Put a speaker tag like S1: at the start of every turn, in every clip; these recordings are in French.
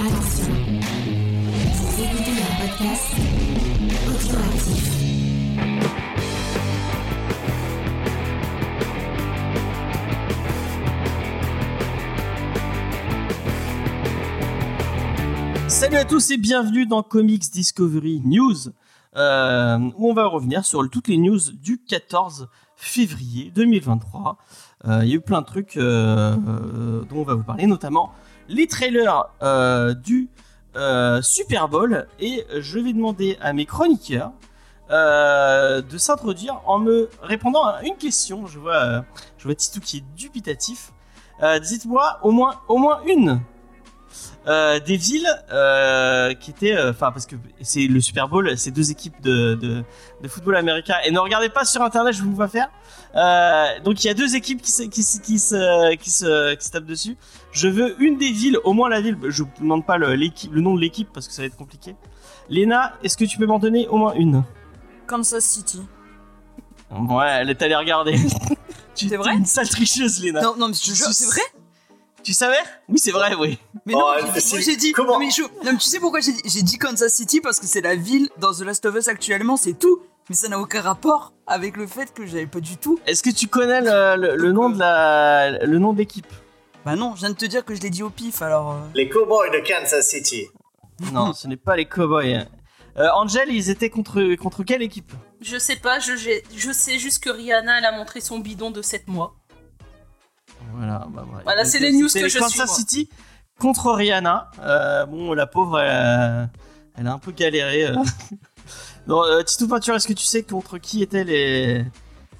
S1: Attention, vous écoutez un podcast.
S2: Salut à tous et bienvenue dans Comics Discovery News, euh, où on va revenir sur toutes les news du 14 février 2023. Euh, Il y a eu plein de trucs euh, dont on va vous parler, notamment les trailers euh, du euh, Super Bowl. Et je vais demander à mes chroniqueurs euh, de s'introduire en me répondant à une question. Je vois, je vois Titou qui est dubitatif. Dites-moi au moins une euh, des villes euh, qui étaient, enfin parce que c'est le Super Bowl, c'est deux équipes de, de, de football américain. Et ne regardez pas sur internet, je vous vois faire. Euh, donc il y a deux équipes qui se, qui, se, qui, se, qui, se, qui se tapent dessus. Je veux une des villes, au moins la ville. Je vous demande pas le, le nom de l'équipe parce que ça va être compliqué. Léna, est-ce que tu peux m'en donner au moins une?
S3: Kansas City.
S2: Ouais, elle est allée regarder. tu
S3: C'est vrai?
S2: Une sale tricheuse, Léna.
S3: Non, non, mais je c'est vrai?
S2: Tu savais? Oui, c'est vrai, oui.
S3: Mais
S4: Oh,
S3: non,
S4: elle
S3: j'ai- dit.
S4: Comment?
S3: Non, mais je- non, mais tu sais pourquoi j'ai dit, j'ai dit Kansas City? Parce que c'est la ville dans The Last of Us actuellement, c'est tout. Mais ça n'a aucun rapport avec le fait que j'avais pas du tout.
S2: Est-ce que tu connais le, le- le nom de la, le nom de l'équipe?
S3: Bah non, je viens de te dire que je l'ai dit au pif alors. euh.
S4: Les Cowboys de Kansas City.
S2: Non, ce n'est pas les Cowboys. Euh, Angel, ils étaient contre, contre quelle équipe?
S5: Je sais pas, je, je sais juste que Rihanna, elle a montré son bidon de 7 mois.
S2: Voilà, bah, ouais.
S5: Voilà,
S2: Donc,
S5: c'est les news que je
S2: Kansas
S5: suis, moi.
S2: City contre Rihanna. Euh, bon, la pauvre, elle, a- elle a un peu galéré. euh. non, euh, Titou Peinture, est-ce que tu sais contre qui étaient les,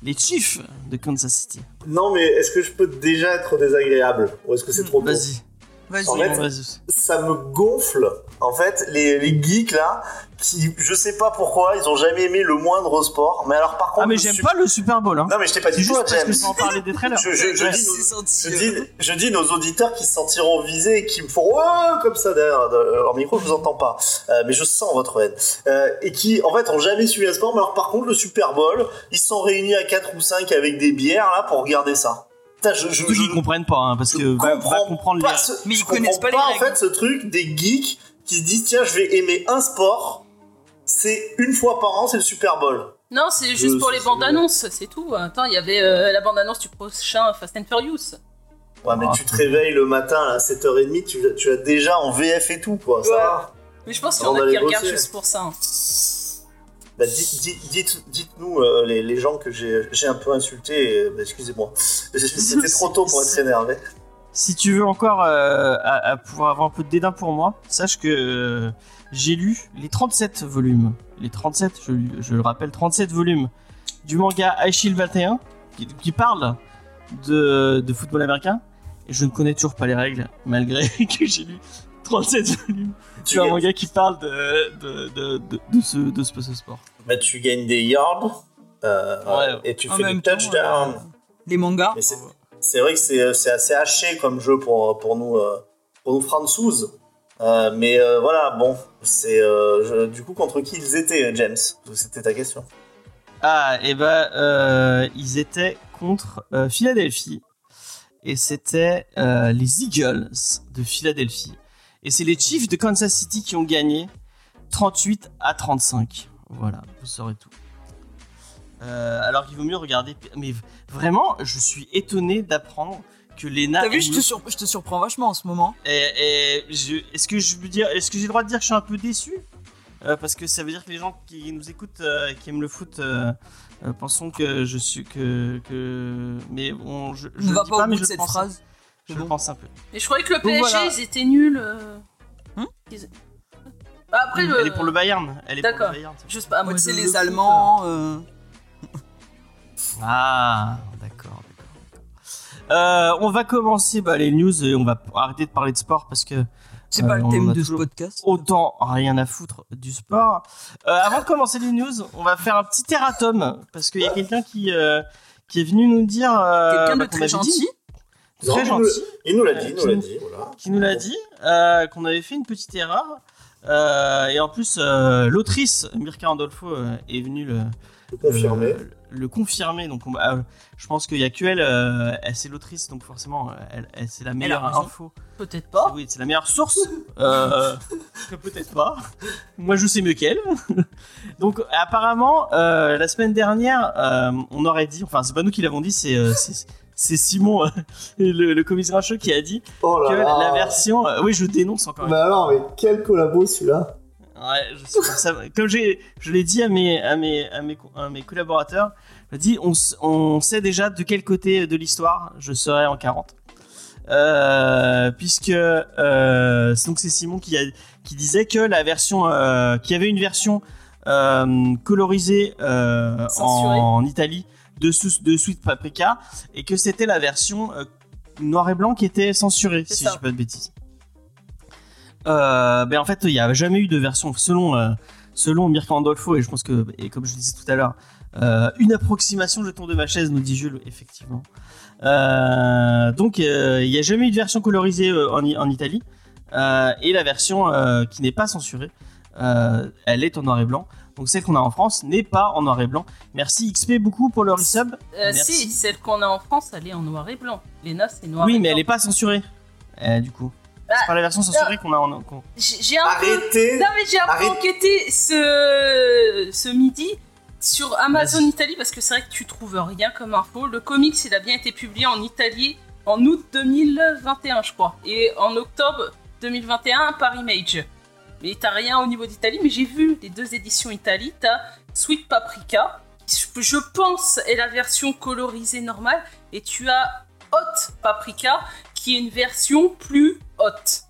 S2: les Chiefs de Kansas City?
S4: Non, mais est-ce que je peux déjà être désagréable? Ou est-ce que c'est trop tôt
S2: Vas-y.
S3: Vas-y.
S4: En fait,
S2: Vas-y.
S4: Ça me gonfle. En fait, les, les geeks là, qui, je sais pas pourquoi, ils ont jamais aimé le moindre sport. Mais alors, par contre.
S2: Ah, mais j'aime
S4: su-
S2: pas le Super Bowl. Hein.
S4: Non, mais je t'ai pas dit
S2: juste
S4: toi,
S2: parce que en parler des trailers.
S4: Je, je, je
S3: Ouais,
S4: dis,
S3: senti,
S4: je,
S3: euh.
S4: dis, je dis nos auditeurs qui se sentiront visés et qui me font ouais comme ça derrière de- leur micro, je vous entends pas, Euh, mais je sens votre haine. Euh, et qui en fait ont jamais suivi un sport. Mais alors par contre le Super Bowl, ils se sont réunis à 4 ou 5 avec des bières là pour regarder ça. Je, je, je
S2: comprennent pas, hein, parce que
S4: je
S2: va, va
S4: comprends
S2: comprendre
S4: pas
S2: les...
S4: ce,
S3: Mais ils
S4: je
S3: connaissent pas les
S4: en
S3: règles.
S4: fait ce truc des geeks qui se disent tiens je vais aimer un sport. C'est une fois par an, c'est le Super Bowl.
S5: Non, c'est juste
S4: Je
S5: pour les bandes annonces, c'est tout. Attends, il y avait euh, la bande annonce du prochain Fast and Furious.
S4: Ouais, mais
S2: Ah.
S4: tu te réveilles le matin à 7h30, tu, tu as déjà en VF et tout quoi. Ça va
S5: Mais je pense qu'il y en
S4: On
S5: a qui regardent juste pour ça. hein.
S4: Bah, dites, dites, dites, dites-nous euh, les, les gens que j'ai un peu insultés, bah, excusez-moi. C'était trop tôt pour être énervé.
S2: Si tu veux encore euh, à, à pouvoir avoir un peu de dédain pour moi, sache que euh, j'ai lu les 37 volumes. Les 37, je, je le rappelle, 37 volumes du manga High Shield 21 qui, qui parle de, de football américain. Et je ne connais toujours pas les règles, malgré que j'ai lu 37 volumes sur un manga qui parle de, de, de, de, de ce, de ce, ce sport.
S4: bah, tu gagnes des yards euh,
S2: Ouais.
S4: et tu
S3: En
S4: fais des touchdowns.
S3: euh, Les mangas.
S4: C'est vrai que c'est c'est assez haché comme jeu pour, pour nous, euh, pour nous Françaises. Euh, mais euh, voilà, bon, c'est euh, du coup contre qui ils étaient, James? C'était ta question.
S2: Ah, et ben, euh, ils étaient contre euh, Philadelphie. Et c'était euh, les Eagles de Philadelphie. Et c'est les Chiefs de Kansas City qui ont gagné 38 à 35. Voilà, vous saurez tout. Euh, alors qu'il vaut mieux regarder. Mais vraiment, je suis étonné d'apprendre que Lena.
S3: T'as vu, je te, sur- je te surprends vachement en ce moment.
S2: et, et je- est-ce que je veux dire, est-ce que j'ai le droit de dire que je suis un peu déçu? Euh, Parce que ça veut dire que les gens qui nous écoutent, euh, qui aiment le foot, euh, pensons que je suis que que. Mais bon, je, je
S3: Ne va
S2: dis
S3: pas au bout de cette
S2: pense,
S3: phrase.
S2: Je
S3: C'est
S2: le pense un peu.
S5: Et je croyais que le PSG,
S2: voilà.
S5: ils étaient nuls. euh. Ils- Bah, Après,
S2: Elle
S5: le...
S2: est pour le Bayern. Elle est pour le. Bayern.
S5: Je sais pas,
S3: Moi,
S5: le-
S3: les Allemands. euh,
S2: Ah, d'accord, d'accord. d'accord. Euh, on va commencer bah, les news et on va arrêter de parler de sport parce que
S3: C'est pas
S2: Euh,
S3: le thème de ce podcast.
S2: autant rien à foutre du sport. Euh, avant de commencer les news, on va faire un petit erratum parce qu'il y a quelqu'un qui euh, qui est venu nous dire euh,
S3: Quelqu'un de
S2: bah,
S3: très gentil.
S2: dit- très
S4: il nous-
S2: gentil,
S4: Il nous l'a dit, il nous l'a dit, voilà.
S2: qui nous l'a dit euh, qu'on avait fait une petite erreur. Euh, et en plus, euh, l'autrice Mirka Andolfo euh, est venue le,
S4: Confirmé.
S2: le, le confirmer. Donc, on euh, je pense qu'il y a que elle, euh, elle c'est l'autrice, donc forcément, euh, elle, elle- c'est la meilleure info.
S5: Peut-être pas.
S2: Oui, c'est la meilleure source. Euh, peut-être pas. Moi, je sais mieux qu'elle. Donc, apparemment, euh, la semaine dernière, euh, on aurait dit, enfin, c'est pas nous qui l'avons dit, c'est euh, c'est- Simon, euh, le, le commissaire chaud, qui a dit
S4: Oh
S2: que
S4: là
S2: la version. euh, oui, je dénonce encore. une
S4: Bah alors, mais quel collabo celui-là
S2: Ouais, je suis comme ça. Comme j'ai, je l'ai dit à mes, à mes, à mes, co- à mes collaborateurs, je on, sait déjà de quel côté de l'histoire je serai en 40. Euh, puisque euh, donc c'est Simon qui, a, qui disait que la version, euh, qu'il y avait une version euh, colorisée euh, en Italie de, Sou- de Sweet Paprika et que c'était la version euh, noir et blanc qui était censurée, si
S5: ça.
S2: je dis pas de bêtises. Euh, ben en fait, il n'y a jamais eu de version selon euh, selon Mirka Andolfo et je pense que et comme je disais tout à l'heure, euh, une approximation je tombe de ma chaise nous dit Jules effectivement. Euh, donc il n'y a jamais eu de version colorisée en, en Italie et la version qui n'est pas censurée, elle est en noir et blanc. Donc celle qu'on a en France n'est pas en noir et blanc. Merci XP beaucoup pour le resub.
S5: Euh,
S2: Merci.
S5: si, celle qu'on a en France, elle est en noir et blanc. Lena, c'est noir
S2: Oui,
S5: et
S2: mais
S5: blanc.
S2: elle n'est pas censurée. Euh, du coup,
S5: Bah,
S2: c'est pas la version censurée qu'on a en.
S5: J'ai un peu...
S4: Arrêtez
S5: Non mais j'ai un peu enquêté ce, ce midi sur Amazon. Italie parce que c'est vrai que tu trouves rien comme info. Le comics il a bien été publié en Italie en août 2021 je crois et en octobre 2021 par Image. Mais t'as rien au niveau d'Italie mais j'ai vu les deux éditions Italie. T'as Sweet Paprika qui je- pense est la version colorisée normale et tu as Hot Paprika qui est une version plus haute.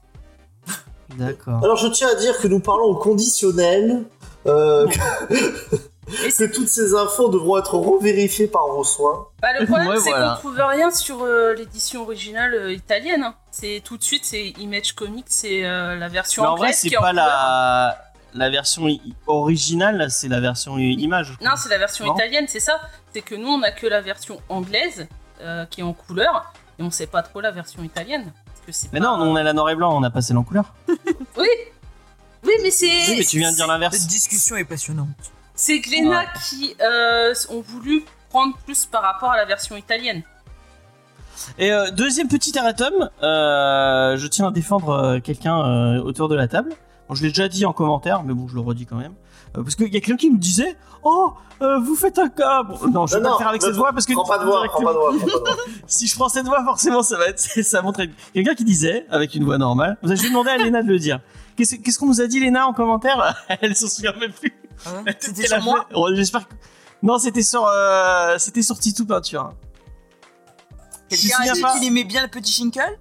S2: D'accord.
S4: Alors je tiens à dire que nous parlons au conditionnel, euh,
S5: Et
S4: que toutes ces infos devront être revérifiées par vos soins.
S5: Bah, le problème,
S2: Ouais,
S5: c'est
S2: voilà.
S5: qu'on trouve rien sur euh, l'édition originale euh, italienne. hein. C'est tout de suite, c'est Image Comics, c'est euh, la version
S2: Mais en vrai,
S5: anglaise
S2: c'est
S5: qui est en
S2: pas la la version i- originale, c'est la version i- image. je crois.
S5: Non, c'est la version
S2: Non.
S5: italienne, c'est ça. C'est que nous, on a que la version anglaise euh, qui est en couleur et on sait pas trop la version italienne. Parce que c'est
S2: Mais
S5: pas-
S2: non, on a la noir et blanc, on a passé en couleur.
S5: Oui, oui, mais c'est.
S2: Oui, mais tu viens de dire
S3: Cette
S2: l'inverse.
S3: discussion est passionnante.
S5: C'est Glénat
S2: Ouais.
S5: qui euh, ont voulu prendre plus par rapport à la version italienne.
S2: Et euh, deuxième petit erratum, euh, je tiens à défendre quelqu'un euh, autour de la table. Bon, je l'ai déjà dit en commentaire, mais bon, je le redis quand même. Euh, parce qu'il y a quelqu'un qui nous disait Oh, euh, vous faites un cas. Bon, non, je vais pas le faire avec
S4: ne-
S2: cette voix parce que.
S4: Prends pas de voix, prends pas de
S2: si je prends cette voix, forcément, ça va être, ça montre quelqu'un qui disait, avec une voix normale, vous avez demandé à Léna de le dire. Qu'est-ce qu'on nous a dit, Léna, en commentaire? Elle se souvient même plus.
S3: Ah ouais C'était sur moi
S2: fait- J'espère que. Non, c'était sur, euh, c'était sur Titou Peinture. hein.
S3: Quelqu'un a dit qu'il aimait bien le petit Shinkle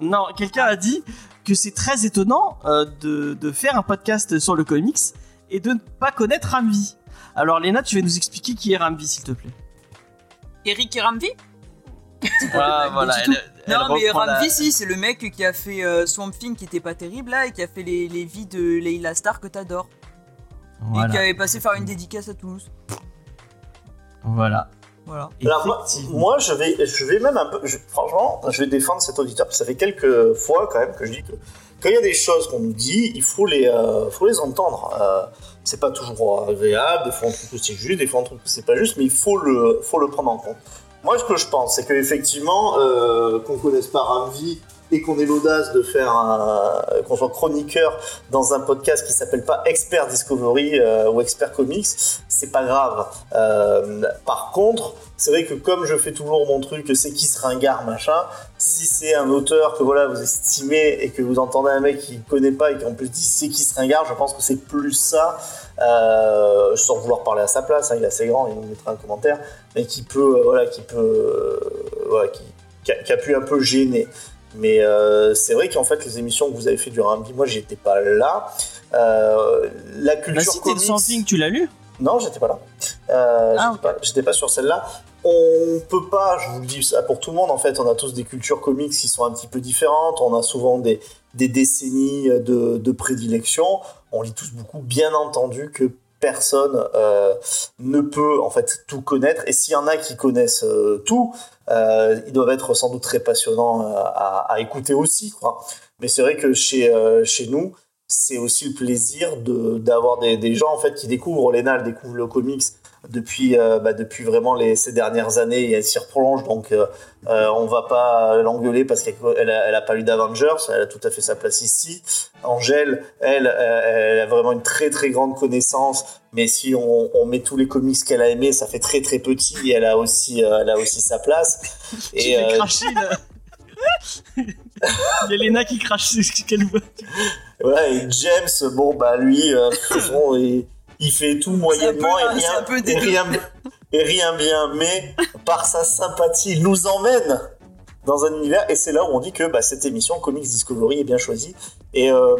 S2: Non, quelqu'un a dit que c'est très étonnant euh, de, de faire un podcast sur le comics et de ne pas connaître Ramvi. Alors, Léna, tu vas nous expliquer qui est Ramvi, s'il te plaît.
S3: Eric et Ramvi?
S2: Voilà. Elle- elle
S3: Non, mais
S2: la-
S3: Ramvi, si, c'est le mec qui a fait euh, Swamp Thing qui était pas terrible là et qui a fait les, les vies de Leila Star que t'adores. Et qui avait passé faire une dédicace à Toulouse.
S2: voilà.
S3: Voilà.
S4: Alors moi, moi, je vais, je vais même un peu, je- franchement, je vais défendre cet auditeur. Ça fait quelques fois quand même que je dis que quand il y a des choses qu'on nous dit, il faut les, euh, faut les entendre. Euh, c'est pas toujours agréable, des fois on trouve que c'est juste, des fois on trouve que c'est pas juste, mais il faut le, faut le prendre en compte. Moi, ce que je pense, c'est qu'effectivement, euh, qu'on connaisse pas Ramvi et qu'on ait l'audace de faire un, qu'on soit chroniqueur dans un podcast qui s'appelle pas Expert Discovery euh, ou Expert Comics, c'est pas grave. Euh, par contre, c'est vrai que comme je fais toujours mon truc, c'est qui se ringard, machin, si c'est un auteur que voilà vous estimez et que vous entendez un mec qui connaît pas et qui en plus dit c'est qui se ringard, je pense que c'est plus ça, euh, sans vouloir parler à sa place, hein, il est assez grand, il nous mettra un commentaire, mais qui peut, voilà, qui peut, voilà, qui a pu un peu gêner. Mais euh, c'est vrai qu'en fait, les émissions que vous avez fait durant un moi, j'étais pas là. Euh, la
S2: Bah,
S4: culture
S2: si t'es le
S4: comics-
S2: Something, tu l'as lu
S4: non, j'étais pas là. Euh,
S2: Ah,
S4: j'étais pas- j'étais pas, sur celle-là. On peut pas, je vous le dis ça pour tout le monde, en fait, on a tous des cultures comics qui sont un petit peu différentes, on a souvent des, des décennies de, de prédilection, on lit tous beaucoup, bien entendu que personne euh, ne peut en fait tout connaître, et s'il y en a qui connaissent euh, tout, euh, ils doivent être sans doute très passionnants euh, à, écouter aussi, quoi. Mais c'est vrai que chez, euh, chez nous, c'est aussi le plaisir de d'avoir des, gens en fait qui découvrent Léna elle découvre le comics depuis, euh, bah, depuis vraiment les, ces dernières années et elle s'y reprolonge. Donc euh, euh, on va pas l'engueuler parce qu'elle elle a, elle a pas lu d'Avengers, elle a tout à fait sa place ici. Angèle, elle, euh, elle a vraiment une très très grande connaissance, mais si on, on met tous les comics qu'elle a aimés, ça fait très très petit et elle a aussi, elle a aussi sa place. Et euh,
S2: cracher là. Il y a Lena qui crache ce qu'elle voit.
S4: voilà, et James, bon bah lui, euh, bon, il, il fait tout moyennement
S3: peu-
S4: et rien,
S3: peu
S4: et rien, et rien bien, mais par sa sympathie, il nous emmène dans un univers et c'est là où on dit que bah, cette émission Comics Discovery est bien choisie. Et euh,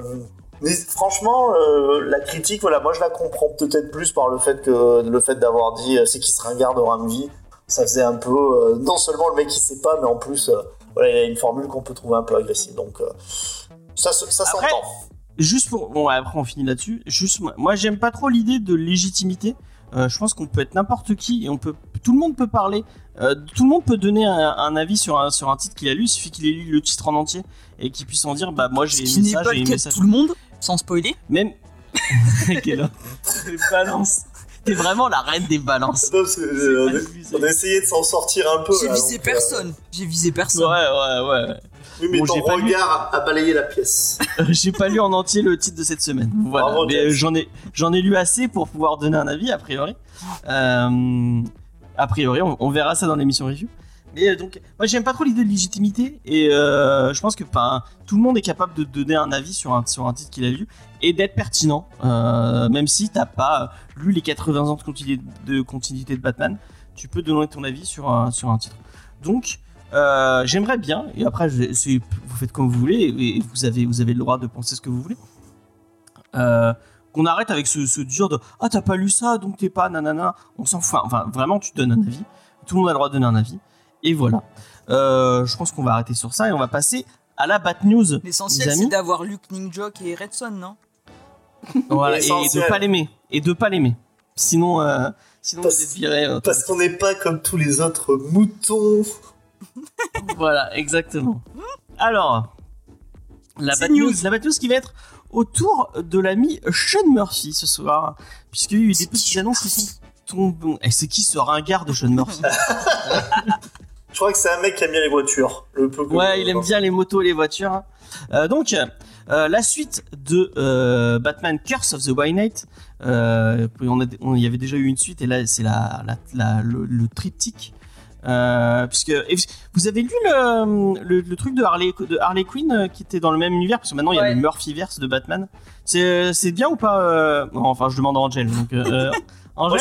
S4: mais franchement euh, la critique voilà moi je la comprends peut-être plus par le fait que le fait d'avoir dit euh, c'est qui se ringarde aura une vie. Ça faisait un peu euh, non seulement le mec il sait pas mais en plus euh, voilà il y a une formule qu'on peut trouver un peu agressive. Donc euh, ça ça
S2: Après,
S4: s'entend
S2: Juste pour. Bon, après, on finit là-dessus. Juste, moi, moi, j'aime pas trop l'idée de légitimité. Euh, je pense qu'on peut être n'importe qui et on peut. Tout le monde peut parler. Euh, tout le monde peut donner un, un avis sur un, sur un titre qu'il a lu. Il suffit qu'il ait lu le titre en entier et qu'il puisse en dire Bah, moi, j'ai aimé ça, j'ai aimé ça.
S3: de tout le monde, sans spoiler.
S2: Même. Quelle heure Balance. T'es vraiment la reine des balances.
S4: Non, euh, on, a, on a essayé de s'en sortir un peu
S3: J'ai visé
S4: donc, euh,
S3: personne. J'ai visé
S2: Ouais,
S3: personne.
S2: ouais, ouais.
S4: Oui mais
S2: Bon,
S4: ton
S2: j'ai pas lu-
S4: regard a balayé la pièce
S2: Euh, j'ai pas lu en entier le titre de cette semaine. Voilà.
S4: Bravo,
S2: Mais
S4: James.
S2: euh, j'en ai, j'en ai lu assez pour pouvoir donner un avis, a priori. Euh, a priori, on, on verra ça dans l'émission review. Mais donc, moi j'aime pas trop l'idée de légitimité et euh, je pense que enfin, tout le monde est capable de donner un avis sur un, sur un titre qu'il a lu et d'être pertinent, euh, même si t'as pas lu les 80 ans de continuité de, continuité de Batman, tu peux donner ton avis sur un, sur un titre. Donc, euh, j'aimerais bien, et après je- vous faites comme vous voulez, et vous avez, vous avez le droit de penser ce que vous voulez, euh, qu'on arrête avec ce, ce dur de Ah, t'as pas lu ça, donc t'es pas nanana. On s'en fout. Enfin, vraiment, tu donnes un avis. Tout le monde a le droit de donner un avis. Et voilà. Euh, je pense qu'on va arrêter sur ça et on va passer à la Bat News.
S3: L'essentiel, c'est d'avoir lu Jock et Redson, non?
S2: Voilà, et de pas l'aimer. Et de pas l'aimer. Sinon, euh, sinon
S4: Parce-
S2: vous êtes viré. euh,
S4: parce qu'on n'est pas comme tous les autres moutons
S2: Voilà, exactement. Alors, la bad news.
S3: news.
S2: la bad news qui va être autour de l'ami Sean Murphy ce soir, puisqu'il y a eu des petites annonces qui
S3: Murphy
S2: sont tombées. Et c'est qui ce ringard de Sean Murphy?
S4: Je crois que c'est un mec qui aime bien les voitures. Le peu que-
S2: Ouais, il aime bien les motos et les voitures. Euh, donc, euh, la suite de euh, Batman Curse of the White Knight. Euh, on, a- on y avait déjà eu une suite et là c'est la, la- la- le, le triptyque. Euh, puisque vous avez lu le, le, le truc de Harley, de Harley Quinn euh, qui était dans le même univers? Parce que maintenant il y a le Murphyverse de Batman. C'est c'est bien ou pas euh, Enfin, je demande à Angel. Donc, euh, Angel,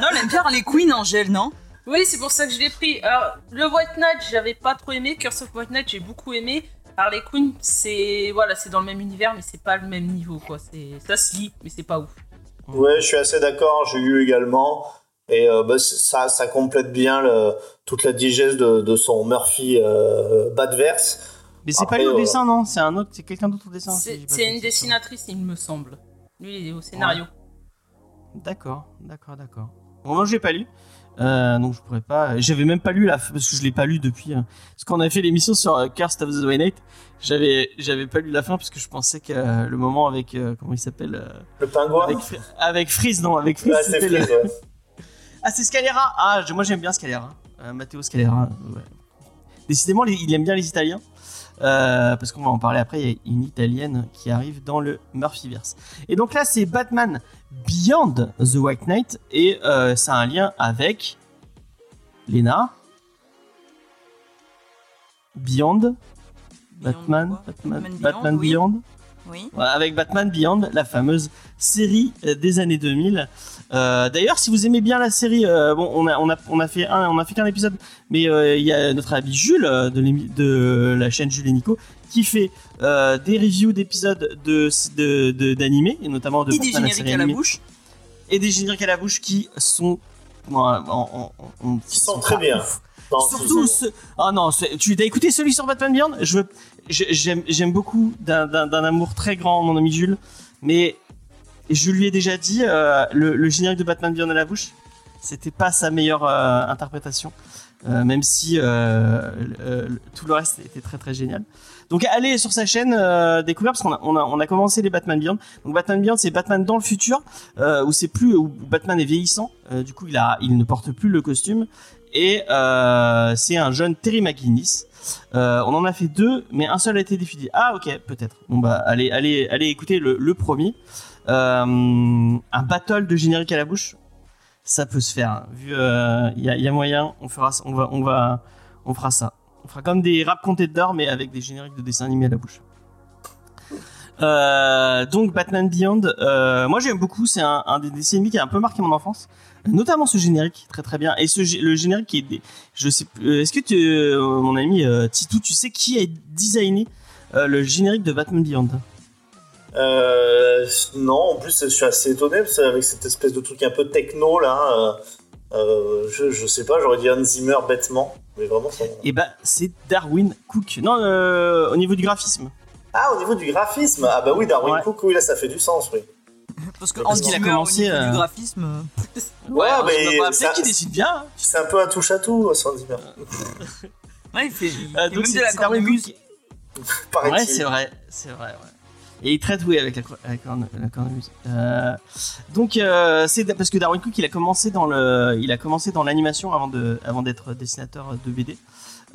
S3: Non, elle aime bien les Queen, Angèle, non?
S5: Oui, c'est pour ça que je l'ai pris. Alors, le White Knight, j'avais pas trop aimé. Curse of White Knight, j'ai beaucoup aimé. Harley Quinn, c'est voilà, c'est dans le même univers, mais c'est pas le même niveau, quoi. C'est ça se lit, mais c'est pas ouf.
S4: Ouais, je suis assez d'accord. J'ai lu également. Et euh, bah, ça, ça complète bien le- toute la digeste de, de son Murphy euh, Batverse.
S2: mais c'est pas lui au
S4: euh,
S2: dessin, non? C'est un autre, c'est quelqu'un d'autre au dessin. si
S5: C'est une dessinatrice, il me semble. Lui, il est au scénario.
S2: D'accord, d'accord, d'accord. Bon, moi, je l'ai pas lu. Euh, donc je pourrais pas. J'avais même pas lu la fin parce que je l'ai pas lu depuis. euh, Parce qu'on a fait l'émission sur euh, Cursed of the White Knight. J'avais, j'avais pas lu la fin parce que je pensais que euh, le moment avec euh, comment il s'appelle euh,
S4: Le pingouin?
S2: avec, avec Freeze non avec Freeze
S4: Ouais, c'est
S2: c'était le-
S4: Freeze, ouais.
S2: Ah c'est Scalera ah je- moi j'aime bien Scalera Euh, Matteo Scalera ouais. décidément il aime bien les Italiens Euh, parce qu'on va en parler après il y a une italienne qui arrive dans le Murphyverse et donc là c'est Batman Beyond the White Knight et euh, ça a un lien avec Lena Beyond Batman Batman,
S3: Batman Beyond,
S2: Batman
S3: oui.
S2: Beyond
S3: Oui.
S2: voilà, avec Batman Beyond, la fameuse série des années 2000. Euh, D'ailleurs, si vous aimez bien la série, euh, bon, on a, on a, on a fait un, on a fait qu'un épisode, mais euh, il y a notre ami Jules de, de la chaîne Jules et Nico qui fait euh, des reviews d'épisodes de de- de- d'animés et notamment de
S3: Et des génériques
S2: série
S3: à la
S2: animée,
S3: bouche.
S2: et des génériques à la bouche qui sont en- en-
S4: Qui sont très bien. Non,
S2: Surtout ce... Ah non, tu as écouté celui sur Batman Beyond? Je veux- J'aime j'aime beaucoup d'un amour très grand mon ami Jules, mais je lui ai déjà dit euh, le, générique de Batman Beyond à la bouche, c'était pas sa meilleure euh, interprétation. euh, même si tout le reste était très très génial. Donc allez sur sa chaîne découvrir parce qu'on a, on a, on a commencé les Batman Beyond. Donc Batman Beyond c'est Batman dans le futur où c'est plus où Batman est vieillissant. Du coup il a il ne porte plus le costume et c'est un jeune Terry McGinnis. Euh, on en a fait deux, mais un seul a été diffusé. Ah ok, peut-être. Bon bah allez, allez, allez écouter le premier. Euh, un battle de générique à la bouche, ça peut se faire. hein. Vu, il y, a, y a moyen, on fera, ça- on va, on va, on fera ça. On fera comme des rap contenders, mais avec des génériques de dessins animés à la bouche. Euh, donc Batman Beyond, euh, moi j'aime beaucoup, c'est un, des dessins animés qui a un peu marqué mon enfance, notamment ce générique, très très bien. Et ce le générique qui est, je sais, euh, est-ce que euh, mon ami euh, Titou, tu sais qui a designé euh, le générique de Batman Beyond?
S4: Euh, non, en plus, je suis assez étonné parce qu'avec cette espèce de truc un peu techno là, euh, euh, je, je sais pas, j'aurais dit Hans Zimmer bêtement, mais vraiment ça.
S2: Et bah c'est Darwin Cook. Non, euh, au niveau du graphisme.
S4: Ah, au niveau du graphisme, ah bah oui, Darwin
S2: Ouais.
S4: Cook, oui, là ça fait du sens, oui.
S3: Parce que
S2: Parce
S3: Hans
S2: qu'il a commencé,
S3: au niveau
S2: euh,
S3: du graphisme.
S4: Ouais,
S2: on
S4: mais
S2: peut-être qu'il décide bien. hein.
S4: C'est un peu un touche à tout, Hans Zimmer.
S3: Ouais, il fait. Il
S2: Euh,
S3: fait
S2: donc
S3: même
S2: c'est
S3: de la
S2: c'est Darwin Cook.
S3: cornemuse.
S2: qui-. Ouais, c'est vrai, c'est vrai, ouais. Et il est très doué avec la, cor- la, corne- la cornemuse. Euh, donc euh, c'est parce que Darwin Cook il a commencé dans le, il a commencé dans l'animation avant de, avant d'être dessinateur de BD.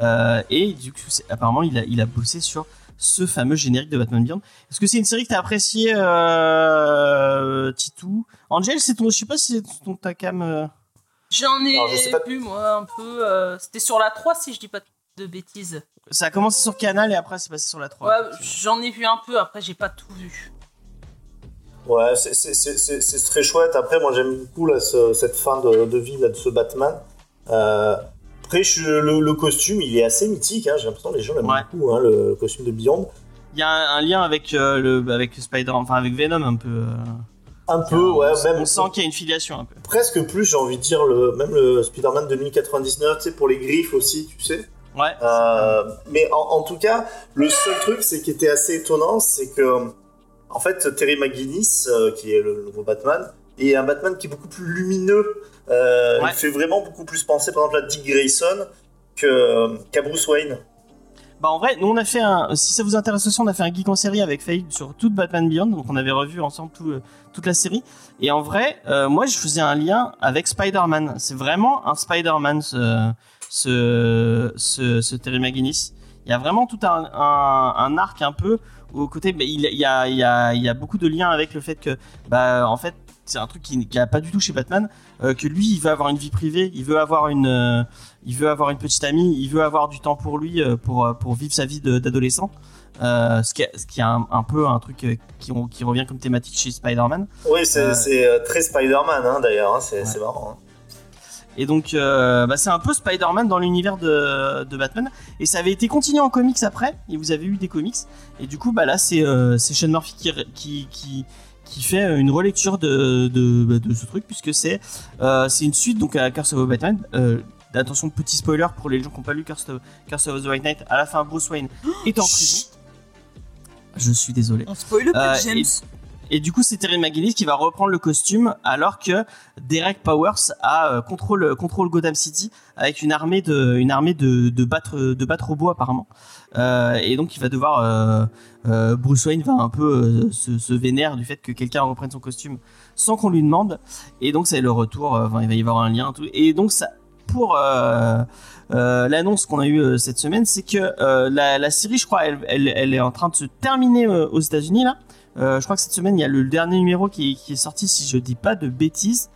S2: Euh, et du coup, apparemment, il a, il a bossé sur ce fameux générique de Batman Beyond. Est-ce que c'est une série que t'as appréciée, euh, Titou? Angel, c'est ton, je sais pas si c'est ton ta cam. euh,
S5: J'en ai
S4: Alors, je sais pas-
S5: vu, moi, un peu. euh, C'était sur la 3, si je dis pas de bêtises.
S2: Ça a commencé sur Canal et après c'est passé sur la 3.
S5: Ouais, j'en ai vu un peu, après, j'ai pas tout vu.
S4: Ouais, c'est- c'est c'est- c'est- c'est très chouette. Après, moi j'aime beaucoup là, ce- cette fin de, de vie là, de ce Batman. Euh, après, je, le, le costume, il est assez mythique. Hein. J'ai l'impression que les gens l'aiment
S2: Ouais.
S4: beaucoup, hein, le costume de Beyond.
S2: Il y a un, un lien avec euh, le, avec Spider, enfin avec Venom un peu. euh.
S4: Un peu, ouais,
S2: on,
S4: même
S2: on sent qu'il y a une filiation un peu.
S4: presque plus, j'ai envie de dire, le, même le Spider-Man 2099, tu sais, pour les griffes aussi, tu sais.
S2: Ouais.
S4: Euh, mais en, en tout cas, le seul truc, c'est qui était assez étonnant, c'est que, en fait, Terry McGinnis, euh, qui est le nouveau Batman, est un Batman qui est beaucoup plus lumineux. Euh,
S2: Ouais.
S4: Il fait vraiment beaucoup plus penser, par exemple, à Dick Grayson que- qu'à Bruce Wayne.
S2: Bah en vrai, nous on a fait un. Si ça vous intéresse aussi, on a fait un geek en série avec Faye sur toute Batman Beyond, donc on avait revu ensemble tout, euh, toute la série. Et en vrai, euh, moi je faisais un lien avec Spider-Man. C'est vraiment un Spider-Man ce, ce, ce, ce Terry McGinnis. Il y a vraiment tout un, un, un arc un peu au côté. bah, il, il y a, il y, a, il y a beaucoup de liens avec le fait que, bah en fait, c'est un truc qui, qui a pas du tout chez Batman, euh, que lui il veut avoir une vie privée, il veut avoir une, euh, il veut avoir une petite amie, il veut avoir du temps pour lui, euh, pour, pour vivre sa vie d'adolescent. Ce, qui est, ce qui est un, un peu un truc qui, qui revient comme thématique chez Spider-Man.
S4: Oui, c'est très Spider-Man, hein, d'ailleurs, hein, c'est
S2: Ouais.
S4: c'est marrant. hein.
S2: Et donc, euh, bah, c'est un peu Spider-Man dans l'univers de, de Batman. Et ça avait été continué en comics après. Et vous avez eu des comics. Et du coup, bah, là, c'est euh, Sean Murphy qui, qui, qui, qui fait une relecture de, de, bah, de ce truc, puisque c'est euh, une suite donc à Curse of Batman. Euh, Attention, petit spoiler pour les gens qui n'ont pas lu Curse of, Curse of the White Knight. À la fin, Bruce Wayne est en prison. Je suis désolé.
S3: On spoil pas James.
S2: Et du coup, c'est Terry McGinnis qui va reprendre le costume alors que Derek Powers a euh, contrôle, contrôle Gotham City avec une armée de, une armée de, de battre, de battre robots apparemment. Euh, et donc, il va devoir, euh, Bruce Wayne va un peu se, se vénère du fait que quelqu'un reprenne son costume sans qu'on lui demande. Et donc, c'est le retour. Enfin, il va y avoir un lien. Et donc, ça, pour l'annonce qu'on a eue cette semaine, c'est que la, série, je crois, elle, elle, elle est en train de se terminer aux États-Unis là. Euh, je crois que cette semaine, il y a le dernier numéro qui, est sorti, si je dis pas de bêtises.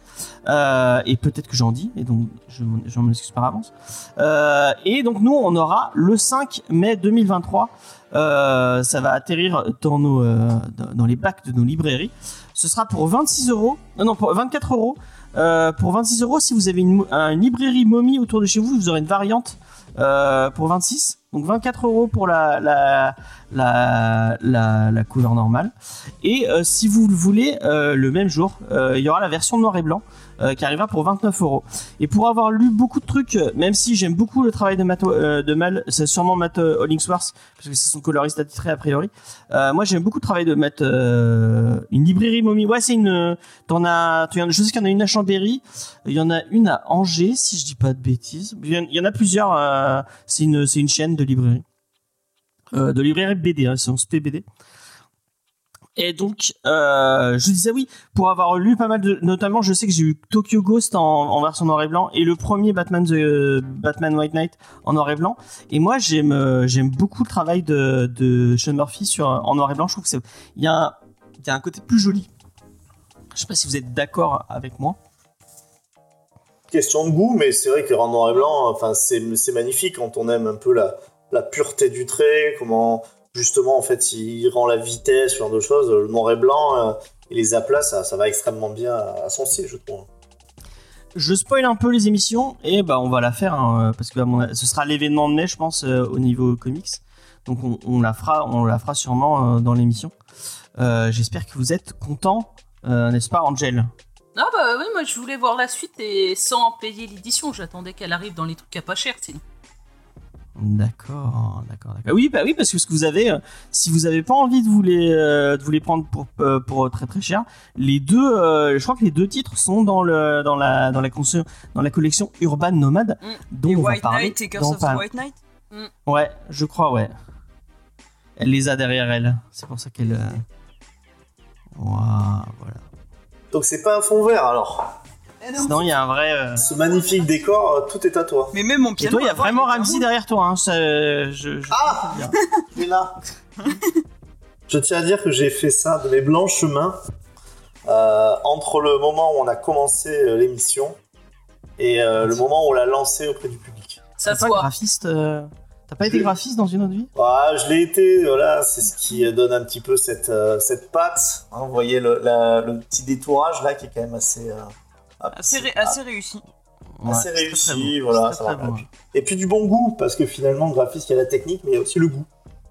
S2: Euh, et peut-être que j'en dis, et donc je, je m'en excuse par avance. Euh, et donc nous, on aura le 5 mai 2023. Euh, ça va atterrir dans, nos, euh, dans, les bacs de nos librairies. Ce sera pour 26 euros. Non, non, pour 24 euros. Euh, pour 26 euros, si vous avez une librairie momie autour de chez vous, vous aurez une variante euh, pour 26. Donc 24 euros pour la, la, la, la, la cover normale. Et euh, si vous le voulez, euh, le même jour, il y aura la version noir et blanc euh, qui arrivera pour 29 euros. Et pour avoir lu beaucoup de trucs, euh, même si j'aime beaucoup le travail de Matt, euh, Mal, c'est sûrement Matt Hollingsworth, parce que c'est son coloriste attitré a priori. Moi, j'aime beaucoup le travail de Matt. une librairie momie. Ouais, c'est une. T'en as. Je sais qu'il y en a une à Chambéry. Il y en a une à Angers, si je dis pas de bêtises. Il y en- en a plusieurs. c'est une, c'est une chaîne de librairie. De librairie BD, hein, c'est un SPBD. Et donc, euh, je disais oui, pour avoir lu pas mal de, notamment, je sais que j'ai eu Tokyo Ghost en, version noir et blanc et le premier Batman Batman White Knight en noir et blanc. Et moi, j'aime, euh, beaucoup le travail de, de Sean Murphy sur en noir et blanc. Je trouve que il y a, un- côté plus joli. Je sais pas si vous êtes d'accord avec moi.
S4: Question de goût, mais c'est vrai que en noir et blanc, enfin, c'est magnifique quand on aime un peu la, la pureté du trait, comment justement en fait il rend la vitesse, ce genre de choses. Le noir et blanc euh, et les aplats, ça, ça va extrêmement bien à son style, je trouve.
S2: Je spoil un peu les émissions et bah on va la faire hein, parce que mon ce sera l'événement de mai, je pense, euh, au niveau comics. Donc on, on la fera, on la fera sûrement euh, dans l'émission. Euh, J'espère que vous êtes contents, euh, n'est-ce pas, Angel?
S5: Ah bah oui, moi je voulais voir la suite et sans payer l'édition. J'attendais qu'elle arrive dans les trucs à pas cher, sinon.
S2: D'accord, d'accord, d'accord. Oui, bah oui, parce que ce que vous avez, euh, si vous avez pas envie de vous les, euh, de vous les prendre pour, euh, pour très très cher, les deux, euh, je crois que les deux titres sont dans le, dans la, dans la, cons- dans la collection Urban Nomad,
S5: Mm.
S2: dont
S3: Et
S2: on va
S3: White
S2: parler
S3: Knight et Curse of
S2: pas-
S3: the White Knight
S2: Ouais, je crois, ouais. Elle les a derrière elle. C'est pour ça qu'elle. Ouah, voilà.
S4: Donc c'est pas un fond vert alors?
S2: Sinon, il y a un vrai. euh,
S4: Ce magnifique décor, euh, tout est à toi.
S3: Mais même mon
S2: Et
S3: piano.
S2: toi, il y a vraiment Ramsey derrière toi. Hein. ça, euh, je, je-
S4: Ah
S2: bien.
S4: Il est là. Je tiens à dire que j'ai fait ça de mes blancs chemins euh, entre le moment où on a commencé euh, l'émission et euh, le moment où on l'a lancé auprès du public.
S5: Ça
S2: T'as
S5: se
S2: pas
S5: voit.
S2: graphiste. euh, T'as pas été graphiste dans une autre vie?
S4: Ah, je l'ai été, voilà, c'est ce qui donne un petit peu cette, euh, cette patte. hein, vous voyez le, la- le petit détourage là qui est quand même assez, euh,
S3: Assez, ré- assez réussi.
S2: Ouais,
S4: assez réussi, voilà. Ça
S2: beau.
S4: Et puis du bon goût, parce que finalement, le graphiste, il y a la technique, mais il y a aussi le goût.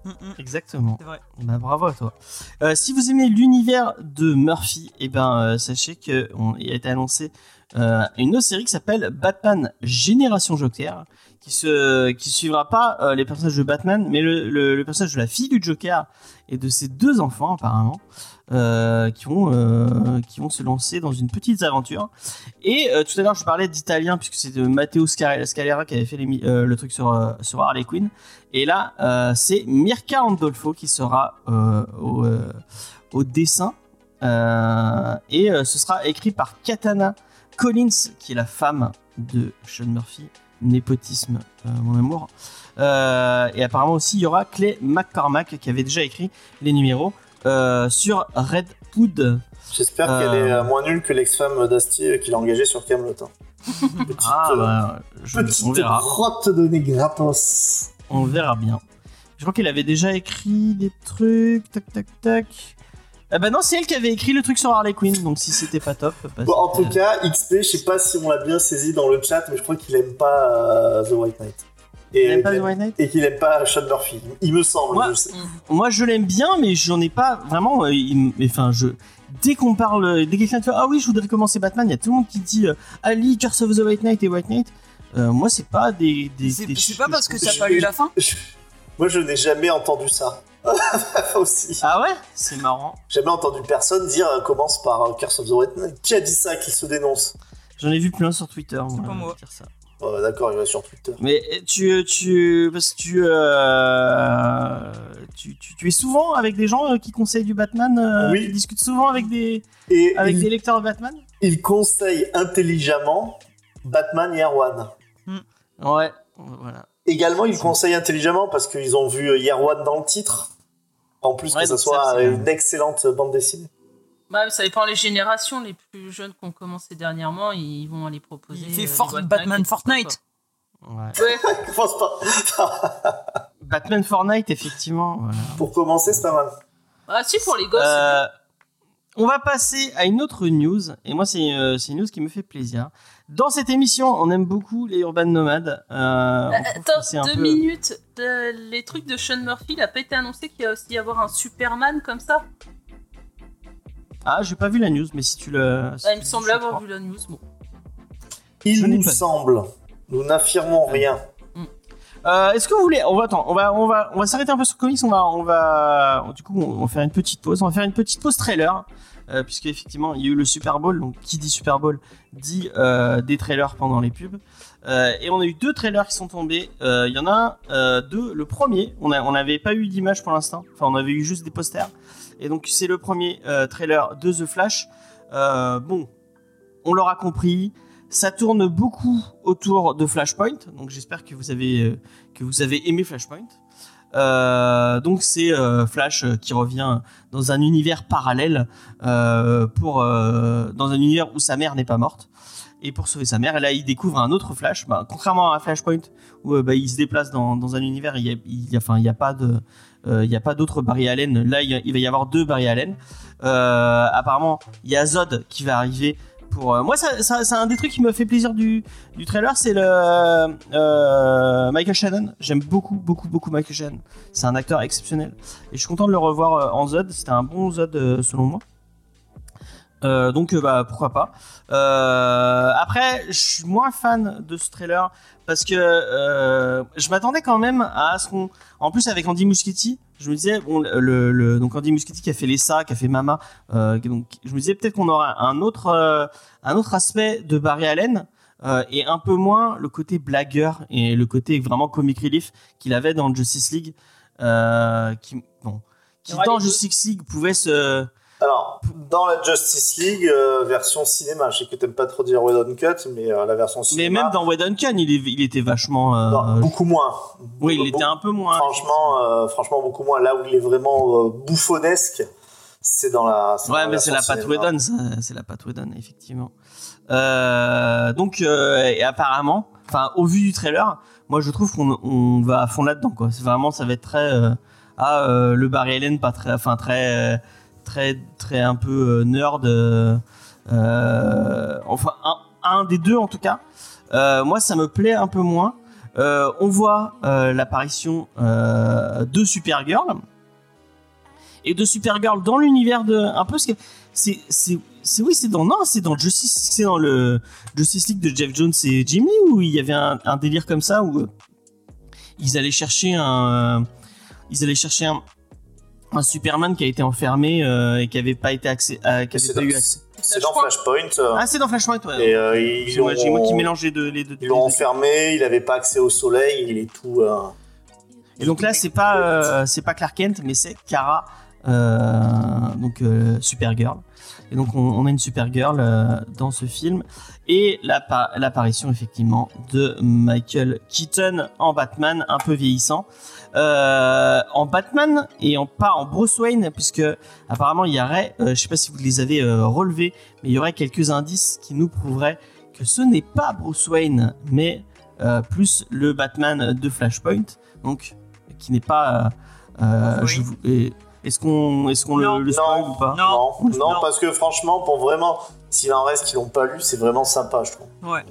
S3: Mm, mm.
S2: Exactement.
S3: C'est vrai.
S2: Bah, bravo à toi. Euh, si vous aimez l'univers de Murphy, eh ben, euh, sachez qu'il a été annoncé euh, une autre série qui s'appelle Batman Génération Joker, qui se qui suivra pas euh, les personnages de Batman, mais le, le- le personnage de la fille du Joker et de ses deux enfants apparemment, euh, qui vont euh, qui vont se lancer dans une petite aventure. Et euh, tout à l'heure, je parlais d'italien puisque c'est Matteo Scalera qui avait fait le truc sur Harley Quinn. Et là, c'est Mirka Andolfo qui sera au, au dessin. Et ce sera écrit par Katana Collins, qui est la femme de Sean Murphy. Népotisme, mon amour. Et apparemment aussi, il y aura Clay McCormack qui avait déjà écrit les numéros euh, sur Red Hood.
S4: J'espère
S2: Euh.
S4: qu'elle est euh, moins nulle que l'ex-femme d'Astier qu'il a engagée sur Camelot. hein. Petite,
S2: Ah,
S4: euh,
S2: bah, je-
S4: petite
S2: on verra.
S4: grotte de nez gratos.
S2: On verra bien. Je crois qu'elle avait déjà écrit des trucs. Tac, tac, tac. Ah bah non, c'est elle qui avait écrit le truc sur Harley Quinn, donc si c'était pas top. bah,
S4: Bon, en tout cas, XP, je sais pas si on l'a bien saisi dans le chat, mais je crois qu'il aime pas euh, The White Knight. Et, qu'il
S2: The White Knight
S4: et qu'il aime pas Sean Murphy. Il me semble.
S2: Moi-
S4: je sais.
S2: Moi, je l'aime bien, mais j'en ai pas vraiment. euh, Enfin, je. Dès qu'on parle, dès que quelqu'un te fait Ah oui, je voudrais commencer Batman, il y a tout le monde qui dit euh, Ali, Curse of the White Knight et White Knight. Euh, moi, c'est pas des. des,
S3: C'est
S2: des
S3: c'est pas parce que t'as pas lu la fin
S4: Je- Moi, je n'ai jamais entendu ça. Aussi.
S2: Ah ouais? C'est marrant.
S4: Jamais entendu personne dire euh, commence par euh, Curse of the White Knight. Qui a dit ça Qui se dénonce?
S2: J'en ai vu plein sur Twitter. moi,
S3: pas moi.
S2: dire ça.
S4: Oh, bah, D'accord, il va sur Twitter.
S2: Mais tu, tu, parce que tu, euh, tu, tu, tu es souvent avec des gens euh, qui conseillent du Batman. euh,
S4: Oui.
S2: Tu discutes souvent avec des,
S4: Et
S2: avec
S4: il,
S2: des lecteurs de Batman?
S4: il conseille intelligemment Batman Year One.
S2: Ouais, voilà.
S4: Également, il conseille intelligemment parce qu'ils ont vu Year One dans le titre. En plus
S2: Ouais,
S4: que ce soit
S2: ça,
S4: une excellente bande dessinée.
S5: Bah, ça dépend les générations. Les plus jeunes qui ont commencé dernièrement, ils vont aller proposer.
S3: Il fait
S5: euh,
S3: Fort- Batman Fortnite.
S2: Ouais.
S5: Ouais.
S4: Commence pas.
S2: Batman Fortnite, effectivement. Voilà.
S4: Pour commencer, c'est pas mal.
S5: Ah si, pour les gosses.
S2: Euh, on va passer à une autre news, et moi c'est euh, c'est une news qui me fait plaisir. Dans cette émission, on aime beaucoup les urban nomades. Euh, que
S5: Attends, deux
S2: peu-
S5: minutes. De- les trucs de Sean Murphy, il a pas été annoncé qu'il y a aussi y avoir un Superman comme ça?
S2: Ah, j'ai pas vu la news, mais si tu le. si
S5: Ah,
S2: tu
S5: Il me
S2: le
S5: semble avoir
S2: crois.
S5: vu la news. Bon.
S4: Il nous semble. Nous n'affirmons rien.
S2: Euh, Est-ce que vous voulez On va attends, on va on va on va s'arrêter un peu sur comics. On va on va du coup on va faire une petite pause. On va faire une petite pause trailer euh, puisque effectivement il y a eu le Super Bowl. Donc qui dit Super Bowl dit euh, des trailers pendant les pubs. Euh, et on a eu deux trailers qui sont tombés. Euh, Il y en a un, euh, deux. Le premier, on a on n'avait pas eu d'image pour l'instant. Enfin on avait eu juste des posters. Et donc c'est le premier euh, trailer de The Flash. Euh, bon, on l'aura compris. Ça tourne beaucoup autour de Flashpoint, donc j'espère que vous avez euh, que vous avez aimé Flashpoint. Donc c'est Flash qui revient dans un univers parallèle pour dans un univers où sa mère n'est pas morte et pour sauver sa mère. Et là, il découvre un autre Flash, bah, contrairement à Flashpoint où bah, il se déplace dans, dans un univers, il y a, il y a- enfin il a pas de il y a pas d'autres Barry Allen. Là, il, va y avoir deux Barry Allen. Euh, apparemment, il y a Zod qui va arriver pour euh, moi c'est un des trucs qui me fait plaisir du, du trailer c'est le euh, Michael Shannon. J'aime beaucoup beaucoup beaucoup Michael Shannon. C'est un acteur exceptionnel. Et je suis content de le revoir euh, en Zod. C'était un bon Zod euh, selon moi. Euh, donc euh, bah pourquoi pas. Euh, après je suis moins fan de ce trailer parce que euh, je m'attendais quand même à ce qu'on en plus avec Andy Muschietti je me disais bon le, le- donc Andy Muschietti qui a fait l'ESA qui a fait Mama euh, donc je me disais peut-être qu'on aura un autre euh, un autre aspect de Barry Allen et un peu moins le côté blagueur et le côté vraiment comic relief qu'il avait dans Justice League qui bon qui dans. Justice League pouvait se
S4: Alors, dans la Justice League euh, version cinéma, je sais que t'aimes pas trop dire Whedon Cut, mais euh, la version
S2: mais
S4: cinéma.
S2: même dans Whedon Can il, est- il était vachement euh,
S4: non, beaucoup moins.
S2: oui il était un peu moins
S4: Franchement, franchement, beaucoup moins. Là où il est vraiment bouffonnesque, c'est dans la. dans
S2: Ouais, mais c'est la patte. Whedon, c'est la patte Whedon, effectivement. Donc, et apparemment, enfin, au vu du trailer, moi je trouve qu'on on va à fond là-dedans, quoi. C'est vraiment, ça va être très. ah, le Barry Allen, pas très. Enfin, très. Très, très un peu euh, nerd. euh, euh, enfin, un, des deux en tout cas. Moi, ça me plaît un peu moins. On voit l'apparition de Supergirl et de Supergirl dans l'univers de un peu ce que c'est c'est oui c'est dans non c'est dans Justice c'est dans le Justice League de Jeff Jones et Jim Lee où il y avait un, un délire comme ça où ils allaient chercher un ils allaient chercher un, un Superman qui a été enfermé euh, et qui avait pas été accès euh, qui avait
S4: C'est
S2: pas
S4: dans-
S2: eu accès
S4: C'est dans Flashpoint. euh,
S2: ah c'est dans Flashpoint ouais
S4: et ils
S2: moi, qui les deux les deux
S4: Ils l'ont enfermé, il avait pas accès au soleil, il est tout.
S2: Et donc là, c'est pas c'est pas Clark Kent, mais c'est Kara, donc euh, Supergirl. Et donc on, on a une Supergirl euh, dans ce film et l'appa- l'apparition effectivement de Michael Keaton en Batman, un peu vieillissant, Euh, en Batman et en pas en Bruce Wayne, puisque apparemment il y aurait, euh, je sais pas si vous les avez euh, relevés, mais il y aurait quelques indices qui nous prouveraient que ce n'est pas Bruce Wayne, mais euh, plus le Batman de Flashpoint, donc qui n'est pas. euh, euh,
S3: Oui.
S2: je vous- et- Est-ce qu'on est-ce qu'on
S3: Non,
S2: le, le spoil ou pas
S3: Non.
S4: Non, non,
S3: Non.
S4: parce que franchement, pour vraiment, s'il en reste qui l'ont pas lu, c'est vraiment sympa, je trouve.
S3: Ouais.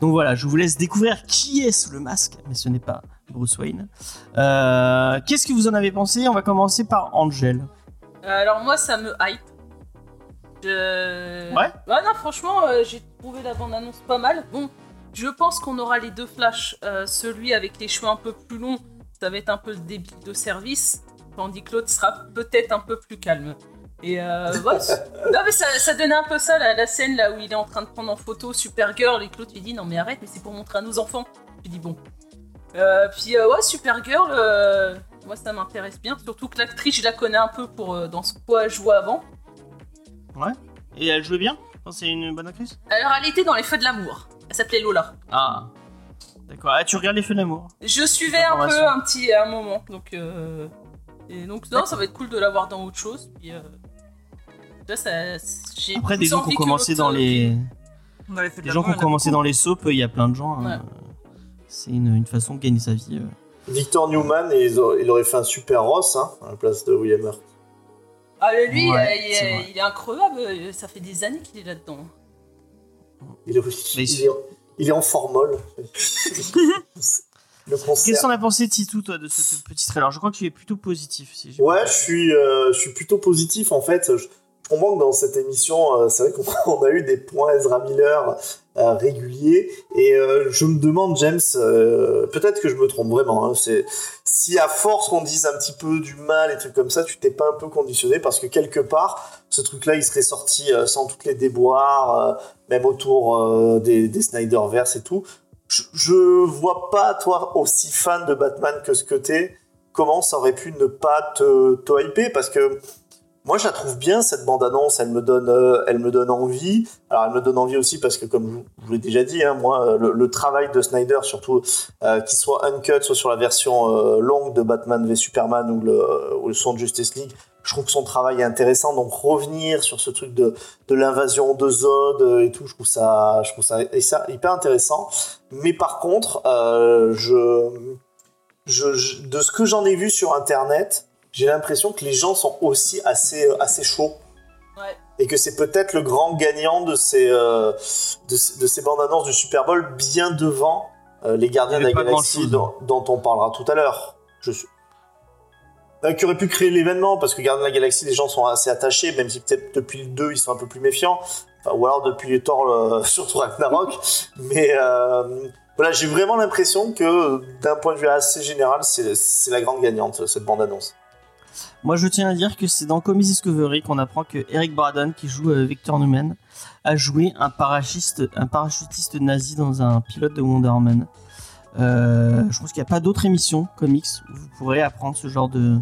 S2: Donc voilà, je vous laisse découvrir qui est sous le masque, mais ce n'est pas Bruce Wayne. Euh, Qu'est-ce que vous en avez pensé? On va commencer par Angel.
S5: Alors moi, ça me hype. Je...
S2: Ouais
S5: non, franchement, euh, j'ai trouvé la bande-annonce pas mal. Bon, je pense qu'on aura les deux flashs. Euh, celui avec les cheveux un peu plus longs, ça va être un peu le débit de service. Tandis que l'autre sera peut-être un peu plus calme. Et euh, ouais, non mais ça, ça donnait un peu ça, la, la scène là où il est en train de prendre en photo Supergirl et Claude lui dit non mais arrête, mais c'est pour montrer à nos enfants. Je dis bon. Euh, puis euh, ouais, Supergirl, euh, moi ça m'intéresse bien, surtout que l'actrice je la connais un peu pour euh, dans ce quoi elle jouait avant.
S2: Et elle jouait bien? C'est une bonne actrice?
S5: Alors elle était dans Les Feux de l'amour, elle s'appelait Lola.
S2: Ah. D'accord. Ah, tu regardes les feux d'amour
S5: Je suivais un peu un petit un moment, donc euh, et donc non ça va être cool de la voir dans autre chose. Puis euh, là, ça, j'ai
S2: Après, des gens qui ont commencé
S5: l'autre,
S2: dans
S5: euh,
S2: les.
S3: On avait fait de
S2: Les
S3: la
S2: gens qui ont
S3: mode,
S2: commencé dans les soaps, il y a plein de gens. hein. C'est une, une façon de gagner sa vie. euh.
S4: Victor Newman, il aurait fait un super Ross hein, à la place de William Hurt.
S5: Ah mais lui,
S2: Ouais,
S5: euh, il, est, il est incroyable, euh, ça fait des années qu'il est là-dedans.
S4: Il est,
S2: Mais
S4: il est, il est en formol. le concert.
S2: Qu'est-ce qu'on a pensé, Titou, toi, de ce petit trailer? Je crois que tu es plutôt positif. Si
S4: Ouais, je suis, euh, je suis plutôt positif en fait. Je, je comprends que dans cette émission, euh, c'est vrai qu'on on a eu des points Ezra Miller euh, réguliers et je me demande, James, peut-être que je me trompe vraiment. hein, c'est si à force qu'on dise un petit peu du mal et trucs comme ça, tu t'es pas un peu conditionné parce que quelque part, ce truc-là, il serait sorti sans toutes les déboires, même autour des, des Snyderverse et tout. Je, vois pas toi aussi fan de Batman que ce que t'es. Comment ça aurait pu ne pas te, te hyper? Parce que moi je la trouve bien cette bande annonce elle me donne euh, elle me donne envie. Alors elle me donne envie aussi parce que comme je vous- l'ai déjà dit hein, moi euh, le, travail de Snyder surtout euh, qu'il soit uncut soit sur la version longue de Batman v Superman ou le, ou le son de Justice League je trouve que son travail est intéressant donc revenir sur ce truc de, de l'invasion de Zod euh, et tout je trouve ça je trouve ça, et ça hyper intéressant mais par contre euh, je je, je- de ce que j'en ai vu sur internet, j'ai l'impression que les gens sont aussi assez, euh, assez chauds.
S5: Ouais.
S4: Et que c'est peut-être le grand gagnant de ces, euh, de, ces- de ces bandes annonces du Super Bowl, bien devant euh, les Gardiens de la Galaxie dont, dont on parlera tout à l'heure. Je suis. Euh, qui aurait pu créer l'événement, parce que Gardiens de la Galaxie, les gens sont assez attachés, même si peut-être depuis le 2, ils sont un peu plus méfiants. Ou alors depuis les Thor, euh, surtout Ragnarok. Mais euh, voilà, j'ai vraiment l'impression que d'un point de vue assez général, c'est la grande gagnante, cette bande-annonce.
S2: Moi, je tiens à dire que c'est dans Comics Discovery qu'on apprend que Eric Braden, qui joue Victor Newman, a joué un parachutiste, un parachutiste nazi dans un pilote de Wonder Woman. Euh, je pense qu'il n'y a pas d'autre émission comics où vous pourrez apprendre ce genre de,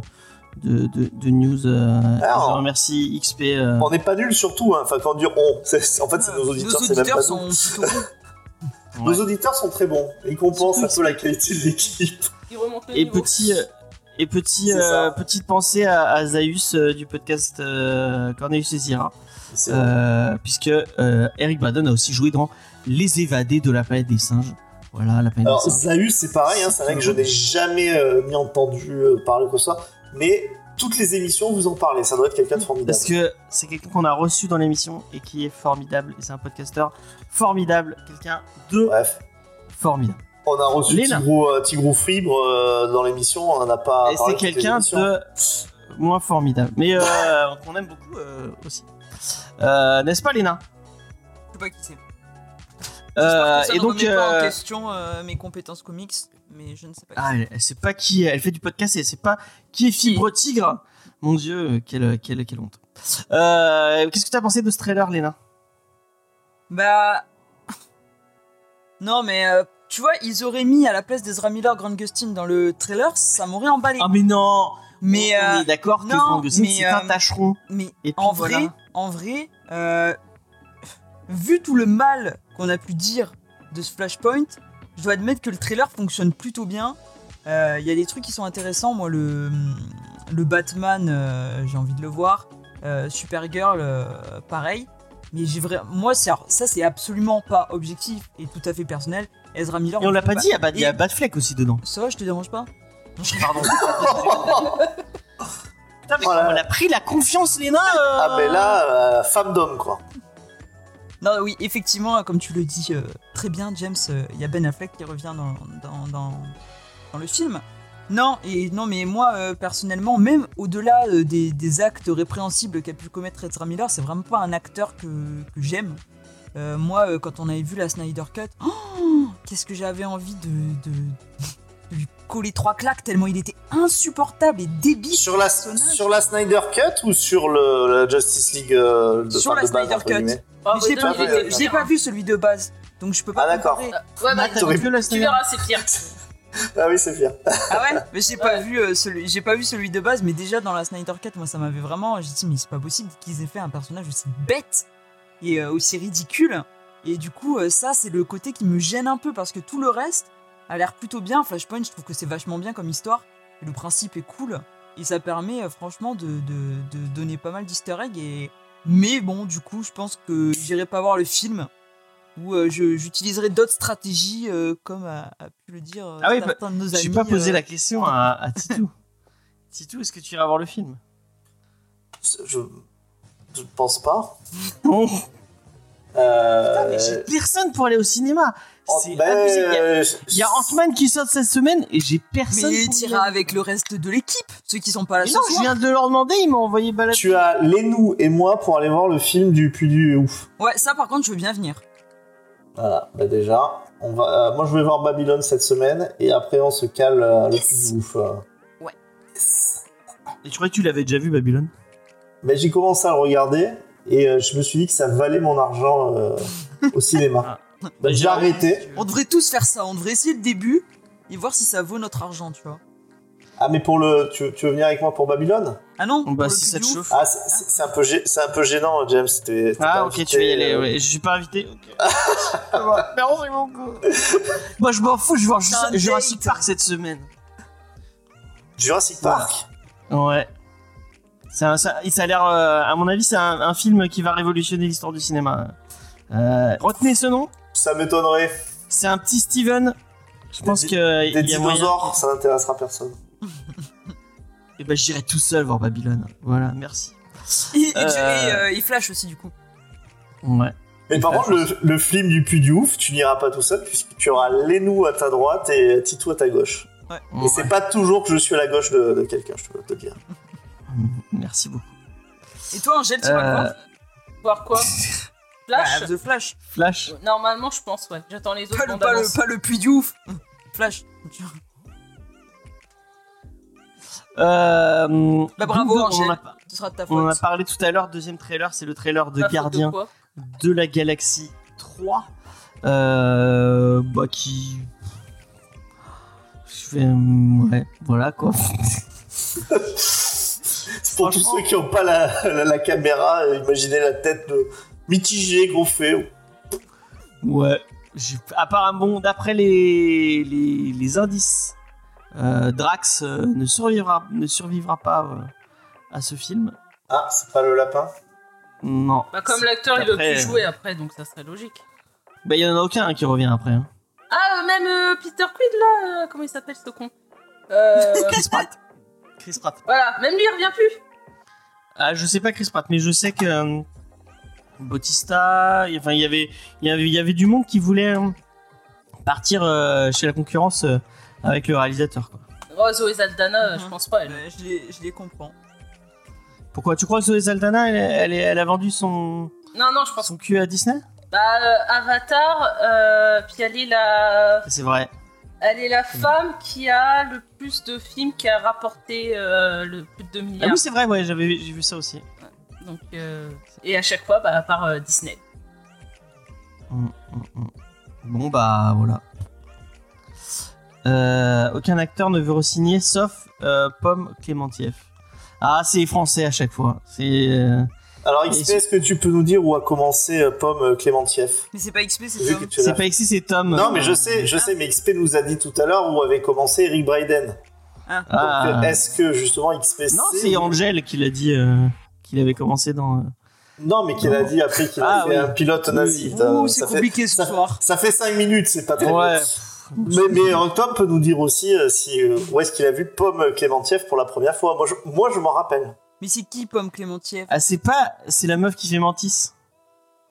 S2: de, de, de news. euh,
S4: Alors.
S2: je remercie XP. euh,
S4: On n'est pas nul surtout, hein. enfin quand on dit on, en fait c'est nos auditeurs, c'est
S3: Nos
S4: même
S3: auditeurs
S4: pas
S3: sont
S4: nous.
S3: bons.
S4: Nos auditeurs sont très bons, ils compensent un
S2: Surtout
S4: peu la qualité de l'équipe.
S2: Et petit, euh, et petit, euh, petite pensée à, à Zaius euh, du podcast euh, Cornelius et Zira,
S4: C'est-
S2: euh, puisque euh, Eric Braden a aussi joué dans Les Évadés de la planète des singes. Voilà, la
S4: Alors. Zaius c'est pareil, hein, c'est vrai que je n'ai jamais euh, ni entendu euh, parler que ce soit, mais toutes les émissions vous en parlez, ça doit être quelqu'un de formidable.
S2: Parce que c'est quelqu'un qu'on a reçu dans l'émission et qui est formidable. Et c'est un podcasteur formidable, quelqu'un de
S4: Bref.
S2: formidable.
S4: On a reçu. Tigrou, euh, Tigrou Fibre euh, dans l'émission, on en a pas
S2: et c'est quelqu'un de moins formidable. Mais euh, qu'on aime beaucoup euh, aussi. Euh, N'est-ce pas, Léna
S3: Je sais pas qui c'est.
S2: Euh,
S3: ça
S2: Et donc.
S3: pas en
S2: euh,
S3: question euh, mes compétences comics, mais je ne sais pas.
S2: Ah, elle, elle sait pas qui. Elle fait du podcast et elle sait pas qui est Fibre Tigre. Mon dieu, quelle, quelle, quelle honte. Euh, Qu'est-ce que tu as pensé de ce trailer, Léna?
S3: Bah. Non, mais tu vois, ils auraient mis à la place d'Ezra Miller Grant Gustin dans le trailer, ça m'aurait emballé.
S2: Ah, mais non
S3: mais,
S2: On est d'accord que Gosling,
S3: mais,
S2: c'est un tâcheron.
S3: mais
S2: Et puis
S3: en
S2: voilà.
S3: vrai, en vrai, vu tout le mal qu'on a pu dire de ce Flashpoint, je dois admettre que le trailer fonctionne plutôt bien. Euh, Il y a des trucs qui sont intéressants. Moi, le, le Batman, euh, j'ai envie de le voir. Euh, Supergirl, euh, pareil. Mais j'ai vraiment, moi, ça, c'est absolument pas objectif et tout à fait personnel. Ezra Miller.
S2: Et on l'a pas
S3: bah,
S2: dit, il y a Batfleck aussi dedans.
S3: Ça va, je te dérange pas?
S2: Pardon. Putain, mais
S4: Voilà.
S2: comment elle a pris la confiance, Léna euh,
S4: Ah mais là, euh, femme d'homme quoi.
S3: Non, oui, effectivement, comme tu le dis euh, très bien, James, euh, il y a Ben Affleck qui revient dans, dans, dans, dans le film. Non, et non, mais moi, euh, personnellement, même au-delà des, des actes répréhensibles qu'a pu commettre Ezra Miller, c'est vraiment pas un acteur que, que j'aime. Moi, quand on avait vu la Snyder Cut, oh, qu'est-ce que j'avais envie de, de, de lui coller trois claques tellement il était insupportable et débile.
S4: Sur la,
S3: personnage.
S4: sur la Snyder Cut ou sur le, la Justice League de,
S3: Sur la Snyder Cut.
S5: Ah,
S3: Mais je l'ai pas, vu-
S5: était
S3: je l'ai
S5: bien.
S3: pas vu celui de base, donc je peux pas.
S4: Ah, d'accord.
S3: comparer.
S5: Ouais, bah,
S4: t'aurais
S2: la
S5: tu verras, c'est pire.
S4: Ah oui, c'est bien.
S3: Ah ouais Mais j'ai pas
S5: Ouais.
S3: vu euh, celui j'ai pas vu celui de base mais déjà dans la Snyder Cut moi ça m'avait vraiment j'ai dit mais c'est pas possible qu'ils aient fait un personnage aussi bête et euh, aussi ridicule et du coup euh, ça c'est le côté qui me gêne un peu parce que tout le reste a l'air plutôt bien Flashpoint je trouve que c'est vachement bien comme histoire et le principe est cool et ça permet euh, franchement de, de, de donner pas mal d'easter eggs et mais bon du coup je pense que j'irai pas voir le film ou euh, je- j'utiliserai d'autres stratégies euh, comme a, a pu le dire euh,
S2: Ah oui,
S3: certains de nos
S2: Je
S3: amis
S2: n'ai pas posé
S3: euh,
S2: la question à, à Titou. Titou, est-ce que tu iras voir le film?
S4: Je, je pense pas. Euh,
S2: Mais j'ai personne pour aller au cinéma.
S4: Oh,
S2: C'est
S4: ben,
S2: abusé. Il y a-
S4: euh,
S2: Il y a Ant-Man qui sort cette semaine et j'ai personne.
S3: Mais t'iras
S2: aller.
S3: avec le reste de l'équipe, ceux qui sont pas là
S2: Mais
S3: ce
S2: non,
S3: soir.
S2: je viens de leur demander, ils m'ont envoyé balader.
S4: Tu as Lenou et moi pour aller voir le film du Puy du Ouf.
S3: Ouais, ça par contre, je veux bien venir.
S4: Voilà, bah déjà, on va. euh, moi, je vais voir Babylone cette semaine et après, on se cale euh, le
S3: Yes.
S4: Puy du Ouf. euh.
S3: Ouais.
S4: Yes.
S2: Et tu crois que tu l'avais déjà vu, Babylone?
S4: Mais j'ai commencé à le regarder et euh, je me suis dit que ça valait mon argent euh, au cinéma.
S2: Bah,
S4: j'ai arrêté.
S3: On devrait tous faire ça, on devrait essayer le début et voir si ça vaut notre argent, tu vois.
S4: Ah, mais pour le. Tu, tu veux venir avec moi pour Babylone?
S3: Ah non
S2: Bah, si ça te chauffe.
S4: Ah, c'est- un, peu gê- un peu gênant, James.
S2: Ah,
S4: pas
S2: ok,
S4: invité,
S2: tu veux y aller.
S4: euh,
S2: Ouais. Je suis pas invité. ok. Merci beaucoup. Moi, je m'en fous, je vais voir Jurassic. Park cette semaine.
S4: Jurassic Park?
S2: Ouais. C'est un- ça, ça a l'air, euh, à mon avis, c'est un, un film qui va révolutionner l'histoire du cinéma. Euh, retenez ce nom.
S4: Ça m'étonnerait.
S2: C'est un petit Steven. Je pense
S4: Des-
S2: qu'il
S4: Des
S2: y a moyen.
S4: dinosaures, ça n'intéressera personne.
S2: Et ben, j'irai tout seul voir Babylone. Voilà, merci.
S3: Et, et,
S2: Euh.
S3: et, euh, il flash aussi, du coup.
S2: Ouais.
S4: Mais par contre, le, le film du Puy du Ouf, tu n'iras pas tout seul puisque tu auras Lenou à ta droite et Titou à ta gauche. Et c'est pas toujours que je suis à la gauche de, de quelqu'un, je peux te le dire.
S2: Merci beaucoup.
S3: Et toi, Angèle, tu vas
S2: Euh,
S3: quoi?
S5: Voir quoi? Flash
S3: Bah, The Flash.
S2: Flash.
S5: Normalement, je pense, ouais. J'attends les autres
S3: Pas le, pas, le, pas le puits du ouf. Flash.
S2: Euh,
S3: Bah, bravo,
S2: on a pas-
S3: Ce sera de ta
S2: On en a parlé tout à l'heure, deuxième trailer, c'est le trailer de
S5: La
S2: Gardien de la Galaxie 3. Euh, bah qui... Je fais... hum, Ouais, voilà quoi.
S4: C'est pour tous ceux qui n'ont pas la, la, la caméra, euh, imaginez la tête de mitigée qu'on fait.
S2: Ouais. J'ai- Apparemment, d'après les, les, les indices, euh, Drax euh, ne, survivra, ne survivra pas euh, à ce film.
S4: Ah, c'est pas le lapin?
S2: Non.
S5: Bah, comme l'acteur, il veut
S2: Après,
S5: plus jouer après, donc ça serait logique.
S2: Bah, il y en a aucun hein, qui revient après. hein.
S5: Ah, euh, même euh, Peter Quid, là euh, Comment il s'appelle, ce con? Euh,
S2: Chris Pratt. Chris Pratt.
S5: Voilà, même lui, il revient plus.
S2: Ah, je sais pas Chris Pratt, mais je sais que euh, Bautista, enfin il y avait, il y avait, il y avait du monde qui voulait euh, partir euh, chez la concurrence euh, avec le réalisateur. Quoi.
S5: Oh, Zoé Saldana, euh, je pense pas, elle.
S3: Je, les, je les comprends.
S2: Pourquoi Tu crois que Zoé Saldana, elle, elle, est- elle a vendu son,
S5: Non, non, je pense
S2: son cul à Disney?
S5: Bah, euh, Avatar, euh, puis elle est la...
S2: C'est vrai.
S5: Elle est la femme qui a le plus de films qui a rapporté euh, le plus de 2
S2: Ah
S5: milliards.
S2: oui, c'est vrai, ouais, j'avais, j'ai vu ça aussi.
S5: Donc, euh, et à chaque fois, bah, par euh, Disney.
S2: Mm, mm, mm. Bon bah voilà. Euh, aucun acteur ne veut re-signer sauf euh, Pomme Clémentieff. Ah, c'est français à chaque fois. C'est euh,
S4: Alors, XP, est-ce que tu peux nous dire où a commencé Pomme Clémentieff?
S3: Mais c'est pas XP, c'est Tom.
S2: c'est pas ici, c'est Tom.
S4: Non, mais je sais, je sais, mais XP nous a dit tout à l'heure où avait commencé Eric Bryden.
S3: Ah.
S2: Ah.
S4: Donc, est-ce que justement XP
S2: Non, c'est Angel qui l'a dit euh, qu'il avait commencé dans.
S4: Non, mais qu'il a dit après qu'il
S2: Ah,
S4: fait
S2: oui.
S4: un pilote nazi.
S2: Oui.
S3: Ouh, c'est
S4: fait-
S3: compliqué ce
S4: ça-
S3: soir.
S4: Ça fait 5 minutes, c'est pas très
S2: Ouais.
S4: Mais, mais Tom peut nous dire aussi euh, si, euh, où est-ce qu'il a vu Pomme Clémentieff pour la première fois. Moi, je, moi, je m'en rappelle.
S3: Mais c'est qui, Pomme Clémentieff
S2: Ah, c'est pas. C'est la meuf qui fait Mantis.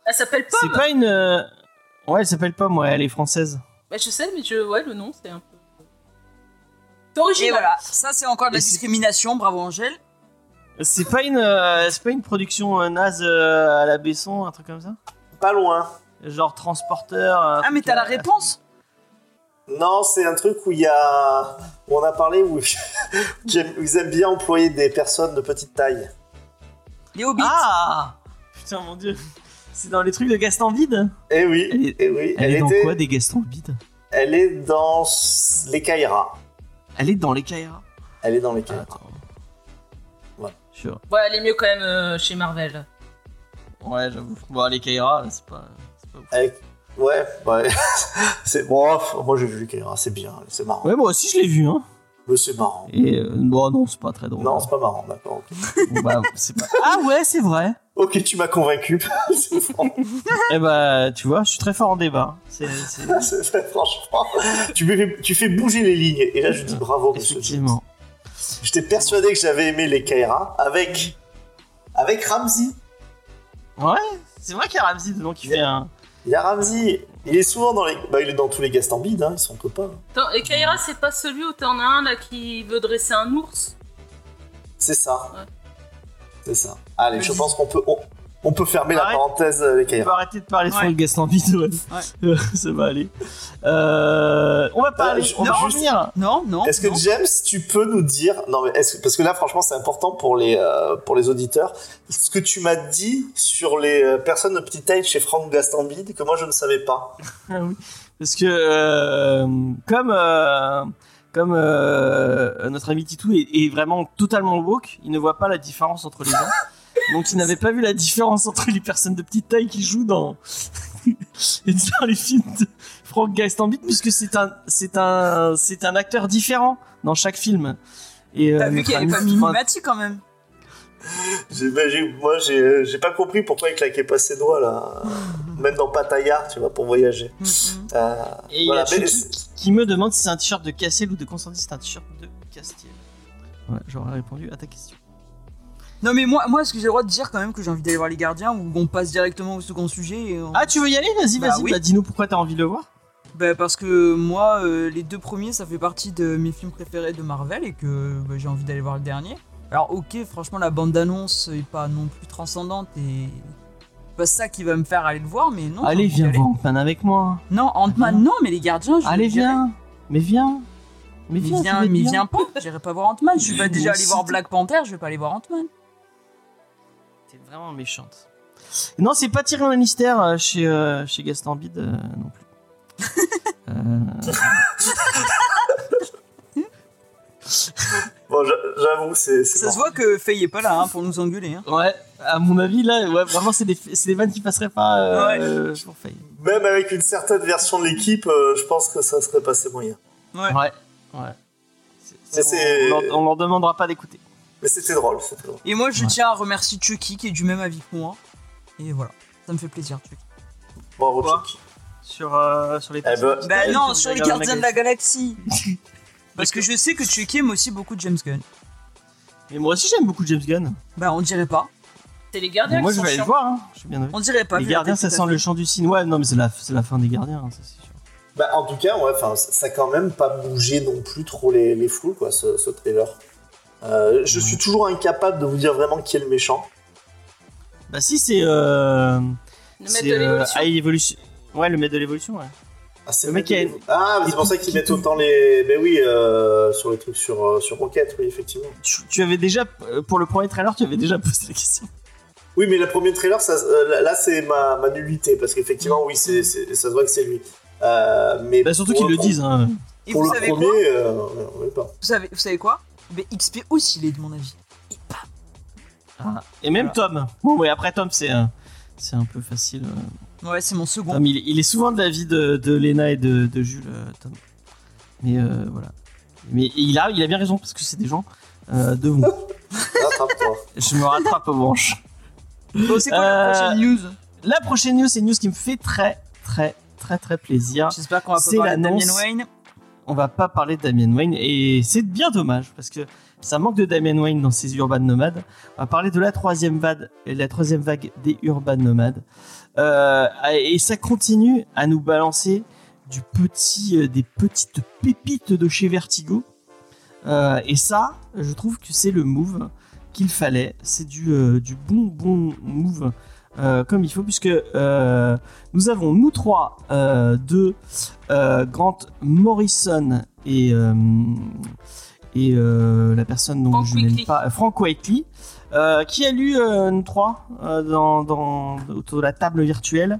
S5: Elle s'appelle
S2: C'est
S5: Pomme
S2: pas une. euh, Ouais, elle s'appelle Pomme, ouais, elle est française.
S5: Bah, je sais, mais je... ouais, le nom, c'est un peu... C'est
S3: Et
S5: original.
S3: voilà, ça c'est encore de la
S2: c'est-
S3: discrimination, bravo Angèle.
S2: C'est pas une. euh, C'est pas une production euh, naze euh, à la Besson, un truc comme ça?
S4: Pas loin.
S2: Genre transporteur. un
S3: Ah, mais
S2: truc,
S3: t'as la réponse?
S4: Non, c'est un truc où il y a. où on a parlé où j'aime- ils aiment bien employer des personnes de petite taille.
S3: Les Hobbits.
S2: Ah Putain, mon dieu. C'est dans les trucs de Gaston Vide?
S4: Eh oui,
S2: Elle est-
S4: eh oui.
S2: Elle, est dans
S4: était-
S2: quoi des Gaston Vide?
S4: Elle est dans s- les Kaira.
S2: Elle est dans les Kaira.
S4: Elle est dans les Kaira.
S2: Attends.
S4: Ouais.
S5: Elle est mieux quand même euh, chez Marvel.
S2: Ouais, j'avoue. Bon, les Kaira, c'est pas. C'est pas ouf.
S4: Avec- Ouais, ouais. c'est bon. Moi, j'ai vu les Kaira. C'est bien, c'est marrant.
S2: Ouais, moi aussi je l'ai vu, hein.
S4: Mais c'est marrant.
S2: Et euh, bon, non, c'est pas très drôle.
S4: Non, c'est pas marrant, d'accord. ok.
S2: Bon, bah, c'est pas. Ah ouais, c'est vrai.
S4: Ok, tu m'as convaincu.
S2: Eh bah, tu vois, je suis très fort en débat. C'est, c'est...
S4: c'est- c'est- franchement, tu, fais, tu fais bouger les lignes. Et là, je dis bravo, monsieur
S2: Effectivement.
S4: J'étais persuadé que j'avais aimé les Kaira avec, avec Ramsey.
S2: Ouais, C'est vrai qu'il y a Ramsey dedans qui fait un.
S4: Il y a Ramsey, il est souvent dans les. Bah, il est dans tous les Gastambides, hein, ils sont copains.
S5: Attends, et Kaira, c'est pas celui où t'en as un là qui veut dresser un ours?
S4: C'est ça.
S5: Ouais.
S4: C'est ça. Allez, je pense qu'on peut. On, on peut fermer la parenthèse, euh, les
S2: On
S4: Kaira.
S2: va arrêter de parler de
S3: Ouais.
S2: Frank Gastambide, ouais.
S3: Ouais.
S2: Ça va aller. Euh, on va parler.
S4: je-
S2: on va
S4: juste-.
S3: Non, non.
S4: Est-ce que
S3: non.
S4: James, tu peux nous dire, non mais est-ce que- parce que là franchement c'est important pour les euh, pour les auditeurs, ce que tu m'as dit sur les euh, personnes de petite taille chez Franck Gastambide que moi je ne savais pas.
S2: Ah oui. Parce que euh, comme euh, comme euh, notre ami Titou est, est vraiment totalement woke, il ne voit pas la différence entre les gens. Donc il n'avait pas vu la différence entre les personnes de petite taille qui jouent dans dans les films de Frank Gastambide puisque c'est un c'est un c'est un acteur différent dans chaque film. Et euh,
S3: T'as vu qu'il avait pas Mimimati quand même
S4: J'ai- j'ai- moi j'ai j'ai pas compris pourquoi il claquait pas ses doigts là, même dans Pattaya, tu vois, pour voyager.
S3: Mm, mm.
S4: Euh,
S2: Et il
S4: voilà,
S2: y a
S4: mais-
S2: Chucky qui me demande si c'est un t-shirt de Castiel ou de Constantine, c'est un t-shirt de Castiel. Voilà, j'aurais répondu à ta question.
S3: Non mais moi, moi, est-ce que j'ai le droit de dire quand même que j'ai envie d'aller voir les gardiens ou on passe directement au second sujet et on-
S2: Ah, tu veux y aller? Vas-y,
S3: Bah
S2: vas-y,
S3: oui.
S2: bah, dis-nous pourquoi t'as envie de le voir.
S3: Bah, parce que moi, euh, les deux premiers, ça fait partie de mes films préférés de Marvel et que bah, j'ai envie d'aller voir le dernier. Alors ok, franchement, la bande-annonce est pas non plus transcendante et c'est pas ça qui va me faire aller le voir, mais non. j'ai
S2: Allez,
S3: envie d'y
S2: viens
S3: aller.
S2: voir Ant-Man avec moi.
S3: Non, Ant-Man, non, mais les gardiens, je
S2: Allez, viens. Mais viens. Mais
S3: Mais
S2: viens,
S3: mais
S2: bien.
S3: viens pas, j'irai pas voir Ant-Man. Je suis pas déjà
S2: aussi,
S3: voir Black Panther, je vais pas aller voir Ant-Man.
S2: T'es vraiment méchante. Non, c'est pas Tyrion Lannister euh, chez, euh, chez Gastambide euh, non plus. Euh,
S4: Bon, j'a- j'avoue, c'est.
S3: Ça se voit que Faye est pas là hein, pour nous engueuler. Hein.
S2: ouais, à mon avis, là, ouais, vraiment, c'est des, c'est des vannes qui passeraient pas euh, pour Faye.
S4: Même avec une certaine version de l'équipe, euh, je pense que ça serait passé moyen.
S3: Ouais.
S2: Ouais, ouais. Leur, on leur demandera pas d'écouter.
S4: Mais c'était drôle, c'était drôle.
S3: Et moi, je
S2: Ouais.
S3: tiens à remercier Chucky qui est du même avis que moi. Et voilà, ça me fait plaisir, Chucky.
S4: Bravo,
S2: Quoi
S4: Chucky.
S2: Sur, euh, sur les
S4: Eh ben-.
S3: Bah non, sur les
S2: Gardiens
S3: de la galaxie. Parce que je sais que Chucky aime aussi beaucoup James Gunn.
S2: Mais moi aussi, j'aime beaucoup James Gunn.
S3: Bah on dirait pas.
S5: C'est les gardiens
S2: moi,
S5: qui
S2: je vais aller le voir. Hein. Je suis bien avis.
S3: On dirait pas.
S2: Les gardiens, ça sent le chant du cygne. Ouais, non, mais c'est la, c'est la fin des gardiens, hein, ça c'est sûr.
S4: Bah, en tout cas, ouais, enfin, ça ça a quand même pas bougé non plus trop les, les foules, quoi, ce, ce trailer. Euh, je suis toujours incapable de vous dire vraiment qui est le méchant.
S2: Bah, si, c'est. Euh,
S5: Le maître de
S2: euh,
S5: l'évolution.
S2: Ouais, le maître de l'évolution, ouais.
S4: Ah, c'est
S2: Le mec qui a-
S4: Ah, c'est pour ça qu'ils
S2: qui
S4: mettent autant les. Ben oui, euh, sur les trucs sur, sur Rocket, oui, effectivement.
S2: Tu, tu avais déjà. Pour le premier trailer, tu avais déjà posé la question.
S4: Oui, mais le premier trailer, ça, là, c'est ma, ma nullité, parce qu'effectivement, oui, c'est, ça se voit que c'est lui. Euh, mais
S2: Bah, surtout qu'ils le disent. Hein.
S3: Et
S4: Pour
S3: vous
S4: le
S3: savez
S4: premier,
S3: quoi
S4: euh, on est pas.
S3: vous savez, vous savez quoi? Mais XP aussi, il est de mon avis. Et.
S2: Ah. Et même Tom. Bon, ouais, après Tom, c'est un, c'est un peu facile. euh.
S3: Ouais, c'est mon second.
S2: Tom, il, il est souvent de l'avis de, de Lena et de, de Jules, euh, Tom. Mais euh, voilà. Mais il a, il a bien raison, parce que c'est des gens euh, de.
S4: Rattrape-toi.
S2: Je me rattrape aux branches.
S3: Bon, c'est quoi la prochaine news?
S2: La prochaine news, c'est une news qui me fait très, très, très, très plaisir.
S3: J'espère qu'on va pas
S2: c'est
S3: parler de. Wayne.
S2: On va pas parler de Damien Wayne et c'est bien dommage parce que ça manque de Damien Wayne dans ces urban nomades. On va parler de la troisième vague, des urban nomades. Euh, et ça continue à nous balancer du petit, euh, des petites pépites de chez Vertigo. Euh, et ça, je trouve que c'est le move qu'il fallait. C'est du, du bon, bon move comme il faut, puisque euh, nous avons, nous trois, euh, de euh, Grant Morrison et, euh, et euh, la personne dont
S5: Frank
S2: je n'aime pas, Frank Whiteley, euh, qui a lu euh, nous trois euh, dans, dans- autour de la table virtuelle.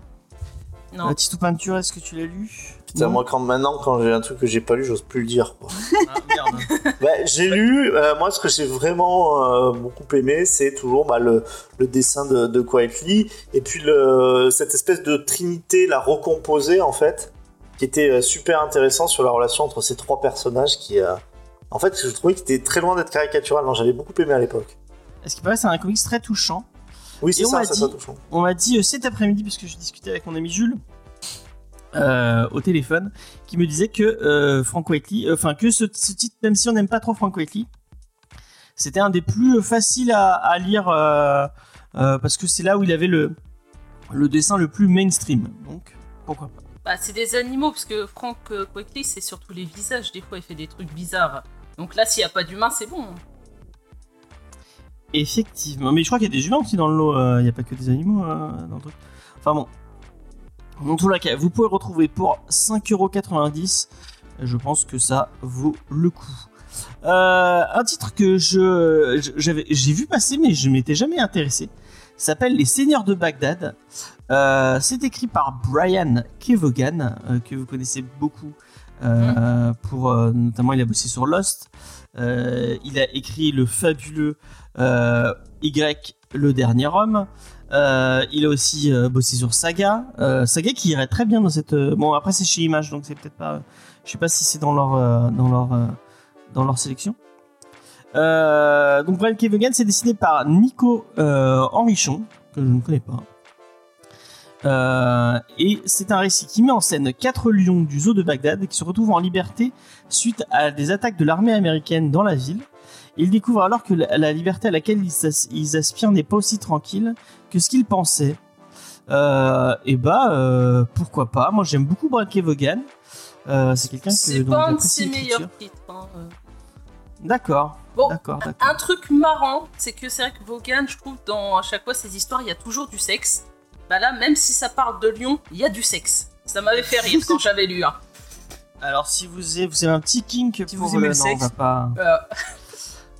S5: Non.
S2: Euh, Tito Peinture, est-ce que tu l'as lu?
S4: Moi, quand, maintenant, quand j'ai un truc que j'ai pas lu, j'ose plus le dire. quoi.
S2: Ah, merde.
S4: Bah, j'ai lu, euh, moi ce que j'ai vraiment euh, beaucoup aimé, c'est toujours bah, le, le dessin de, de Quietly, et puis le, cette espèce de trinité, la recomposée en fait, qui était euh, super intéressant sur la relation entre ces trois personnages qui... euh, en fait, je trouvais qu'il était très loin d'être caricatural, non, j'avais beaucoup aimé à l'époque.
S2: Est-ce qu'il paraît que c'est un comics très touchant?
S4: Oui, c'est ça,
S2: dit-
S4: ça touchant.
S2: On m'a dit euh, cet après-midi, puisque je discutais avec mon ami Jules euh, au téléphone, qui me disait que euh, Frank Whiteley, euh, enfin que ce, ce titre, même si on n'aime pas trop Frank Whiteley, c'était un des plus faciles à, à lire euh, parce que c'est là où il avait le le dessin le plus mainstream. Donc, pourquoi pas.
S5: Bah, c'est des animaux, parce que Frank Quitely, c'est surtout les visages. Des fois, il fait des trucs bizarres. Donc là, s'il n'y a pas d'humain, c'est bon.
S2: Effectivement, mais je crois qu'il y a des humains aussi dans le lot, il n'y a pas que des animaux euh, dans le truc. Enfin bon. Les cas, vous pouvez retrouver pour 5,90€. Je pense que ça vaut le coup. Euh, un titre que je je- j'avais j'ai vu passer mais je m'étais jamais intéressé s'appelle Les Seigneurs de Bagdad. Euh, c'est écrit par Brian Kevogan euh, que vous connaissez beaucoup euh, pour notamment il a bossé sur Lost. Il a écrit le fabuleux Y le dernier homme. Euh, il a aussi euh, bossé sur Saga. Euh, Saga qui irait très bien dans cette. Bon après c'est chez Image donc c'est peut-être pas. Je sais pas si c'est dans leur dans leur dans leur sélection. Donc Brian Kevogan c'est dessiné par Nico Henrichon que je ne connais pas. Et c'est un récit qui met en scène quatre lions du zoo de Bagdad qui se retrouvent en liberté suite à des attaques de l'armée américaine dans la ville. Ils découvrent alors que la, la liberté à laquelle ils, as- ils aspirent n'est pas aussi tranquille que ce qu'ils pensaient. Euh, et bah, euh, pourquoi pas Moi, j'aime beaucoup Brad Kevogan. Euh, c'est quelqu'un que
S5: C'est pas un de ses meilleurs titres. hein, euh.
S2: D'accord.
S5: Bon,
S2: D'accord, d'accord.
S5: Un truc marrant, c'est que c'est vrai que Vaughan, je trouve, dans à chaque fois ces histoires, il y a toujours du sexe. Bah là, même si ça parle de lion, il y a du sexe. Ça m'avait fait rire quand j'avais lu. hein.
S2: Alors, si vous avez, vous avez un petit kink
S3: Si
S2: pour
S3: vous aimez
S2: le,
S3: le
S2: non,
S3: sexe.
S2: on va pas,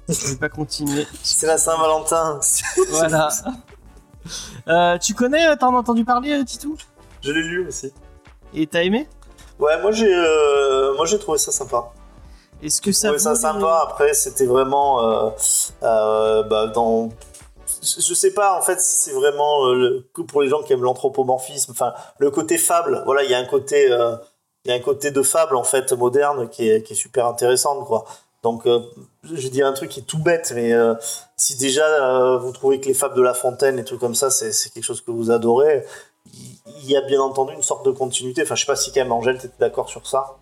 S2: je vais pas continuer.
S4: C'est la Saint-Valentin.
S2: voilà. Euh, tu connais, t'en as entendu parler, euh, Titou?
S4: Je l'ai lu aussi.
S2: Et t'as aimé?
S4: Ouais, moi j'ai euh, moi j'ai trouvé ça sympa.
S2: Est-ce que ça
S4: ça sympa. Après, c'était vraiment euh, euh, bah, dans. Je sais pas en fait si c'est vraiment euh, le- pour les gens qui aiment l'anthropomorphisme. Enfin, le côté fable. Voilà, il y a un côté euh, il y a un côté de fable en fait moderne qui est, qui est super intéressante quoi. Donc, euh, je dis un truc qui est tout bête, mais euh, si déjà euh, vous trouvez que les fables de La Fontaine, les trucs comme ça, c'est quelque chose que vous adorez, il y a bien entendu une sorte de continuité. Enfin, je sais pas si quand même Angèle, t'étais d'accord sur ça,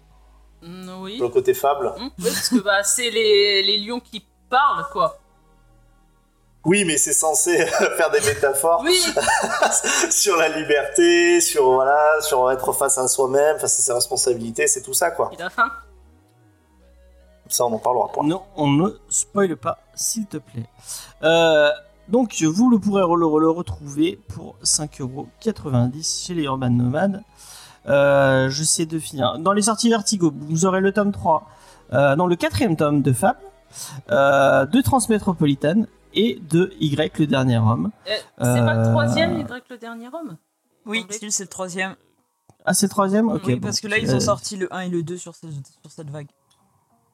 S5: mm, oui.
S4: sur le côté fable.
S5: Hum, oui, parce que bah, c'est les, les lions qui parlent, quoi.
S4: Oui, mais c'est censé faire des métaphores
S5: Oui,
S4: sur la liberté, sur voilà, sur être face à soi-même, face à ses responsabilités, c'est tout ça quoi.
S5: il a faim.
S4: Ça, on en parlera pas.
S2: Non, on ne spoile pas, s'il te plaît. Euh, donc, vous le pourrez re- le, le retrouver pour 5,90€ chez les Urban Nomades. Euh, J'essaie de finir. Dans les sorties Vertigo, vous aurez le tome 3, euh, non, le quatrième tome de Fable, euh, de Transmétropolitane et de Y, le dernier homme.
S5: Euh, c'est pas le troisième, Y le dernier homme?
S3: Oui, c'est le troisième.
S2: Ah, c'est le troisième? Ok.
S3: oui,
S2: bon.
S3: parce que là, ils ont sorti le 1 et le 2 sur cette, sur cette vague.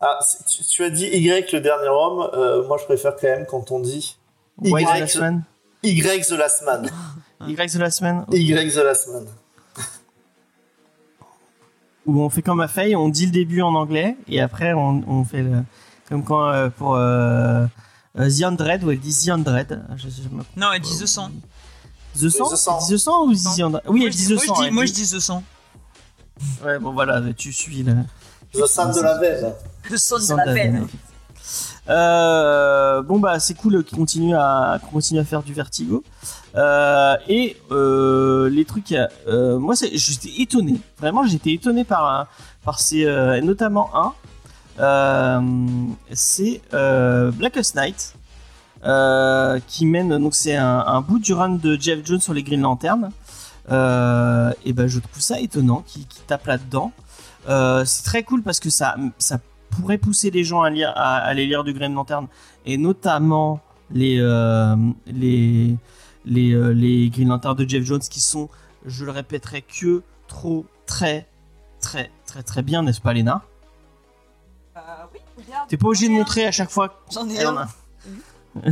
S4: Ah, tu, tu as dit Y le dernier homme. euh, moi, je préfère quand même quand on dit
S2: Y de la
S4: Y.
S2: semaine.
S4: Y the last man.
S2: Y de la semaine.
S4: Y the last man.
S2: où on fait comme à Faye, on dit le début en anglais et après on, on fait le comme quand euh, pour euh, euh, The Undread où elle dit The Undread. Je, je, me-
S3: Non, elle dit The 100.
S2: The 100
S4: The 100.
S2: Elle dit The 100 ou The Undread Oui,
S3: moi,
S2: elle
S3: je
S2: dit
S3: dis,
S2: The
S3: moi,
S2: 100.
S3: je dis,
S2: elle
S3: moi, je dis The 100.
S2: Ouais, bon voilà, tu suis là.
S4: The Sam de la veine.
S3: The 100
S2: The
S3: de la veine.
S2: Euh, bon bah c'est cool qu'ils continuent à qu'ils continuent à faire du vertigo. Euh, et euh, les trucs euh, moi c'est j'étais étonné. Vraiment j'étais étonné par par ces euh, notamment un. Euh, c'est euh, Blackest Night euh, qui mène donc c'est un, un bout du run de Jeff Jones sur les Green Lanterns. Euh, et ben je trouve ça étonnant qu'il qu'il tape là dedans c'est très cool parce que ça ça pourrait pousser les gens à, lire, à, à aller lire du Green Lantern et notamment les euh, les les, euh, les Green Lantern de Jeff Jones qui sont je le répéterai que trop très très très très bien n'est-ce pas Léna?
S3: Oui,
S2: t'es pas obligé de montrer à chaque fois
S3: J'en ai un.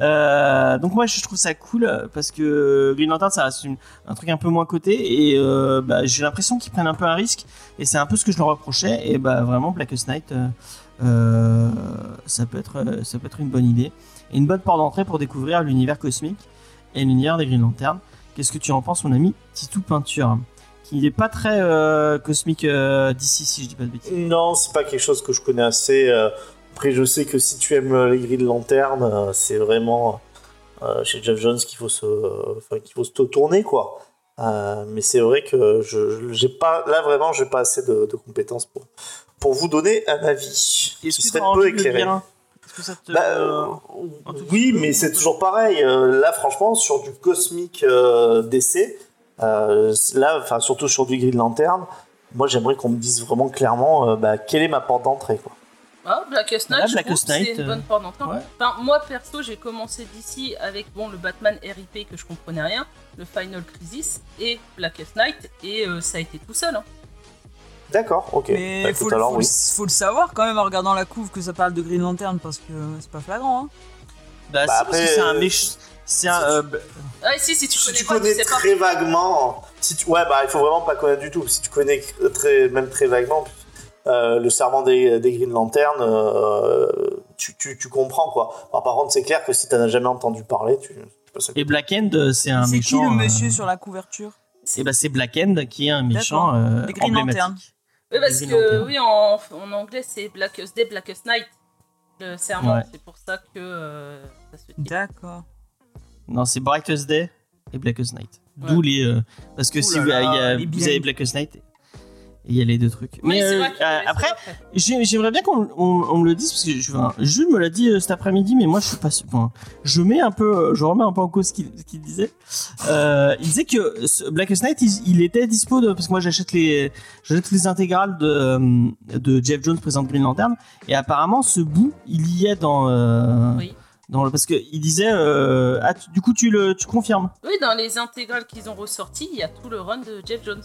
S2: Euh, donc moi je trouve ça cool parce que Green Lantern ça reste un truc un peu moins coté et euh, bah, j'ai l'impression qu'ils prennent un peu un risque et c'est un peu ce que je leur reprochais et bah vraiment Blackest Night euh, ça peut être ça peut être une bonne idée et une bonne porte d'entrée pour découvrir l'univers cosmique et l'univers des Green Lanterns qu'est-ce que tu en penses mon ami Titou Peinture qui n'est pas très cosmique d'ici si je dis pas de bêtises
S4: Non, c'est pas quelque chose que je connais assez. Euh, Après, je sais que si tu aimes les grilles de lanterne, euh, c'est vraiment euh, chez Jeff Jones qu'il faut se, enfin, qu'il faut se tourner quoi. Euh, mais c'est vrai que je, j'ai pas, là vraiment, j'ai pas assez de, de compétences pour pour vous donner un avis.
S2: Est-ce
S4: Ce
S2: que
S4: serait peu
S2: de
S4: éclairé.
S2: Est-ce que ça te.
S4: Bah, euh, oui, mais c'est toujours pareil. Euh, là, franchement, sur du cosmique euh, DC, euh, là, enfin surtout sur du Green Lantern, moi j'aimerais qu'on me dise vraiment clairement euh, bah, quelle est ma porte d'entrée. Quoi.
S5: Ah, Blackest Night,
S2: Voilà,
S5: je
S2: Blackest
S5: trouve que
S2: Night,
S5: c'est une
S2: euh,
S5: bonne porte d'entrée.
S2: ouais.
S5: Enfin, moi, perso, j'ai commencé d'ici avec bon, le Batman RIP que je comprenais rien, le Final Crisis et Blackest Night, et euh, ça a été tout seul. Hein.
S4: D'accord, ok.
S3: Mais
S4: Bah,
S3: faut,
S4: alors oui.
S3: le, faut le savoir quand même en regardant la couve que ça parle de Green Lantern parce que c'est pas flagrant. Hein.
S2: Bah,
S4: Bah,
S2: si, parce
S4: après,
S2: que c'est un
S4: euh,
S2: méchant. C'est un. euh,
S5: Ah, si, si tu
S4: Si
S5: connais
S4: tu
S5: pas,
S4: connais
S5: tu sais pas.
S4: très vaguement, si tu... ouais, bah il faut vraiment pas connaître du tout. Si tu connais très, même très vaguement euh, le serment des, des Green Lantern, euh, tu, tu, tu comprends quoi. Alors, par contre, c'est clair que si t'en as jamais entendu parler, tu. c'est pas ça que-
S2: Et Black End, euh, c'est un
S3: C'est qui
S2: méchant.
S3: le monsieur
S2: euh,
S3: sur la couverture?
S2: Et bah, c'est Black End qui est un méchant
S3: D'accord.
S2: euh,
S3: Des Green. Lantern.
S5: Oui, parce
S2: Green
S5: que
S2: Lantern.
S5: oui, en, en anglais, c'est Blackest Day, Blackest Night. Le serment,
S2: Ouais.
S5: c'est pour ça que euh, ça se dit.
S3: D'accord.
S2: Non, c'est Brightest Day et Blackest Night.
S5: Ouais.
S2: D'où les. euh, parce que
S3: Ouh
S2: si
S3: là
S2: vous,
S3: là,
S2: y a- vous avez Blackest Night, il y a les deux trucs. Mais euh,
S5: vrai que-
S2: euh, après, j'aimerais bien qu'on on, on me le dise parce que je, enfin, Jules me l'a dit euh, cet après-midi, mais moi je suis pas. sûr- Enfin, je mets un peu, je remets un peu en cause ce qu'il qu'il disait. Euh, il disait que Blackest Night, il, il était dispo de, parce que moi j'achète les, j'achète les intégrales de, de Jeff Jones présente Green Lantern, et apparemment ce bout, il y est dans. euh,
S5: Oui.
S2: Dans le, parce que il disait, euh, ah, tu- du coup tu le, tu confirmes.
S5: Oui, dans les intégrales qu'ils ont ressorties, il y a tout le run de Jeff Jones.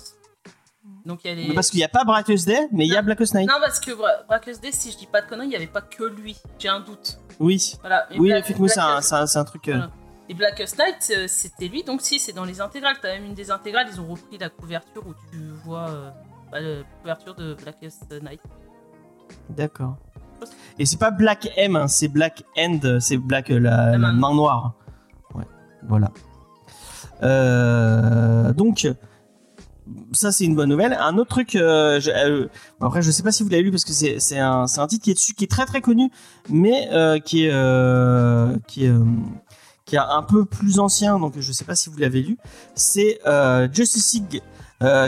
S5: Donc il y a les.
S2: Parce qu'il n'y a pas Brightest Day, mais il y a
S5: Non.
S2: Blackest Night.
S5: Non, parce que Bra- Blackest Day, si je dis pas de conneries, il n'y avait pas que lui. J'ai un doute.
S2: Oui.
S5: Voilà. Et
S2: Oui, effectivement, c'est un, un- truc. euh,
S5: Voilà. Et Blackest Night, euh, c'était lui, donc si, c'est dans les intégrales. T'as même une des intégrales, ils ont repris la couverture où tu vois euh, bah, la couverture de Blackest Night.
S2: D'accord. Et c'est pas Black M, hein, c'est Black End, c'est Black euh, la, la
S5: main
S2: main noire. Ouais, voilà. Euh, donc, ça c'est une bonne nouvelle. Un autre truc, euh, je- euh, après je sais pas si vous l'avez lu parce que c'est c'est un, c'est un titre qui est dessus, qui est très très connu, mais euh, qui est euh, qui est euh, qui est un peu plus ancien, donc je sais pas si vous l'avez lu. C'est Justice League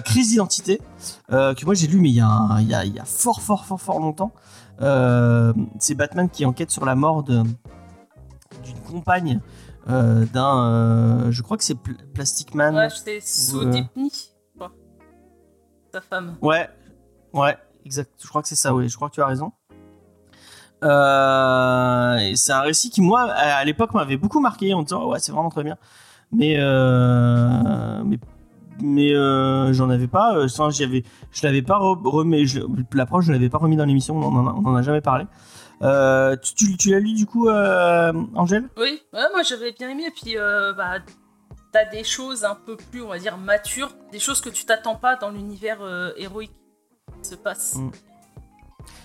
S2: Crise d'identité, que moi j'ai lu mais il y, a un- il y, a, il y a fort fort fort fort longtemps. C'est Batman qui enquête sur la mort de- d'une compagne d'un, je crois que c'est Pl- Plastic Man.
S5: Ouais, c'était sous. Sa femme.
S2: Ouais, ouais, exact. Je crois que c'est ça, oui. Je crois que tu as raison. Euh, c'est un récit qui, moi, à l'époque, m'avait beaucoup marqué en disant, ouais, c'est vraiment très bien. Mais, euh, mais, mais euh, j'en avais pas. euh, Enfin, j'y avais, je l'avais pas re- remis. je- L'approche, je l'avais pas remis dans l'émission. On en a, on en a jamais parlé. Euh, tu, tu- tu l'as lu du coup, euh, Angèle?
S5: Oui, ouais, moi j'avais bien aimé. Et puis, euh, bah, t'as des choses un peu plus, on va dire, matures, des choses que tu t'attends pas dans l'univers euh, héroïque qui se passe.
S2: Mm.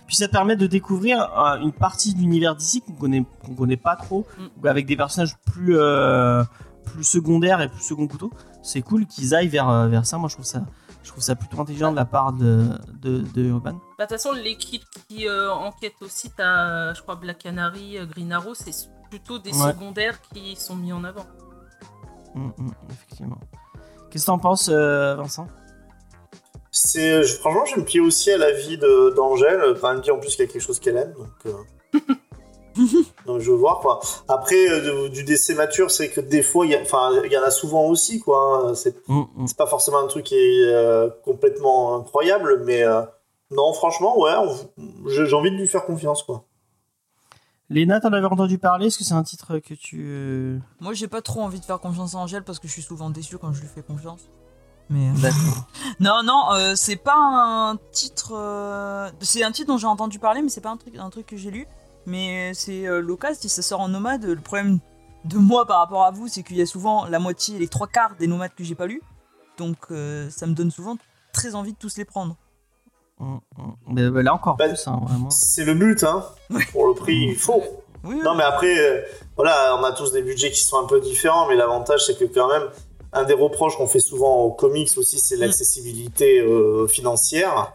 S2: Puis ça te permet de découvrir euh, une partie de l'univers d'ici qu'on connaît, qu'on connaît pas trop,
S5: Mm.
S2: avec des personnages plus, euh, plus secondaires et plus second couteau. C'est cool qu'ils aillent vers, vers ça. Moi, je trouve ça, je trouve ça plutôt intelligent de la part de, de, de Urban.
S5: Bah, de toute façon, l'équipe qui enquête aussi, t'as, je crois, Black Canary, Green Arrow, c'est plutôt des
S2: Ouais.
S5: secondaires qui sont mis en avant.
S2: Mm, mm, effectivement. Qu'est-ce que t'en penses, euh, Vincent?
S4: C'est, je- franchement, je me plie aussi à l'avis de- d'Angèle. Quand elle me dit en plus qu'il y a quelque chose qu'elle aime. Donc, euh, donc je veux voir quoi. Après, euh, du DC mature, c'est que des fois, il y, a- enfin, il y en a souvent aussi quoi. C'est
S2: Mm, mm.
S4: c'est pas forcément un truc qui est euh, complètement incroyable, mais euh, non, franchement, ouais, on- j'ai j'ai envie de lui faire confiance quoi.
S2: Léna, t'en avais entendu parler? Est-ce que c'est un titre que tu. euh,
S3: Moi, j'ai pas trop envie de faire confiance à Angèle parce que je suis souvent déçu quand je lui fais confiance. Mais. euh,
S2: D'accord.
S3: Non, non, euh, c'est pas un titre. euh, C'est un titre dont j'ai entendu parler, mais c'est pas un truc, un truc que j'ai lu. Mais c'est euh, ça sort en nomade. Le problème de moi par rapport à vous, c'est qu'il y a souvent la moitié, les trois quarts des nomades que j'ai pas lus. Donc euh, ça me donne souvent très envie de tous les prendre.
S2: Mm, mm. Mais bah, là encore
S4: Bah,
S2: plus, hein, vraiment.
S4: C'est le but, hein. Pour le prix, il faut.
S3: Oui,
S4: Non, mais après, euh, voilà, on a tous des budgets qui sont un peu différents, mais l'avantage, c'est que quand même, un des reproches qu'on fait souvent aux comics aussi, c'est l'accessibilité euh, financière.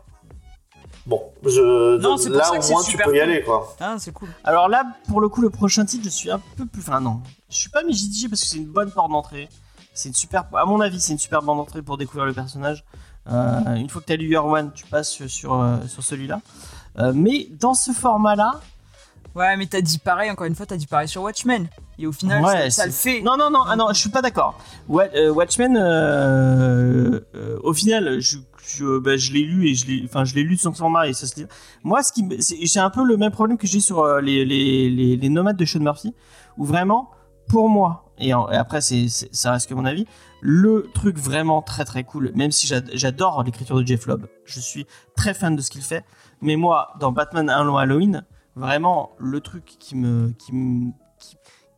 S4: Bon, Je,
S3: Non, c'est pour
S4: là au moins tu peux y
S3: cool.
S4: aller quoi.
S3: Ah, c'est cool.
S2: Alors là, pour le coup, le prochain titre, je suis un peu plus. Enfin, non. Je suis pas mitigé parce que c'est une bonne porte d'entrée. C'est une super. À mon avis, c'est une super porte d'entrée pour découvrir le personnage. Euh, une fois que tu as lu Year One, tu passes sur, sur, euh, sur celui-là. Euh, mais dans ce format-là.
S3: Ouais, mais t'as dit pareil, encore une fois, t'as dit pareil sur Watchmen. Et au final,
S2: Ouais,
S3: ça, ça le fait.
S2: Non, non, non, ah non, je suis pas d'accord. Wa- Watchmen, euh, au final, je, je, bah, je l'ai lu et je l'ai, enfin, je l'ai lu sans format et ça se lit. Moi, ce qui, c'est un peu le même problème que j'ai sur les, les, les, les nomades de Sean Murphy, où vraiment, pour moi, et, en- et après, c'est- ça reste que mon avis, le truc vraiment très très cool, même si j'ad- j'adore l'écriture de Jeff Lobb, je suis très fan de ce qu'il fait, mais moi, dans Batman Un long Halloween, vraiment, le truc qui me, qui me,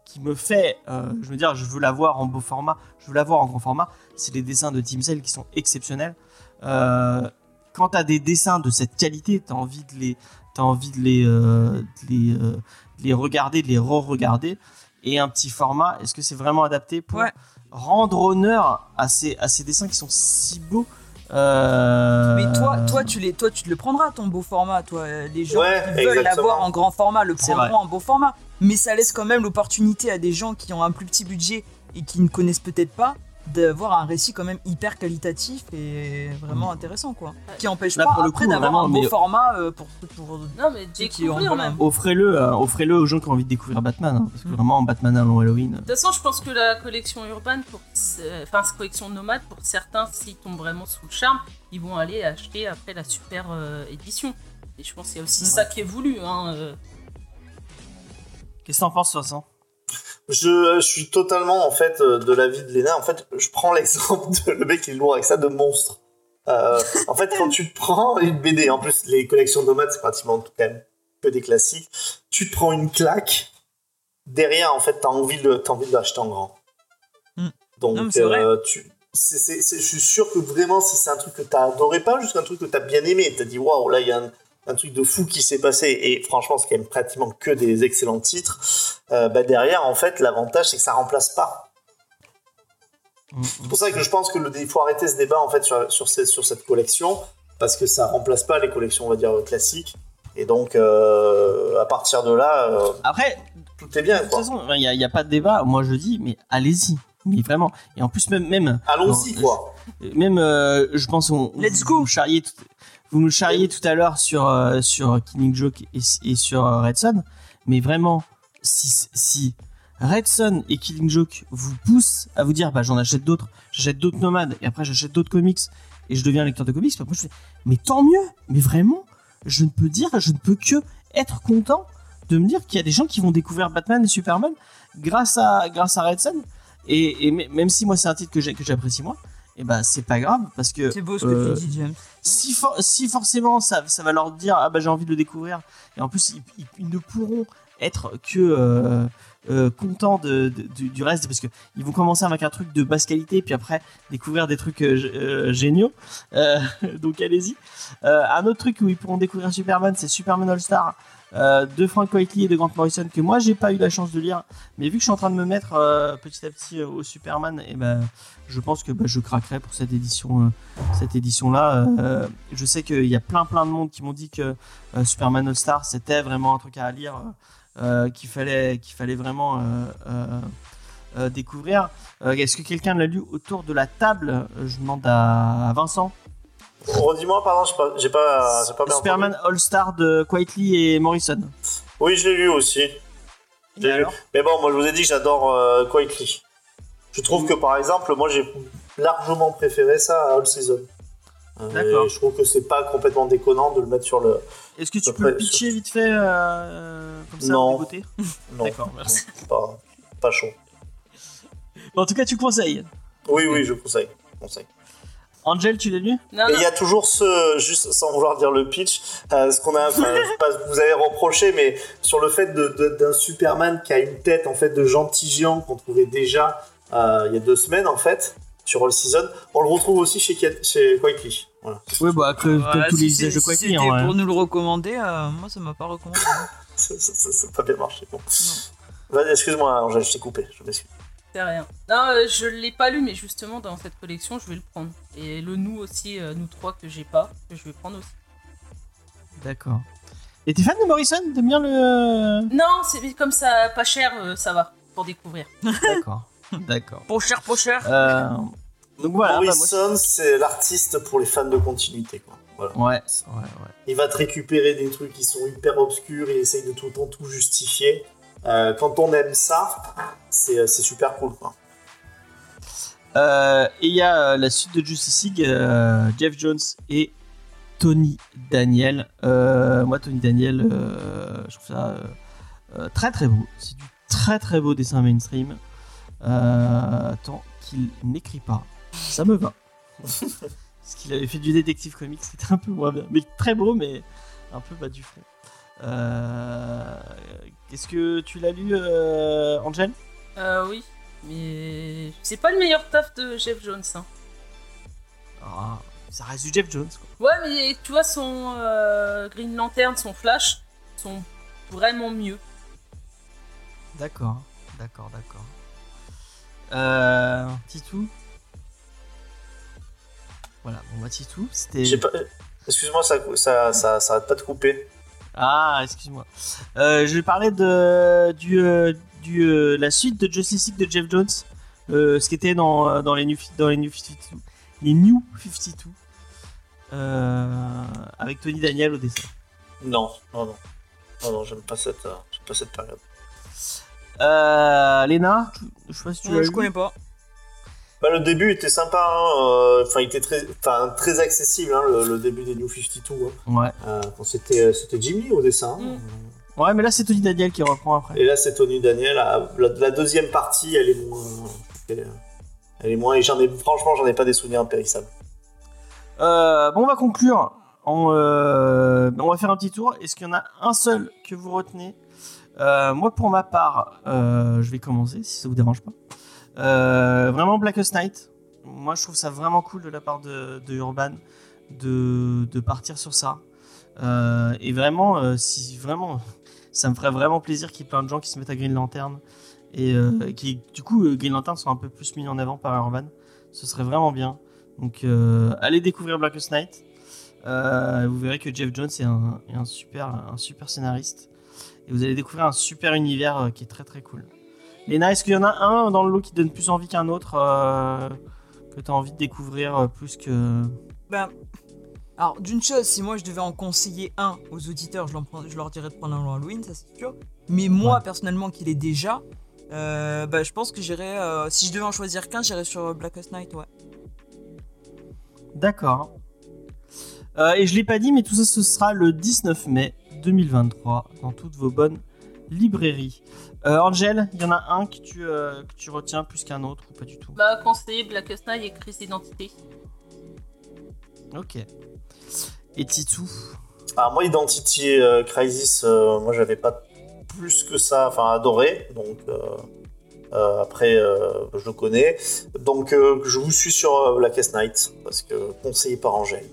S2: qui, me fait, euh, je veux dire, je veux la voir en beau format, je veux la voir en grand format, c'est les dessins de Tim Sale qui sont exceptionnels. Euh, quand tu as des dessins de cette qualité, tu as envie de les, envie de les, euh, euh, les regarder, de les re-regarder. Et un petit format, est-ce que c'est vraiment adapté pour
S3: Ouais.
S2: Rendre honneur à ces, à ces dessins qui sont si beaux Euh,
S3: Mais toi, toi, tu les, toi, tu te le prendras ton beau format. Toi, les gens
S4: Ouais,
S3: qui veulent l'avoir en grand format le prendront en beau format. Mais ça laisse quand même l'opportunité à des gens qui ont un plus petit budget et qui ne connaissent peut-être pas d'avoir un récit quand même hyper qualitatif et vraiment intéressant quoi. Qui empêche
S2: Là,
S3: pas
S2: pour le
S3: après d'avoir
S2: vraiment,
S3: un beau
S2: mais-
S3: format euh, pour, pour
S5: Non, mais
S3: Ceux qui ont
S5: découvrir
S3: voilà.
S5: même.
S2: Offrez-le, euh, offrez-le aux gens qui ont envie de découvrir Batman, hein, parce que
S3: Mm.
S2: vraiment Batman un long Halloween.
S5: De toute façon, je pense que la collection urbaine, pour, enfin, cette collection nomade, pour certains, s'ils tombent vraiment sous le charme, ils vont aller acheter après la super euh, édition. Et je pense qu'il y a aussi ça qui est voulu. Hein, euh.
S2: Qu'est-ce que t'en penses, Vincent?
S4: Je, je suis totalement en fait euh, de l'avis de Léna. En fait, je prends l'exemple de le mec qui est lourd avec ça de monstre. Euh, en fait, quand tu te prends une BD, en plus les collections nomades c'est pratiquement tout quand même que des classiques. Tu te prends une claque. Derrière, en fait, t'as envie de, t'as envie de l'acheter en grand.
S3: Mm.
S4: Donc,
S3: Non,
S4: euh, tu, c'est, c'est- c'est- je suis sûr que vraiment, si c'est un truc que t'as adoré, pas juste un truc que t'as bien aimé, t'as dit waouh, là il y a un, un truc de fou qui s'est passé. Et franchement, c'est quand même pratiquement que des excellents titres. Euh, bah derrière, en fait, l'avantage c'est que ça remplace pas. C'est pour ça que je pense que le, il faut arrêter ce débat en fait sur, sur, ces- sur cette collection parce que ça remplace pas les collections on va dire classiques et donc euh, à partir de là euh,
S2: Après,
S4: tout est bien
S2: de toute façon, il n'y a, y a pas de débat. Moi, je dis, mais allez-y. Mais vraiment. Et en plus, même, même,
S4: Allons-y quoi.
S2: même euh, je pense, on,
S3: Let's go.
S2: Charriez tout, vous nous charriez tout à l'heure sur, euh, sur Killing Joke et, sur euh, Red Son. Mais vraiment, si, si Red Son et Killing Joke vous poussent à vous dire, bah, j'en achète d'autres, j'achète d'autres nomades, et après j'achète d'autres comics, et je deviens lecteur de comics, bah, je fais, mais tant mieux. Mais vraiment, je ne peux dire, je ne peux que être content de me dire qu'il y a des gens qui vont découvrir Batman et Superman grâce à, grâce à. Et, et même si moi c'est un titre que j'apprécie moi, et bah c'est pas grave parce que
S3: C'est beau ce que
S2: euh,
S3: tu dis, James.
S2: si, for- si forcément ça, ça va leur dire ah bah j'ai envie de le découvrir et en plus ils, ils- ils ne pourront être que euh, euh, contents de, de- du, du reste parce que ils vont commencer avec un truc de basse qualité puis après découvrir des trucs euh, euh, géniaux. Euh, donc allez-y. Euh, un autre truc où ils pourront découvrir Superman c'est Superman All Star euh, de Frank Whiteley et de Grant Morrison que moi j'ai pas eu la chance de lire. Mais vu que je suis en train de me mettre euh, petit à petit euh, au Superman et ben je pense que bah, je craquerai pour cette édition cette édition là je sais qu'il y a plein plein de monde qui m'ont dit que Superman All Star c'était vraiment un truc à lire qu'il fallait qu'il fallait vraiment découvrir. Est-ce que quelqu'un l'a lu autour de la table? Je demande à Vincent
S4: Redis-moi pardon, j'ai pas j'ai pas, bien
S2: Superman All Star de Quietly et Morrison.
S4: Oui, je l'ai lu aussi. Lu. Mais bon, moi je vous ai dit que j'adore euh, Quietly. Je trouve que par exemple, moi j'ai largement préféré ça à All Season.
S2: D'accord.
S4: et Je trouve que c'est pas complètement déconnant de le mettre sur le.
S2: est-ce que tu peux le pitcher vite fait euh, comme ça
S4: Non. Non,
S2: D'accord, merci.
S4: pas, pas chaud.
S2: en tout cas tu conseilles
S4: Oui, oui, je conseille. je conseille.
S2: Angel tu l'as lu?
S5: Non,
S4: Et il y a toujours ce, juste sans vouloir dire le pitch, euh, ce qu'on a, enfin, pas ce que vous avez reproché, mais sur le fait d'un Superman qui a une tête en fait de gentil géant qu'on trouvait déjà euh, il y a deux semaines en fait sur All Season, on le retrouve aussi chez chez Quietly. Voilà.
S2: oui bah que, comme
S3: Voilà,
S2: tous les
S3: si c'est-
S2: visages de
S3: si
S2: Quietly
S3: c'était
S2: en vrai.
S3: pour nous le recommander, euh, moi ça m'a pas recommandé.
S4: Ça, ça, ça, ça a pas bien marché. Bon. Vas-y, Excuse-moi, Angèle, je t'ai coupé. Je m'excuse.
S5: C'est rien. Non, euh, je l'ai pas lu, mais justement dans cette collection, je vais le prendre. Et le nous aussi, euh, nous trois que j'ai pas, que je vais prendre aussi.
S2: D'accord. Et t'es fan de Morrison? T'aimes bien le.
S5: Non, c'est comme ça, pas cher, euh, ça va, pour découvrir.
S2: D'accord. D'accord.
S3: Pour cher, pour cher.
S2: Euh, donc voilà. bah, moi,
S4: Morrison, c'est l'artiste pour les fans de continuité. Quoi. Voilà.
S2: Ouais, ouais, ouais.
S4: Il va te récupérer des trucs qui sont hyper obscurs, il essaye de tout le temps tout justifier. Euh, quand on aime ça, c'est c'est super cool. Quoi.
S2: Euh, et il y a euh, la suite de Justice League, euh, Jeff Jones et Tony Daniel. Euh, moi, Tony Daniel, euh, je trouve ça euh, euh, très très beau. C'est du très très beau dessin mainstream. Euh, tant qu'il n'écrit pas, ça me va. Parce qu'il avait fait du détective comics, c'était un peu moins bien. Mais très beau, mais un peu bas du front. Euh, Qu'est-ce que tu l'as lu, euh, Angel?
S5: Euh, oui, mais c'est pas le meilleur taf de Jeff Jones. Hein.
S2: Ah, Ça reste du Jeff Jones. Quoi.
S5: Ouais, mais tu vois, son euh, Green Lantern, son Flash sont vraiment mieux.
S2: D'accord, d'accord, d'accord. Euh, Titou? Voilà, bon bah Titou, c'était...
S4: Excuse-moi, ça, ça, ça, ça arrête pas de couper.
S2: Ah, excuse-moi. Euh, je parlais de du, euh, du euh, la suite de Justice League de Jeff Jones, euh, ce qui était dans, dans les New dans les New 52, les New 52, euh, avec Tony Daniel au dessin.
S4: Non, non, non. Non, non, j'aime pas cette, euh, j'aime pas cette période.
S2: Euh, Léna, je sais pas si tu
S3: Ouais, je
S2: lu.
S3: connais pas.
S4: Bah, le début était sympa, hein, euh, enfin il était très, enfin, très accessible, hein, le, le début des New 52. hein.
S2: Ouais.
S4: Euh, c'était, euh, c'était Jimmy au dessin. hein.
S2: Ouais, mais là c'est Tony Daniel qui reprend après.
S4: Et là c'est Tony Daniel. La, la- la deuxième partie, elle est moins, elle, est- elle est moins. Et j'en ai, franchement, j'en ai pas des souvenirs impérissables.
S2: Euh, bon, on va conclure. On, euh, on va faire un petit tour. Est-ce qu'il y en a un seul que vous retenez? Euh, Moi, pour ma part, euh, je vais commencer si ça vous dérange pas. Euh, vraiment Blackest Night. Moi, je trouve ça vraiment cool de la part de, Urban de, partir sur ça. Euh, et vraiment, euh, si vraiment, ça me ferait vraiment plaisir qu'il y ait plein de gens qui se mettent à Green Lantern et euh, qui, du coup, Green Lantern soit un peu plus mis en avant par Urban. Ce serait vraiment bien. Donc, allez découvrir Blackest Night. Vous verrez que Jeff Jones est un, est un super, un super scénariste. Et vous allez découvrir un super univers qui est très très cool. Léna, est-ce qu'il y en a un dans le lot qui donne plus envie qu'un autre euh, que tu as envie de découvrir euh, plus que.
S3: Ben, alors, d'une chose, si moi je devais en conseiller un aux auditeurs, je, l'en prends- je leur dirais de prendre un Halloween, ça c'est sûr. Mais moi, personnellement, qui l'ai déjà, euh, bah, je pense que j'irais. euh, si je devais en choisir qu'un, j'irais sur Blackest Night, ouais.
S2: D'accord. Et je l'ai pas dit, mais tout ça, ce sera le 19 mai 2023 dans toutes vos bonnes librairies. Euh, Angel, il y en a un que tu, euh, que tu retiens plus qu'un autre ou pas du tout
S5: Bah, conseiller Blackest Night et crise d'identité.
S2: Ok. Et Titou
S4: Alors moi, Identity euh, Crisis, euh, moi j'avais pas plus que ça, enfin adoré. Donc euh, euh, après, euh, je le connais. Donc euh, je vous suis sur euh, Blackest Night parce que conseillé par Angèle.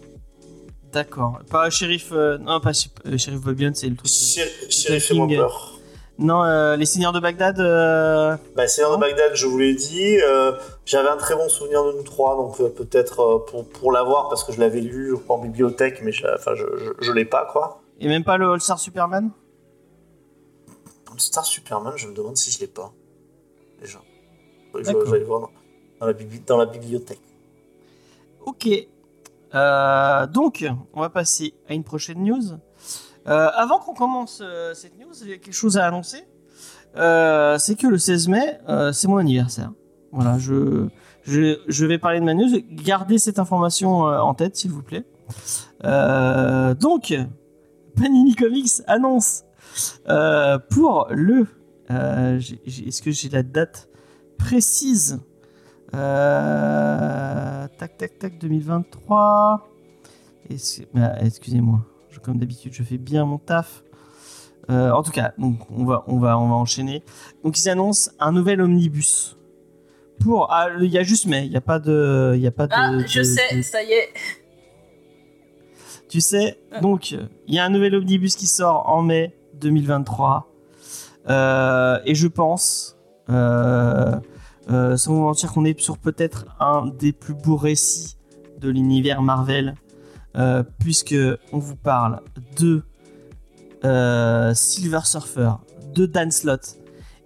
S2: D'accord. Pas Shérif. euh, non, pas euh, Shérif Bobion, c'est le truc.
S4: Shérif et.
S2: Non, euh, les Seigneurs de Bagdad. euh,
S4: Bah, Seigneur
S2: Non.
S4: de Bagdad, je vous l'ai dit. euh, J'avais un très bon souvenir de nous trois, donc euh, peut-être pour, pour l'avoir, parce que je l'avais lu en bibliothèque, mais je, enfin, je, je, je l'ai pas, quoi.
S2: Et même pas le All-Star Superman?
S4: Star Superman, je me demande si je l'ai pas. Déjà. J'aille voir dans, dans la, dans la bibliothèque.
S2: Ok. Donc, on va passer à une prochaine news. Euh, avant qu'on commence euh, cette news, j'ai quelque chose à annoncer. Euh, c'est que le 16 mai, c'est mon anniversaire. Voilà, je, vais parler de ma news. Gardez cette information en tête, s'il vous plaît. Donc, Panini Comics annonce pour le. Est-ce que j'ai la date précise? Tac, tac, tac, 2023. Est-ce- bah, Excusez-moi, je- comme d'habitude, je fais bien mon taf. Euh, en tout cas, donc, on, va, on, va, on va enchaîner. Donc, ils annoncent un nouvel omnibus. Pour. ah, Il y a juste mai, il n'y a pas de. Il y a pas de,
S5: Ah,
S2: de-
S5: je sais,
S2: de-
S5: ça y est.
S2: tu sais, donc, euh, il y a un nouvel omnibus qui sort en mai 2023. Euh, et je pense, euh, sans vous mentir, qu'on est sur peut-être un des plus beaux récits de l'univers Marvel euh, puisque on vous parle de euh, Silver Surfer, de Dan Slott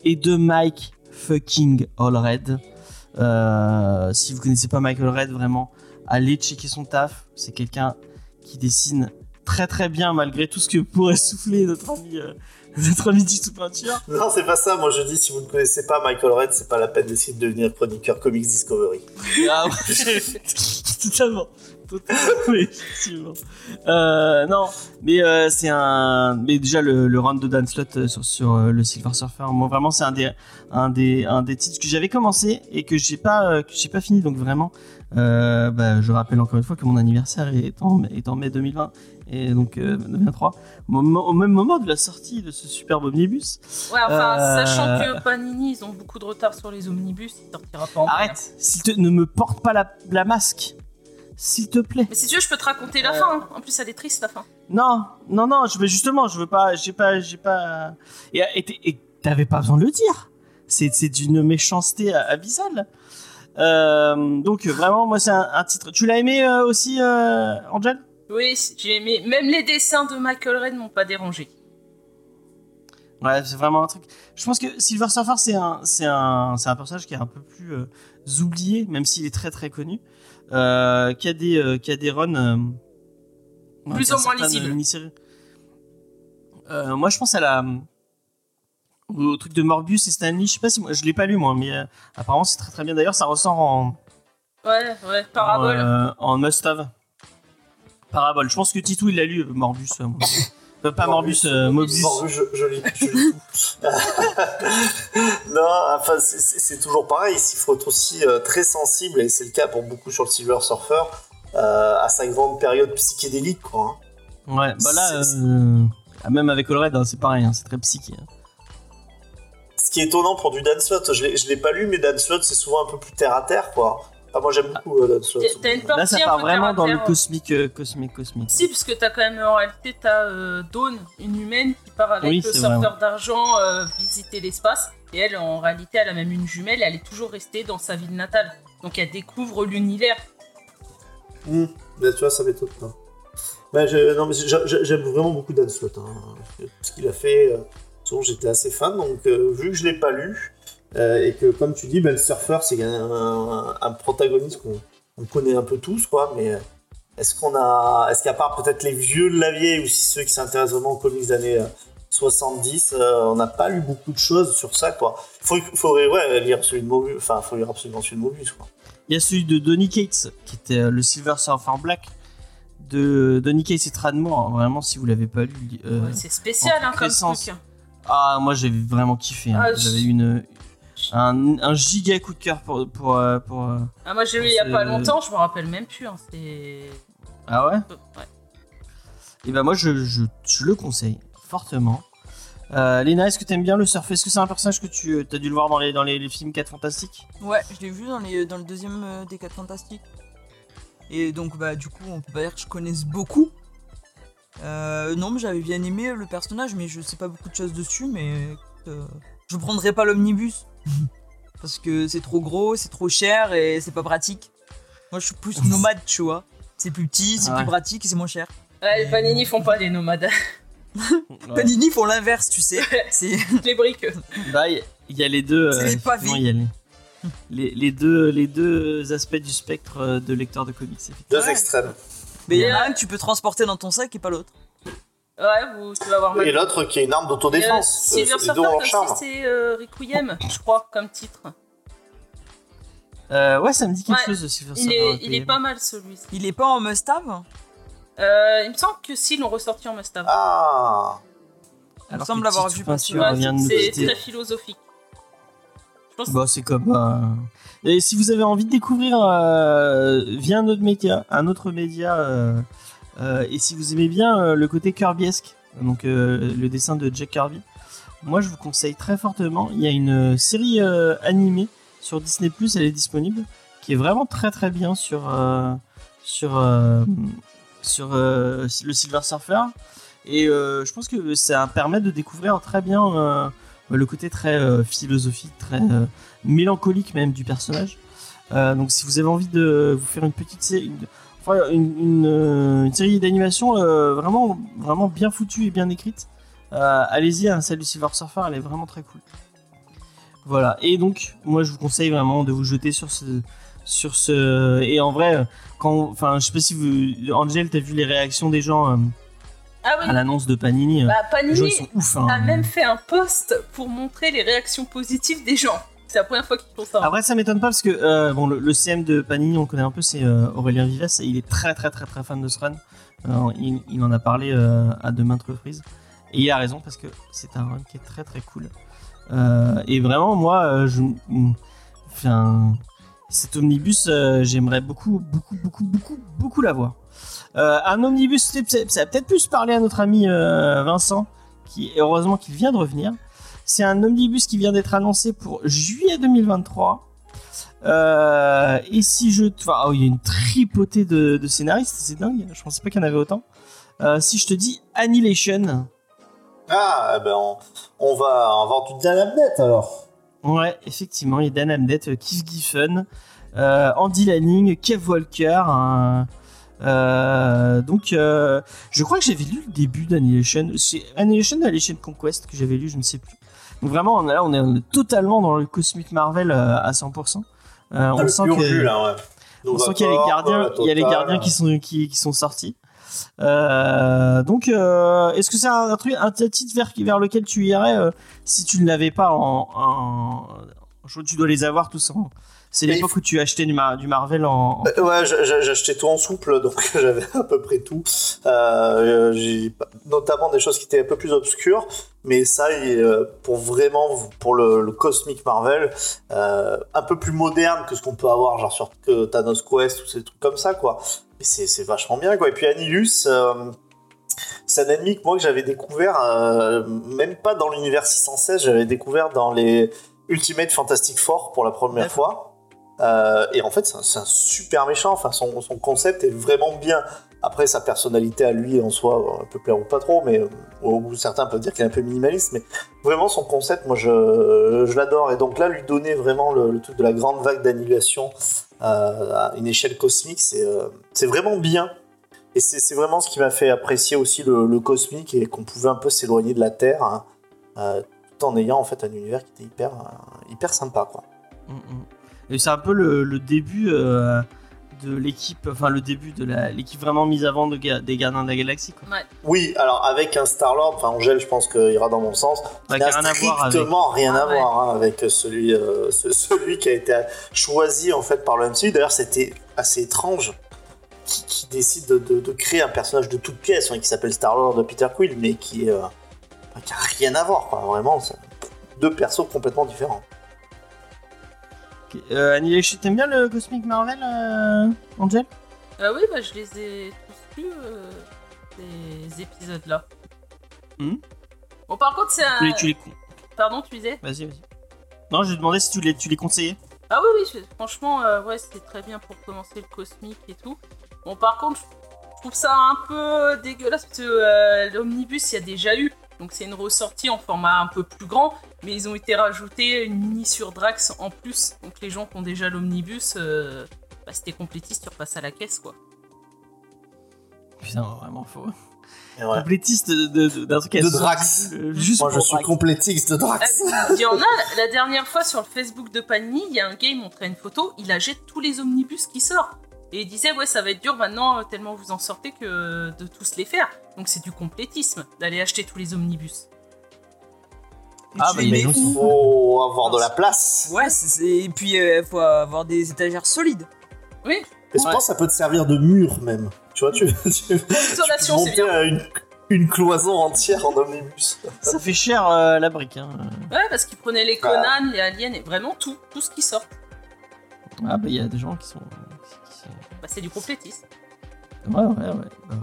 S2: et de Mike fucking Allred. Euh, si vous connaissez pas Michael Red, vraiment, allez checker son taf. C'est quelqu'un qui dessine très très bien malgré tout ce que pourrait souffler notre ami, euh, notre ami du sous peinture.
S4: Non, c'est pas ça. Moi, je dis, si vous ne connaissez pas Michael Red, c'est pas la peine d'essayer de devenir chroniqueur Comics Discovery.
S2: Ah ouais, totalement. Effectivement. Euh, non, mais euh, c'est un. Mais déjà, le, le run de Dan Slott euh, sur, sur euh, le Silver Surfer, moi vraiment, c'est un des, un, des, un des titres que j'avais commencé et que j'ai pas, que j'ai pas fini. Donc vraiment, bah, je rappelle encore une fois que mon anniversaire est en, est en mai 2020 et donc euh, 2023, au, au même moment de la sortie de ce superbe omnibus.
S5: Ouais, enfin, sachant que Panini, ils ont beaucoup de retard sur les omnibus, il sortira pas en.
S2: Arrête, s'il te, ne me porte pas la, la masque, s'il te plaît.
S5: Mais si tu veux, je peux te raconter la
S2: Euh.
S5: fin. hein. En plus, elle est triste, la fin.
S2: Non, non, non, je veux justement, je veux pas, j'ai pas, j'ai pas. Et t'avais pas besoin de le dire. C'est c'est d'une méchanceté abyssale. Euh, donc vraiment, moi c'est un, un titre. Tu l'as aimé euh, aussi, euh, Angel?
S5: Oui, j'ai aimé. Même les dessins de Michael Red m'ont pas dérangé.
S2: Ouais, c'est vraiment un truc. Je pense que Silver Surfer c'est un, c'est un, c'est un personnage qui est un peu plus euh, oublié, même s'il est très très connu, euh, qui a des, euh, qui a des runs euh,
S5: Plus ou moins lisibles.
S2: Euh, moi, je pense à la au truc de Morbius et Stanley. Je sais pas si moi, je l'ai pas lu moi, mais euh, apparemment c'est très très bien. D'ailleurs, ça ressort en
S5: Ouais, ouais, parabole.
S2: en, euh, en must-have. Parabole. Je pense que Titou il l'a lu Morbius. euh, pas Morbius, euh.
S4: Bon, je, je lis, je lis tout. non, enfin, c'est- toujours pareil. Il faut être aussi euh, très sensible, et c'est le cas pour beaucoup sur le Silver Surfer, euh, à sa grande période psychédélique, quoi. hein.
S2: Ouais, bah là, euh, même avec Allred, hein, c'est pareil, hein, c'est très psyché. hein.
S4: Ce qui est étonnant pour du Dan Slott, je l'ai pas lu, mais Dan Slott, c'est souvent un peu plus terre à terre, quoi. Enfin, moi, j'aime beaucoup euh.
S5: T'as- une partie
S2: Là, ça part vraiment dans le
S5: terre.
S2: cosmique, euh, cosmique, cosmique.
S5: Si, parce que t'as quand même en réalité t'as euh, Dawn, une humaine qui part avec
S2: Oui,
S5: le
S2: vrai,
S5: d'argent euh, visiter l'espace. Et elle, en réalité, elle a même une jumelle. Et elle est toujours restée dans sa ville natale. Donc elle découvre l'univers.
S4: Hmm. Bah, tu vois, ça m'étonne pas. Je- non, mais j'a- j'a- j'aime vraiment beaucoup Dan Slott. Hein. Ce qu'il a fait, euh, souvent, j'étais assez fan. Donc, euh, vu que je l'ai pas lu, euh, et que, comme tu dis, bah, le surfeur, c'est un, un- un protagoniste qu'on on connaît un peu tous, quoi. Mais euh, est-ce qu'on a, est-ce qu'à part peut-être les vieux de la vieille ou ceux qui s'intéressent vraiment aux comics des années euh, 70, euh, on n'a pas lu beaucoup de choses sur ça, quoi. Faut- faudrait, ouais, lire celui de Mobius. Enfin, faut lire absolument celui de Mobius, quoi.
S2: Il y a celui de Donny Cates, qui était euh, le Silver Surfer Black de Donny Cates et Tradmore. Vraiment, si vous l'avez pas lu. euh,
S5: C'est spécial hein, comme truc.
S2: Ah, moi j'avais vraiment kiffé. hein.
S5: Ah,
S2: J'avais une, un, un giga coup de cœur pour. pour, euh, pour, euh,
S5: Ah, moi j'ai lu il y a pas longtemps, je me rappelle même plus. hein, C'est.
S2: Ah ouais?
S5: Ouais.
S2: Et ben moi je, je, je le conseille fortement. Euh, Léna, est-ce que t'aimes bien le surf? Est-ce que c'est un personnage que tu as dû le voir dans les, dans les, les films 4 Fantastiques?
S3: Ouais, je l'ai vu dans, les, dans le deuxième euh, des 4 Fantastiques. Et donc, bah, du coup, on peut pas dire que je connaisse beaucoup. Euh, non, mais j'avais bien aimé le personnage, mais je sais pas beaucoup de choses dessus. Mais euh, je prendrai pas l'omnibus. Parce que c'est trop gros, c'est trop cher et c'est pas pratique. Moi, je suis plus nomade, tu vois. C'est plus petit, c'est
S2: Ouais.
S3: plus pratique et c'est moins cher.
S5: Ouais, les Panini font pas des nomades.
S2: Ouais.
S3: Panini font l'inverse, tu sais. C'est
S5: les briques.
S2: Bah, il y, a les deux.
S3: C'est les pavés.
S2: les, les, les deux, les deux aspects du spectre euh, de lecteur de comics.
S4: Deux
S3: Ouais.
S4: extrêmes.
S3: Mais il y en a un que tu peux transporter dans ton sac et pas l'autre.
S5: Ouais, vous, tu vas voir
S4: Et l'autre qui est une arme d'autodéfense.
S5: Euh, Silver
S4: Euh, c'est
S5: Surfer, c'est euh, Requiem, je crois, comme titre.
S2: Euh, ouais, ça me dit quelque
S5: Ouais,
S2: chose, Silver
S5: Il
S2: Surfer,
S5: est, il est pas mal celui-ci.
S3: Il est pas en must-have?
S5: Euh, il me semble que si, l'ont ressorti en must-have.
S4: Ah
S3: Il me
S2: Alors
S3: semble
S2: Titu
S3: vu passer.
S5: Ouais,
S2: de
S5: c'est très philosophique. Je pense
S2: Bah, c'est comme. euh, Et si vous avez envie de découvrir euh, via un autre média, un autre média, et si vous aimez bien euh, le côté Kirbyesque, donc euh, le dessin de Jack Kirby, moi je vous conseille très fortement. Il y a une série euh, animée sur Disney elle est disponible, qui est vraiment très très bien sur euh, sur euh, sur euh, le Silver Surfer. Et euh, je pense que ça permet de découvrir très bien euh, le côté très euh, philosophique, très euh, mélancolique même du personnage. Euh, donc si vous avez envie de vous faire une petite une- enfin, une, une, euh, une série d'animation euh, vraiment, vraiment bien foutue et bien écrite. Euh, Allez-y, hein, celle du Silver Surfer, elle est vraiment très cool. Voilà. Et donc, moi, je vous conseille vraiment de vous jeter sur ce, sur ce. Et en vrai, quand, enfin, je sais pas si vous, Angel, t'as vu les réactions des gens euh,
S5: Ah oui,
S2: à l'annonce de Panini.
S5: bah,
S2: les gens
S5: Panini
S2: ils sont ouf. hein.
S5: a même fait un post pour montrer les réactions positives des gens. C'est la première fois qu'ils font ça.
S2: Après, ça m'étonne pas parce que euh, bon, le, CM de Panini, on connaît un peu, c'est euh, Aurélien Vives. Et il est très, très, très, très fan de ce run. Il, en a parlé euh, à de maintes reprises. Et il a raison parce que c'est un run qui est très, très cool. Et vraiment, moi, je, mm, enfin, cet omnibus, j'aimerais beaucoup, beaucoup, beaucoup, beaucoup, beaucoup l'avoir. Un omnibus, ça va peut-être plus parler à notre ami Vincent, qui heureusement qu'il vient de revenir. C'est un omnibus qui vient d'être annoncé pour juillet 2023. Euh, et si je. Enfin, oh, il y a une tripotée de, de scénaristes, c'est dingue. Je pensais pas qu'il y en avait autant. Euh, si je te dis Annihilation,
S4: Ah, eh ben on, on va avoir du Dan Abnett alors.
S2: ouais, effectivement, il y a Dan Abnett, euh, Keith Giffen, euh, Andy Lanning, Kev Walker. hein. Donc, je crois que j'avais lu le début d'Annihilation. C'est Annihilation ou Annihilation Conquest que j'avais lu, je ne sais plus. Donc, vraiment, on est là, on est, totalement dans le Cosmic Marvel euh, à 100%. Euh, on sent
S4: ouais.
S2: On qu'il y a les gardiens, il y a les gardiens qui sont qui, qui sont sortis. Euh, donc, euh, est-ce que c'est un, un truc, un titre vers, vers lequel tu irais euh, si tu ne l'avais pas en, en- je crois que tu dois les avoir tous en. C'est l'époque où tu achetais du, Mar- du Marvel en. en-
S4: Euh, Ouais, j'a- j'a- j'achetais tout en souple, donc j'avais à peu près tout. Euh, notamment des choses qui étaient un peu plus obscures, mais ça, euh, pour vraiment, pour le, le Cosmic Marvel, euh, un peu plus moderne que ce qu'on peut avoir, genre sur Thanos Quest ou ces trucs comme ça, quoi. Mais c'est vachement bien, quoi. Et puis Annihilus, euh, c'est un ennemi que moi que j'avais découvert, euh, même pas dans l'univers 616, j'avais découvert dans les Ultimate Fantastic Four pour la première fois. Euh, et en fait, c'est un, super méchant. Enfin, son, concept est vraiment bien. Après, sa personnalité à lui en soi euh, peut plaire ou pas trop, mais euh, ou, ou certains peuvent dire qu'il est un peu minimaliste. Mais vraiment, son concept, moi, je, l'adore. Et donc là, lui donner vraiment le, truc de la grande vague d'annihilation euh, à une échelle cosmique, c'est euh, vraiment bien. Et c'est vraiment ce qui m'a fait apprécier aussi le, cosmique et qu'on pouvait un peu s'éloigner de la Terre, hein, euh, tout en ayant en fait un univers qui était hyper, euh, hyper sympa, quoi.
S2: Mm, mm. Et c'est un peu le, le début euh, de l'équipe, enfin le début de la- l'équipe vraiment mise avant de, des Gardiens de la Galaxie. Quoi.
S5: Ouais.
S4: Oui, alors avec un Star-Lord, enfin Angèle, je pense qu'il ira dans mon sens.
S2: Ouais,
S4: Il n'a
S2: a rien à voir avec-
S4: strictement rien à
S5: Ah ouais.
S4: voir hein, avec celui, euh, ce- celui qui a été choisi en fait par le MCU. D'ailleurs, c'était assez étrange qui, qui décide de, de- de créer un personnage de toute pièce hein, qui s'appelle Star-Lord de Peter Quill, mais qui, euh, qui a rien à voir. Quoi. Vraiment, c'est deux persos complètement différents.
S2: Euh, Annihilation, t'aimes bien le Cosmic Marvel, euh, Angel?
S5: Ah oui, bah, je les ai tous lus, euh, ces épisodes-là.
S2: Mhm.
S5: Bon, par contre, c'est un.
S2: tu les, tu les
S5: Pardon, tu disais?
S2: Vas-y, vas-y. Non, je demandais si tu les, tu les conseillais.
S5: Ah oui, oui, je- franchement, euh, ouais, c'était très bien pour commencer le cosmique et tout. Bon, par contre, je trouve ça un peu dégueulasse parce que euh, l'omnibus, il y a déjà eu. Donc c'est une ressortie en format un peu plus grand, mais ils ont été rajoutés une mini sur Drax en plus. Donc les gens qui ont déjà l'omnibus, euh, bah, c'était complétiste, tu repasses à la caisse quoi.
S2: Putain, vraiment faux.
S4: Ouais.
S2: Complétiste de- de- de- d'un truc
S4: De
S2: à-
S4: Drax.
S2: euh, juste
S4: Moi, je suis
S2: Drax.
S4: complétiste de
S5: Ah,
S4: Drax.
S5: Il y en a, la dernière fois sur le Facebook de Panini, il y a un gars, il montrait une photo, il achète tous les omnibus qui sortent. Et il disait, ouais, ça va être dur maintenant, euh, tellement vous en sortez, que de tous les faire. Donc c'est du complétisme, d'aller acheter tous les omnibus.
S2: Ah, bah,
S4: Il faut avoir de la place.
S3: Ouais, c'est- c'est- et puis il faut avoir des étagères solides.
S5: Oui,
S4: Et je pense que ça peut te servir de mur même. Tu vois, tu, tu, tu monter
S5: bien.
S4: une, une cloison entière en omnibus.
S2: Ça fait cher euh, la brique. Hein.
S5: Ouais, parce qu'il prenait les Conan, les aliens, et vraiment tout, tout ce qui sort.
S2: Ah, bah, il y a des gens qui sont.
S5: Bah, c'est du complétisme.
S2: Ouais, ouais, ouais. ouais.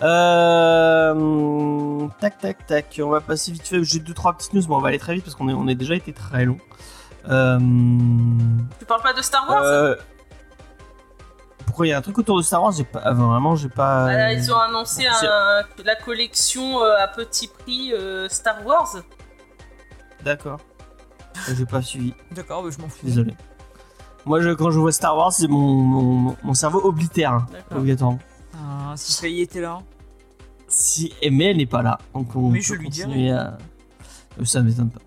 S2: Euh, tac, tac, tac. On va passer vite fait. J'ai deux, trois petites news, mais on va aller très vite parce qu'on est, on est déjà été très long. Euh,
S5: Tu parles pas de Star Wars
S2: euh, pourquoi il y a un truc autour de Star Wars? J'ai pas, ah, vraiment, j'ai pas.
S5: Là, Ils ont annoncé un- la collection euh, à petit prix euh, Star Wars.
S2: D'accord. J'ai pas suivi.
S3: D'accord, bah, je m'en fous.
S2: Désolé. Moi, je, quand je vois Star Wars, c'est mon, mon, mon cerveau oblitère, hein, obligatoirement.
S3: Ah, si Faye était là.
S2: Si, mais elle n'est pas là. Donc on
S3: Mais
S2: peut
S3: je lui
S2: continuer à... Euh, Ça m'étonne pas.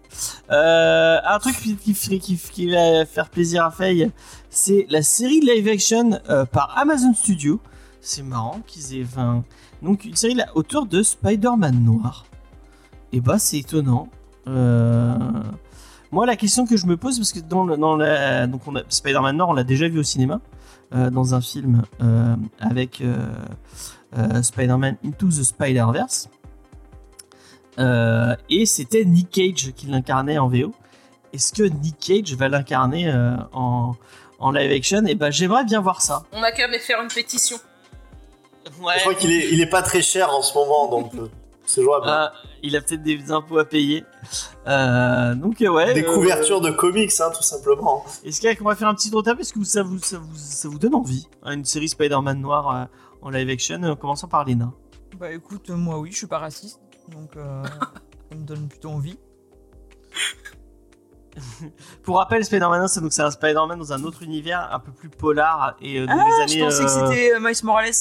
S2: Euh, un truc qui, qui, ferait- qui- qui va faire plaisir à Faye, c'est la série live action euh, par Amazon Studio. C'est marrant qu'ils aient. Enfin, donc une série là, autour de Spider-Man noir. Et bah c'est étonnant. Euh, Moi la question que je me pose parce que dans, le- dans la donc on a Spider-Man noir on l'a déjà vu au cinéma euh, dans un film euh, avec euh, euh, Spider-Man Into the Spider-Verse. Euh, et c'était Nick Cage qui l'incarnait en VO. Est-ce que Nick Cage va l'incarner euh, en, en live action? Et ben j'aimerais bien voir ça.
S5: On a qu'à faire une pétition.
S4: Je crois qu'il est, il est pas très cher en ce moment, donc c'est jouable.
S2: Ah, il a peut-être des impôts à payer. Euh, donc euh, ouais.
S4: Des
S2: euh,
S4: couvertures de comics, hein, tout simplement.
S2: Est-ce qu'on va faire un petit table Est-ce que ça vous, ça, vous, ça vous donne envie hein, Une série Spider-Man noir euh, en live action, en commençant par Lena.
S3: Bah écoute, moi oui, je suis pas raciste, donc euh, ça me donne plutôt envie.
S2: Pour rappel, Spider-Man, c'est donc c'est un Spider-Man dans un autre univers, un peu plus polar et euh, dans
S3: Ah,
S2: les années.
S3: je pensais que c'était euh, Miles Morales.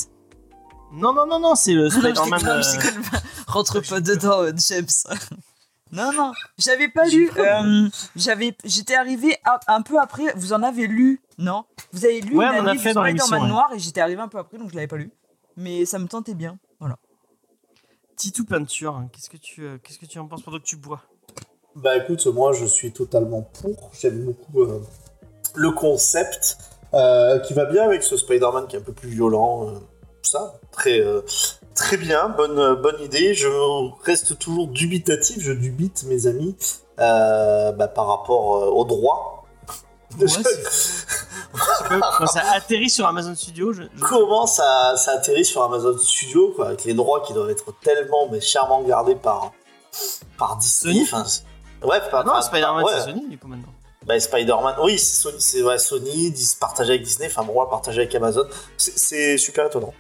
S2: Non, non, non, non, c'est le
S3: Je déconne,
S2: Spider-Man. euh.
S3: Rentre pas dedans, euh, James. non, non, j'avais pas lu. euh, j'avais, j'étais arrivé à- un peu après. Vous en avez lu, non? Vous avez lu
S2: Ouais, on a fait dans
S3: Spider-Man
S2: ouais.
S3: noir et j'étais arrivé un peu après, donc je l'avais pas lu. Mais ça me tentait bien. Voilà.
S2: Titou Peinture, hein, qu'est-ce que tu, euh, qu'est-ce que tu en penses pendant que tu bois?
S4: Bah écoute, moi je suis totalement pour. J'aime beaucoup euh, le concept euh, qui va bien avec ce Spider-Man qui est un peu plus violent. Tout ça, très, euh, très bien, bonne, euh, bonne idée. Je reste toujours dubitatif, je dubite mes amis euh, bah, par rapport au droit.
S2: Ouais, Quand ça atterrit sur Amazon Studio, je, je-
S4: Comment ça, ça atterrit sur Amazon Studio, quoi, avec les droits qui doivent être tellement mais chèrement gardés par, par Disney.
S2: Sony
S4: ouais, pas,
S2: Ah non, Spider-Man,
S4: ouais.
S2: c'est Sony, du coup, maintenant.
S4: Bah, Spider-Man, oui, c'est Sony, c'est ouais, Sony, partagé avec Disney, enfin bon, partagé avec Amazon. C'est super étonnant.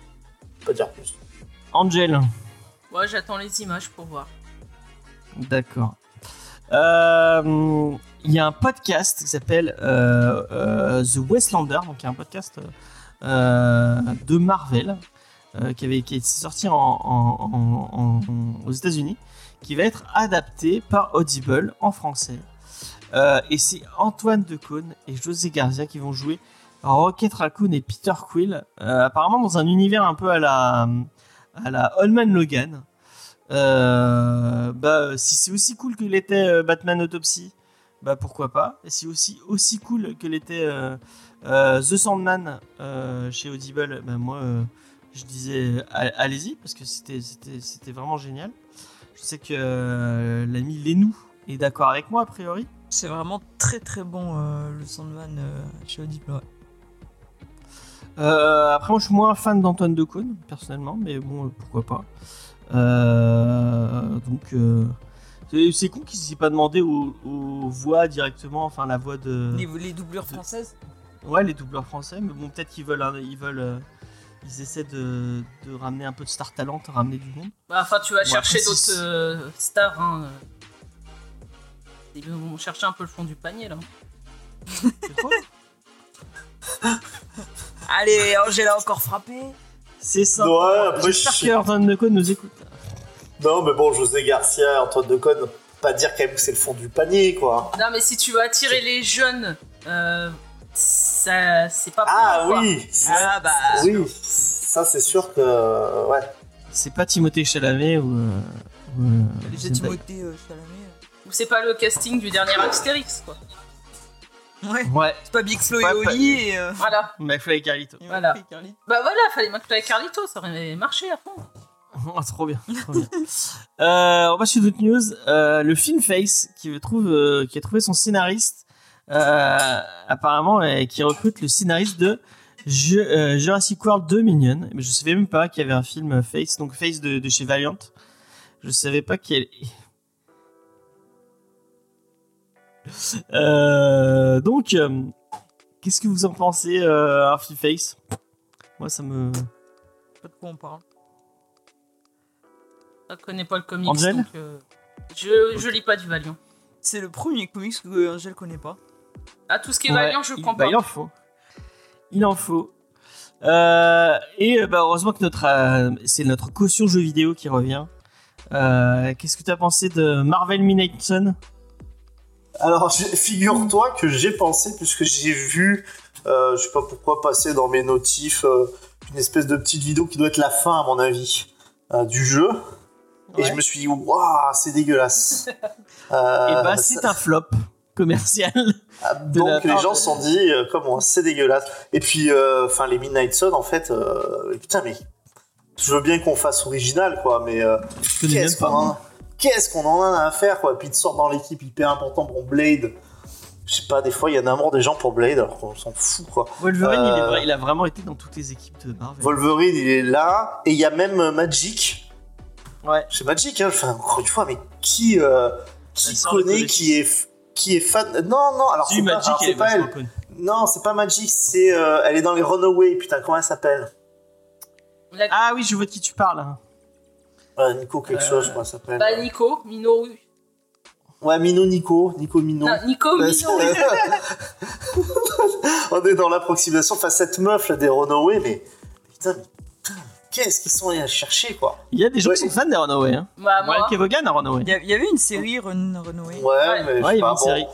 S4: Pas dire plus.
S2: Angel,
S5: Ouais, j'attends les images pour voir.
S2: d'accord. Euh, Il y a un podcast qui s'appelle euh, euh, The Westlander, donc il y a un podcast euh, de Marvel euh, qui, avait, qui est sorti en, en- en- en- aux États-Unis, qui va être adapté par Audible en français. Euh, et c'est Antoine Decaune et José Garcia qui vont jouer Rocket Raccoon et Peter Quill, euh, apparemment dans un univers un peu à la, à la Holman Logan. Euh, bah, si c'est aussi cool que l'était euh, Batman Autopsy, bah pourquoi pas. Et si aussi aussi cool que l'était The Sandman chez Audible, bah moi je disais allez-y parce que c'était vraiment génial. Je sais que l'ami Lenou est d'accord avec moi a priori.
S3: C'est vraiment très très bon le Sandman chez Audible.
S2: Euh, après moi je suis moins fan d'Antoine Decaune personnellement, mais bon euh, pourquoi pas. Euh, donc c'est- con qu'ils s'y pas demandé aux, aux voix directement, enfin la voix de
S3: Les, les doublures françaises
S2: ouais les doubleurs français, mais bon peut-être qu'ils veulent un- ils veulent ils essaient de, de ramener un peu de star talent, ramener du monde.
S5: Bah, enfin, tu vas chercher d'autres stars. Hein. Ils vont chercher un peu le fond du panier là.
S2: C'est
S3: Allez, Angela a encore frappé.
S2: C'est ça.
S4: Ouais, après,
S2: J'espère
S4: je-
S2: que Antoine Decaune nous écoute.
S4: Non, mais bon, José Garcia, Antoine Decaune, pas dire quand même que c'est le fond du panier, quoi.
S5: Non, mais si tu veux attirer les jeunes, euh, ça, c'est pas
S4: Ah
S5: pour eux, quoi.
S4: oui, c'est-
S3: Ah bah.
S4: oui, ça c'est sûr que ouais.
S2: C'est pas Timothée Chalamet ou. euh, ou, euh,
S3: Déjà
S2: Zendaya.
S3: Timothée euh, Chalamet.
S5: Ou c'est pas le casting du dernier Astérix, quoi.
S3: Ouais.
S2: Ouais,
S3: C'est pas Big Flo et
S2: pas-
S3: Oli et. Euh...
S5: Voilà.
S2: McFly et Carlito.
S3: et
S5: Voilà.
S3: et Carly.
S5: Bah voilà, fallait McFly et Carlito, ça aurait marché à fond.
S2: Oh, trop bien, trop bien. Euh, on va sur d'autres news. Euh, le film Face qui trouve, euh, qui a trouvé son scénariste, euh, apparemment, et qui recrute le scénariste de Ju- euh, Jurassic World 2 Minion. Mais je savais même pas qu'il y avait un film Face, donc Face de, de chez Valiant. Je savais pas qu'il. Euh, donc, euh, qu'est-ce que vous en pensez, euh, film Face? Moi, ça me.
S3: Je sais pas de quoi on parle.
S5: Je connais pas le comics,
S2: Angel
S5: donc euh, je, je lis pas du Valiant.
S3: C'est le premier comics que Angel connaît pas.
S5: À tout ce qui est
S2: Ouais,
S5: Valiant, je
S2: il-
S5: prends
S2: bah,
S5: pas.
S2: il en faut. Il en faut. Euh, et bah, heureusement que notre, euh, c'est notre caution jeu vidéo qui revient. Euh, Qu'est-ce que tu as pensé de Marvel Midnight Sun?
S4: Alors, figure-toi que j'ai pensé, puisque j'ai vu, euh, je sais pas pourquoi, passer dans mes notifs euh, une espèce de petite vidéo qui doit être la fin, à mon avis, euh, du jeu. Et je me suis dit, waouh, c'est dégueulasse. Euh,
S2: Et bah,
S4: ça-
S2: c'est un flop commercial.
S4: Ah,
S2: la
S4: Donc les gens
S2: de-
S4: se sont dit euh, comment c'est dégueulasse. Et puis euh, enfin les Midnight Sun en fait euh, putain mais je veux bien qu'on fasse original quoi mais euh,
S2: Je connais
S4: qu'est-ce
S2: même
S4: qu'on
S2: pas.
S4: Qu'est-ce qu'on en a à faire quoi. Puis de sort dans l'équipe hyper important pour Blade. Je sais pas des fois il y a un amour des gens pour Blade alors qu'on s'en fout quoi.
S2: Wolverine, il, est
S4: Euh,
S2: vrai- il a vraiment été dans toutes les équipes de Marvel.
S4: Wolverine il est là et il y a même euh, Magic.
S2: Ouais.
S4: C'est Magic hein. Enfin encore une fois mais qui euh, qui connaît qui est qui est fan Non non alors
S2: Si,
S4: c'est pas,
S2: Magic,
S4: alors,
S2: est
S4: pas elle. Non, c'est pas Magic, c'est euh, elle est dans les Runaways. Putain, comment elle s'appelle?
S5: La-
S2: Ah oui, je vois de qui tu parles.
S4: Nico quelque
S2: Euh,
S4: chose, comment elle s'appelle
S5: Bah, Nico, Minoru.
S4: Ouais, Mino Nico, Nico Mino.
S5: Non, Nico,
S4: c'est- On est dans l'approximation. Enfin, cette meuf là des Runaways, mais putain, mais putain, qu'est-ce qu'ils sont allés chercher quoi
S2: Il y a des gens
S4: Ouais.
S2: qui sont fans des Runaway. Hein.
S5: Bah, moi.
S2: Walker Vaughan à Runaway.
S3: Il y, avait une série Run Runaway.
S4: Ouais,
S5: Ouais.
S4: mais je
S2: Ouais,
S4: sais
S2: il y a
S4: pas,
S2: une
S4: bon.
S2: série.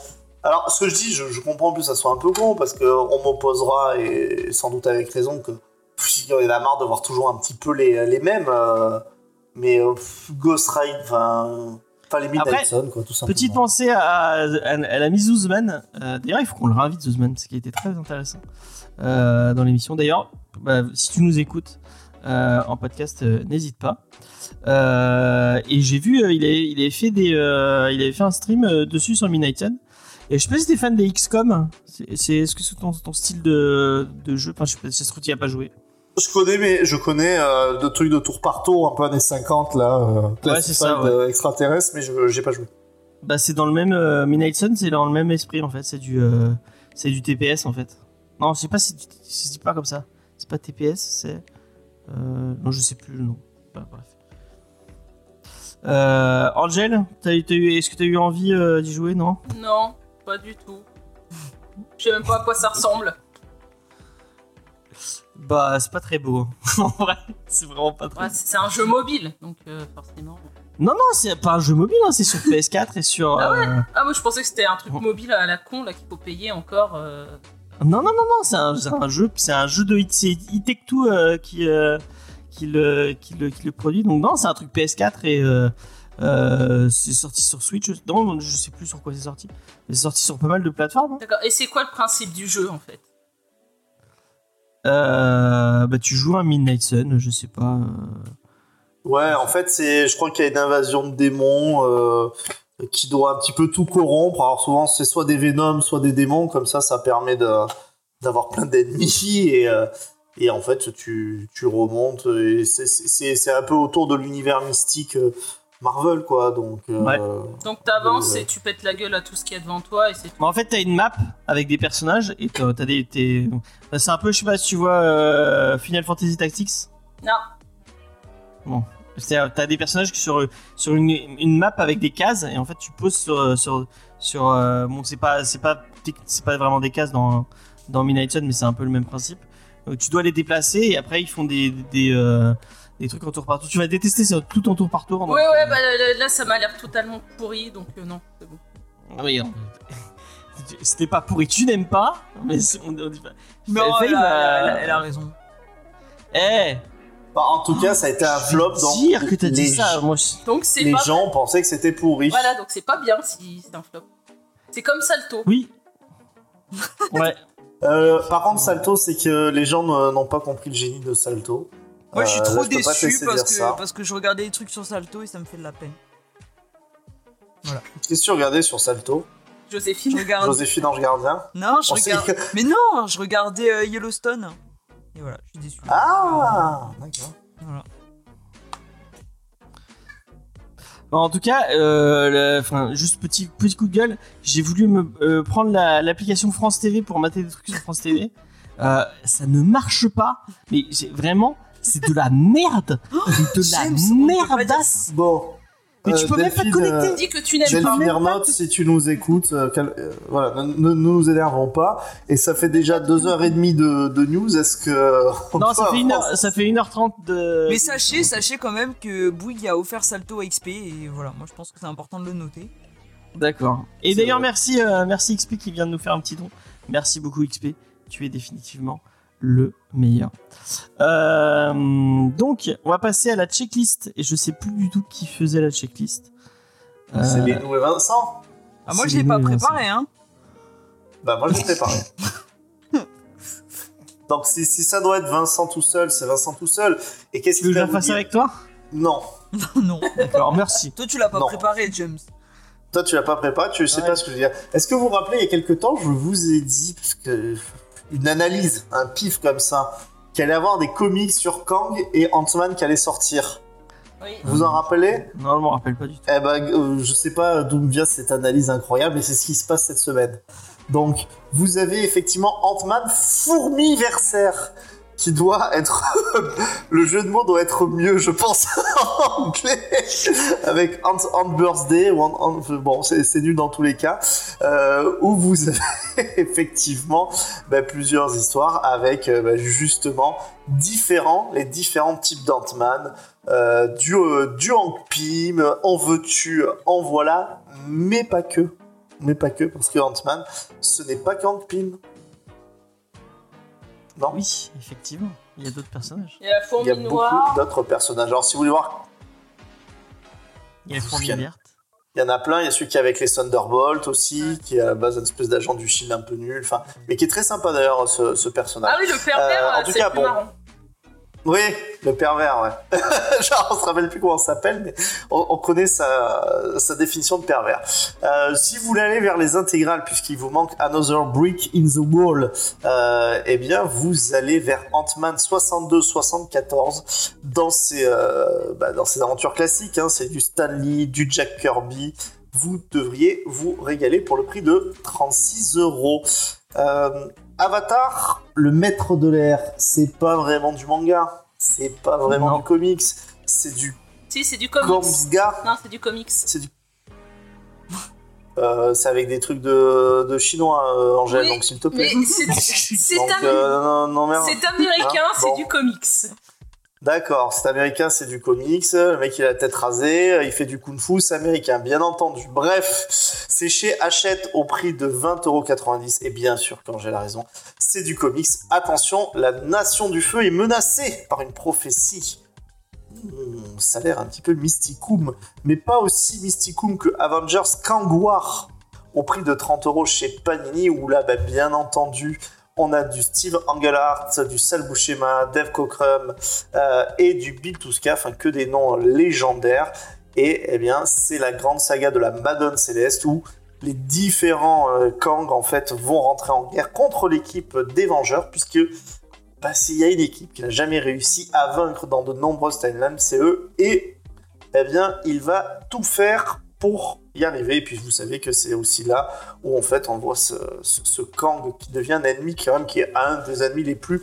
S4: Alors, ce que je dis, je, je comprends plus, ça soit un peu con, parce qu'on m'opposera, et sans doute avec raison, que pff, il y en a marre de voir toujours un petit peu les, les mêmes. euh, mais euh, Ghost Ride, enfin. Enfin, les Midnight
S2: Après,
S4: Sun, quoi, tout simplement.
S2: Petite pensée à, à, à l'ami Zuzman. Euh, D'ailleurs, il faut qu'on le réinvite, Zuzman, parce qu'il était très intéressant euh, dans l'émission. D'ailleurs, bah, si tu nous écoutes euh, en podcast, n'hésite pas. Et j'ai vu, il, avait, il, avait fait des, il avait fait un stream dessus sur Midnight Sun. Et je sais pas si t'es fan des XCOM. C'est, est-ce que c'est ton, ton style de, de jeu? Enfin, je sais pas si ça se trouve, tu y as pas joué.
S4: Je connais, mais je connais euh, de trucs de tour par tour, un peu années 50, là. Euh,
S2: Ouais, c'est ça,
S4: classified, euh, extraterrestre, mais je j'ai pas joué.
S2: Bah, c'est dans le même euh, Midnight Sun, c'est dans le même esprit en fait. C'est du, euh, c'est du TPS en fait. Non, je sais pas si tu- si c'est pas comme ça. C'est pas TPS, c'est. Euh, non, je sais plus le nom. Bah, bref. Euh, Angel, est-ce que t'as eu envie euh, d'y jouer Non?
S5: Non, pas du tout. Je sais même pas à quoi ça ressemble.
S2: Bah, c'est pas très beau. en vrai, c'est vraiment pas très.
S5: Ouais, c'est un jeu mobile, donc euh, forcément.
S2: Non, non, c'est pas un jeu mobile. hein, c'est sur PS4 et sur.
S5: Ah ouais
S2: euh,
S5: Ah, moi je pensais que c'était un truc mobile à la con là qu'il faut payer encore. euh.
S2: Non, non, non, non, c'est un, jeu, c'est un jeu de euh, qui, qui, le, qui, le, qui le produit. Donc non, c'est un truc PS4 et euh, c'est sorti sur Switch. Non, je sais plus sur quoi c'est sorti. Mais c'est sorti sur pas mal de plateformes. hein.
S5: D'accord. Et c'est quoi le principe du jeu en fait?
S2: Bah, tu joues un Midnight Sun, je sais pas. euh.
S4: Ouais, en fait, c'est, je crois qu'il y a une invasion de démons euh, qui doit un petit peu tout corrompre. Alors souvent, c'est soit des Venoms, soit des démons. Comme ça, ça permet d'avoir plein d'ennemis et, euh, et en fait, tu, tu remontes. Et c'est, un peu autour de l'univers mystique euh, Marvel, quoi. Donc, euh,
S2: Ouais.
S5: Donc t'avances
S4: Ouais.
S5: et tu pètes la gueule à tout ce qu'il y a devant toi et c'est.
S2: Mais en fait, t'as une map avec des personnages et t'as t'as des. t'es- bah, c'est un peu, je sais pas si tu vois euh, Final Fantasy Tactics.
S5: Non.
S2: C'est-à-dire, t'as des personnages qui sur sur une, une map avec des cases et en fait tu poses sur sur sur euh, bon c'est pas c'est pas c'est pas vraiment des cases dans dans Midnight Sun mais c'est un peu le même principe. Donc tu dois les déplacer et après ils font des des euh, des trucs en tour par tour. Tu vas détester c'est tout en tour par tour. donc,
S5: Ouais, ouais,
S2: euh,
S5: bah là, là, ça m'a l'air totalement pourri donc euh, non, c'est bon.
S2: oui, non. C'était pas pourri, tu n'aimes pas, mais on, on dit pas.
S3: Non, elle, a,
S2: va-
S3: elle a- elle a raison.
S2: Eh,
S4: bah, en tout cas, ça a été un flop.
S2: je veux dire que t'as dit
S4: les,
S2: ça, moi. je-
S5: Donc
S4: Les
S5: pas.
S4: gens pensaient que c'était pourri.
S5: Voilà, donc c'est pas bien si c'est un flop. C'est comme Salto.
S2: Oui. Ouais.
S4: Euh, par contre, Salto, c'est que les gens n'ont pas compris le génie de Salto.
S3: Moi, je suis
S4: Euh,
S3: trop
S4: là, je
S3: déçu parce que,
S4: ça.
S3: parce que je regardais des trucs sur Salto et ça me fait de la peine.
S4: Qu'est-ce que tu regardais sur Salto?
S3: Je
S5: Joséphine.
S3: regarde.
S4: Joséphine Ange Gardien
S3: Non, je
S4: On
S3: regarde.
S4: que-
S3: Mais non, je regardais euh, Yellowstone. Et voilà, je suis déçu.
S4: Ah D'accord.
S3: Voilà.
S2: Bon, en tout cas, euh, le- juste petit, petit coup de gueule, j'ai voulu me euh, prendre la- l'application France TV pour mater des trucs sur France TV. Euh, ça ne marche pas, mais j'ai- vraiment, c'est de la merde. C'est de la
S3: peut pas dire
S2: merdasse.
S4: Bon.
S2: Mais tu
S4: Euh,
S2: peux même pas te connecter.
S4: euh,
S5: Dis que tu n'aimes pas.
S2: même pas
S4: Ernotte,
S2: te-
S4: si tu nous écoutes, euh, voilà, ne, nous énervons pas. Et ça fait déjà deux heures et demie de, de news. Est-ce que on
S2: Non, ça fait, une heure,
S4: avancer
S2: ça fait 1h30 de.
S3: Mais sachez, sachez quand même que Bouygues a offert Salto XP et voilà, moi je pense que c'est important de le noter.
S2: D'accord. Et d'ailleurs, merci, euh, merci XP qui vient de nous faire un petit don. Merci beaucoup XP. Tu es définitivement le meilleur. Euh, donc, on va passer à la checklist. Et je sais plus du tout qui faisait la checklist. Euh,
S4: C'est les et Vincent
S3: Ah, moi je l'ai pas préparé, hein.
S4: Bah moi je l'ai préparé. Donc si, si ça doit être Vincent tout seul, c'est Vincent tout seul. Et qu'est-ce
S2: Tu veux que je la fasse avec toi?
S4: Non.
S3: non.
S2: D'accord, merci.
S3: Toi tu l'as pas
S4: Non.
S3: préparé, James.
S4: Toi, tu l'as pas préparé, tu sais
S2: Ouais.
S4: pas ce que je veux dire. Est-ce que vous vous rappelez, il y a quelques temps, je vous ai dit, parce que une analyse, un pif comme ça, qu'il allait y avoir des comics sur Kang et Ant-Man qui allait sortir.
S5: Oui.
S4: Vous vous en rappelez?
S2: Non, je m'en rappelle pas du tout.
S4: Eh ben, euh, je sais pas d'où me vient cette analyse incroyable, mais c'est ce qui se passe cette semaine. Donc, vous avez effectivement Ant-Man fourmiversaire, qui doit être... le jeu de mots doit être mieux, je pense, en anglais, avec Ant, Birthday, ou Ant- bon, c'est nul dans tous les cas, euh, où vous avez effectivement bah, plusieurs histoires avec euh, bah, justement différents, les différents types d'Ant-Man, euh, du, du Hank Pym, en veux-tu, en voilà, mais pas que. Mais pas que, parce que Ant-Man, ce n'est pas qu'Hank Pym. Non
S2: Oui, effectivement. Il y a d'autres personnages.
S5: Il y a la
S4: Il y
S5: fourmi
S4: a beaucoup
S5: noire.
S4: d'autres personnages. Alors, si vous voulez voir,
S2: Il y a les fourmis
S4: Il y a-
S2: vertes.
S4: il y en a plein. Il y a celui qui est avec les Thunderbolts aussi, qui est à la base une espèce d'agent du Shield un peu nul, enfin, mais qui est très sympa d'ailleurs, ce, ce personnage.
S5: Ah oui, le pervers,
S4: Euh, en tout
S5: c'est
S4: cas, bon.
S5: marrant.
S4: Oui, le pervers, ouais. Genre, on se rappelle plus comment ça s'appelle, mais on, on connaît sa, définition de pervers. Euh, si vous voulez aller vers les intégrales, puisqu'il vous manque Another Brick in the Wall, euh, eh bien, vous allez vers Ant-Man 62-74 dans ses, euh, bah, dans ses aventures classiques. Hein, c'est du Stan Lee, du Jack Kirby. Vous devriez vous régaler pour le prix de 36 euros. Avatar, le maître de l'air, c'est pas vraiment du manga, c'est pas vraiment
S2: Non.
S4: du comics, c'est du
S5: Si, c'est du comics.
S4: Komsga,
S5: Non, c'est du comics.
S4: c'est du. Euh, c'est avec des trucs de, de chinois, euh, Angèle,
S5: Oui,
S4: donc s'il te plaît.
S5: c'est
S4: euh,
S5: c'est américain,
S4: Hein,
S5: c'est
S4: bon.
S5: du comics.
S4: D'accord, c'est américain, c'est du comics. Le mec, il a la tête rasée, il fait du kung-fu, c'est américain, bien entendu. Bref, c'est chez Hachette au prix de 20,90€. Et bien sûr, quand j'ai la raison, c'est du comics. Attention, la nation du feu est menacée par une prophétie. Hmm, ça a l'air un petit peu mysticum, mais pas aussi mysticum que Avengers Kang War au prix de 30 euros chez Panini, où là, bah, bien entendu, on a du Steve Engelhardt, du Sal Buscema, Dave Cockrum euh, et du Bill Tuska, enfin que des noms légendaires. Et eh bien, c'est la grande saga de la Madone Céleste où les différents euh, Kang en fait vont rentrer en guerre contre l'équipe des Vengeurs, puisque bah, s'il y a une équipe qui n'a jamais réussi à vaincre dans de nombreuses timelines, c'est eux. Et eh bien, il va tout faire pour y arriver. Et puis vous savez que c'est aussi là où en fait on voit ce, ce, ce Kang qui devient un ennemi quand même qui est un des ennemis les plus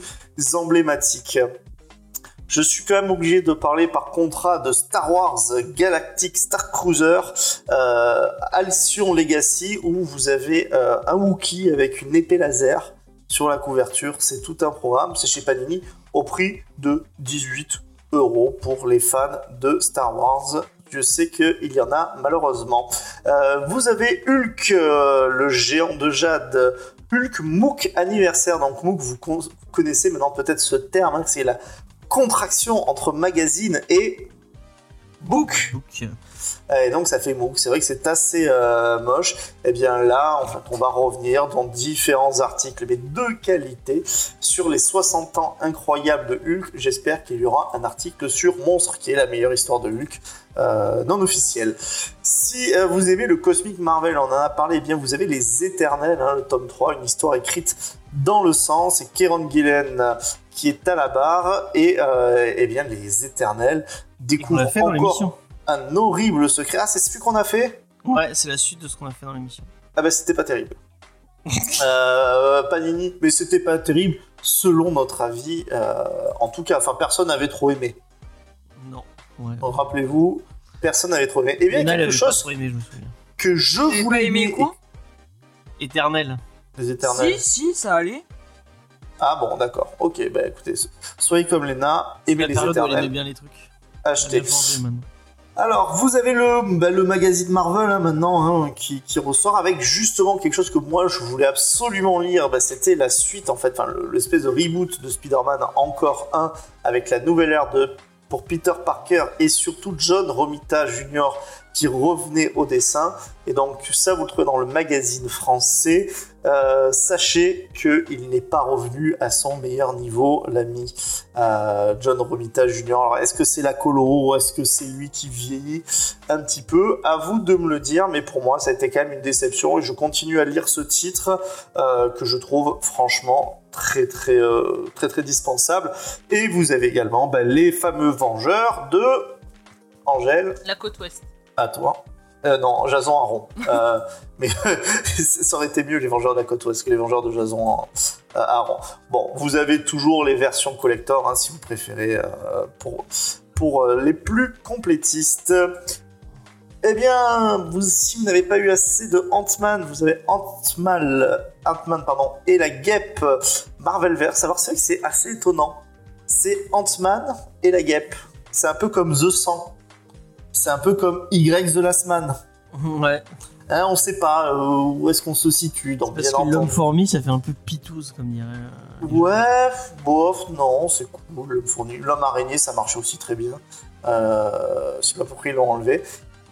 S4: emblématiques. Je suis quand même obligé de parler par contrat de Star Wars Galactic Star Cruiser euh, Alcyon Legacy où vous avez euh, un Wookiee avec une épée laser sur la couverture. C'est tout un programme. C'est chez Panini au prix de 18 euros pour les fans de Star Wars. Je sais qu'il y en a malheureusement. Euh, vous avez Hulk, euh, le géant de jade. Hulk Mook anniversaire. Donc Mook, vous, con- vous connaissez maintenant peut-être ce terme, hein, c'est la contraction entre magazine et book. Et donc ça fait MOOC. C'est vrai que c'est assez euh, moche. Et bien là, en fait, on va revenir dans différents articles, mais de qualité, sur les 60 ans incroyables de Hulk. J'espère qu'il y aura un article sur Monstre, qui est la meilleure histoire de Hulk euh, non officielle. Si euh, vous aimez le Cosmic Marvel, on en a parlé, eh bien vous avez les Éternels, hein, le tome 3, une histoire écrite dans le sang. C'est Kieron Gillen qui est à la barre. Et eh bien les Éternels découvrent
S2: l'a fait dans
S4: encore. Un horrible secret. Ah, c'est celui qu'on a fait
S2: Ouais, c'est la suite de ce qu'on a fait dans l'émission.
S4: Ah bah c'était pas terrible. euh, Panini, mais c'était pas terrible selon notre avis. euh, en tout cas, enfin personne n'avait trop aimé.
S2: Non. Ouais.
S4: Rappelez-vous, Personne n'avait trop aimé. Eh bien, quelque chose
S2: aimé, je me souviens.
S4: que je
S3: Vous
S4: voulais
S3: pas aimé
S4: aimer,
S3: quoi
S2: Éternel.
S4: Les éternels.
S3: Si, si, ça allait.
S4: Ah bon, d'accord. Ok, bah écoutez, so- soyez comme Léna, aimez
S2: La
S4: les
S2: période où elle aimait
S4: éternels,
S2: bien les trucs.
S4: achetez. Alors, vous avez le, bah, magazine Marvel hein, maintenant hein, qui, ressort avec justement quelque chose que moi je voulais absolument lire. Bah, C'était la suite en fait, l'espèce de reboot de Spider-Man encore un avec la nouvelle ère pour Peter Parker et surtout John Romita Jr. qui revenait au dessin. Et donc ça vous le trouvez dans le magazine français. Euh, sachez qu'il n'est pas revenu à son meilleur niveau, l'ami euh, John Romita Jr. Alors est-ce que c'est la colo? Est-ce que c'est lui qui vieillit? Un petit peu À vous de me le dire, mais pour moi ça a été quand même une déception et je continue à lire ce titre euh, que je trouve franchement très très très très dispensable. Et vous avez également bah, les fameux Vengeurs de Angèle.
S5: La côte ouest.
S4: À toi. Euh, non, Jason Aaron. Euh, mais ça aurait été mieux les Vengeurs de la Côte Ouest que les Vengeurs de Jason euh, Aaron. Bon, vous avez toujours les versions collector hein, si vous préférez pour, pour les plus complétistes. Eh bien, si vous n'avez pas eu assez de Ant-Man, vous avez Ant-Man, Ant-Man pardon, et la guêpe Marvelverse. Alors c'est vrai que c'est assez étonnant. C'est Ant-Man et la guêpe. C'est un peu comme The Sang. C'est un peu comme Y The Last Man.
S2: Ouais.
S4: Hein, on sait pas euh, où est-ce qu'on se situe.
S2: Parce
S4: bien
S2: que l'homme fourmi, ça fait un peu pitouze, comme dirait. euh,
S4: Ouais, bof, non, c'est cool. L'homme fourni. L'homme araignée, ça marchait aussi très bien. Euh, je sais pas pourquoi ils l'ont enlevé.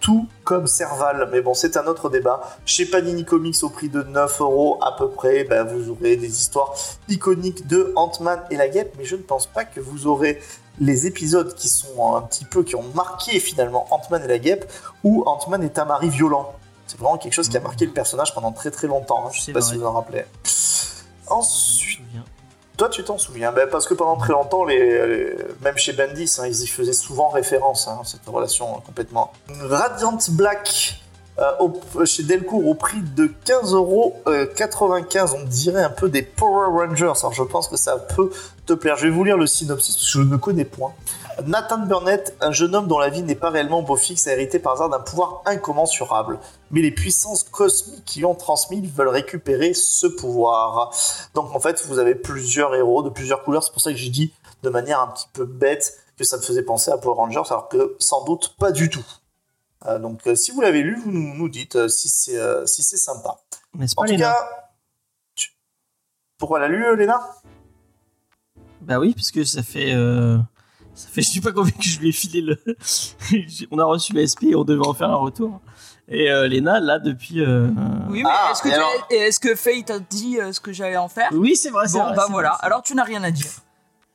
S4: Tout comme Serval, mais bon, c'est un autre débat. Chez Panini Comics, au prix de 9 euros à peu près, ben, vous aurez des histoires iconiques de Ant-Man et la guêpe, mais je ne pense pas que vous aurez les épisodes qui sont un petit peu, qui ont marqué finalement Ant-Man et la guêpe, où Ant-Man est un mari violent. C'est vraiment quelque chose qui a marqué le personnage pendant très très longtemps. hein. Je sais pas
S2: vrai.
S4: si vous en rappelez. Ensuite, toi, tu t'en souviens? Ben, Parce que pendant très longtemps, les, les- même chez Bendis, hein, ils y faisaient souvent référence, hein, cette relation complètement. Radiant Black au- chez Delcourt au prix de 15,95€. On dirait un peu des Power Rangers. Alors, je pense que ça peut te plaire. Je vais vous lire le synopsis parce que je ne connais point. Nathan Burnett, un jeune homme dont la vie n'est pas réellement beau fixe, a hérité par hasard d'un pouvoir incommensurable. Mais les puissances cosmiques qui lui ont transmis veulent récupérer ce pouvoir. Donc en fait, vous avez plusieurs héros de plusieurs couleurs. C'est pour ça que j'ai dit de manière un petit peu bête que ça me faisait penser à Power Rangers, alors que sans doute pas du tout. Euh, donc euh, si vous l'avez lu, vous nous, nous dites euh, si c'est euh, si c'est sympa. En
S2: pas,
S4: tout
S2: Léna
S4: cas, tu- pourquoi l'a lu, Léna?
S2: Bah oui, parce que ça fait. euh, Ça fait, je sais pas combien que je lui ai filé le. on a reçu SP et on devait en faire un retour. Et euh, Léna, là, depuis. euh,
S3: Oui, mais
S4: Ah,
S3: est-ce que,
S4: alors
S3: est-ce que Faye t'a dit euh, ce que j'allais en faire?
S2: Oui, c'est vrai, c'est
S3: Bon,
S2: vrai.
S3: bah voilà,
S2: vrai,
S3: alors tu n'as rien à dire.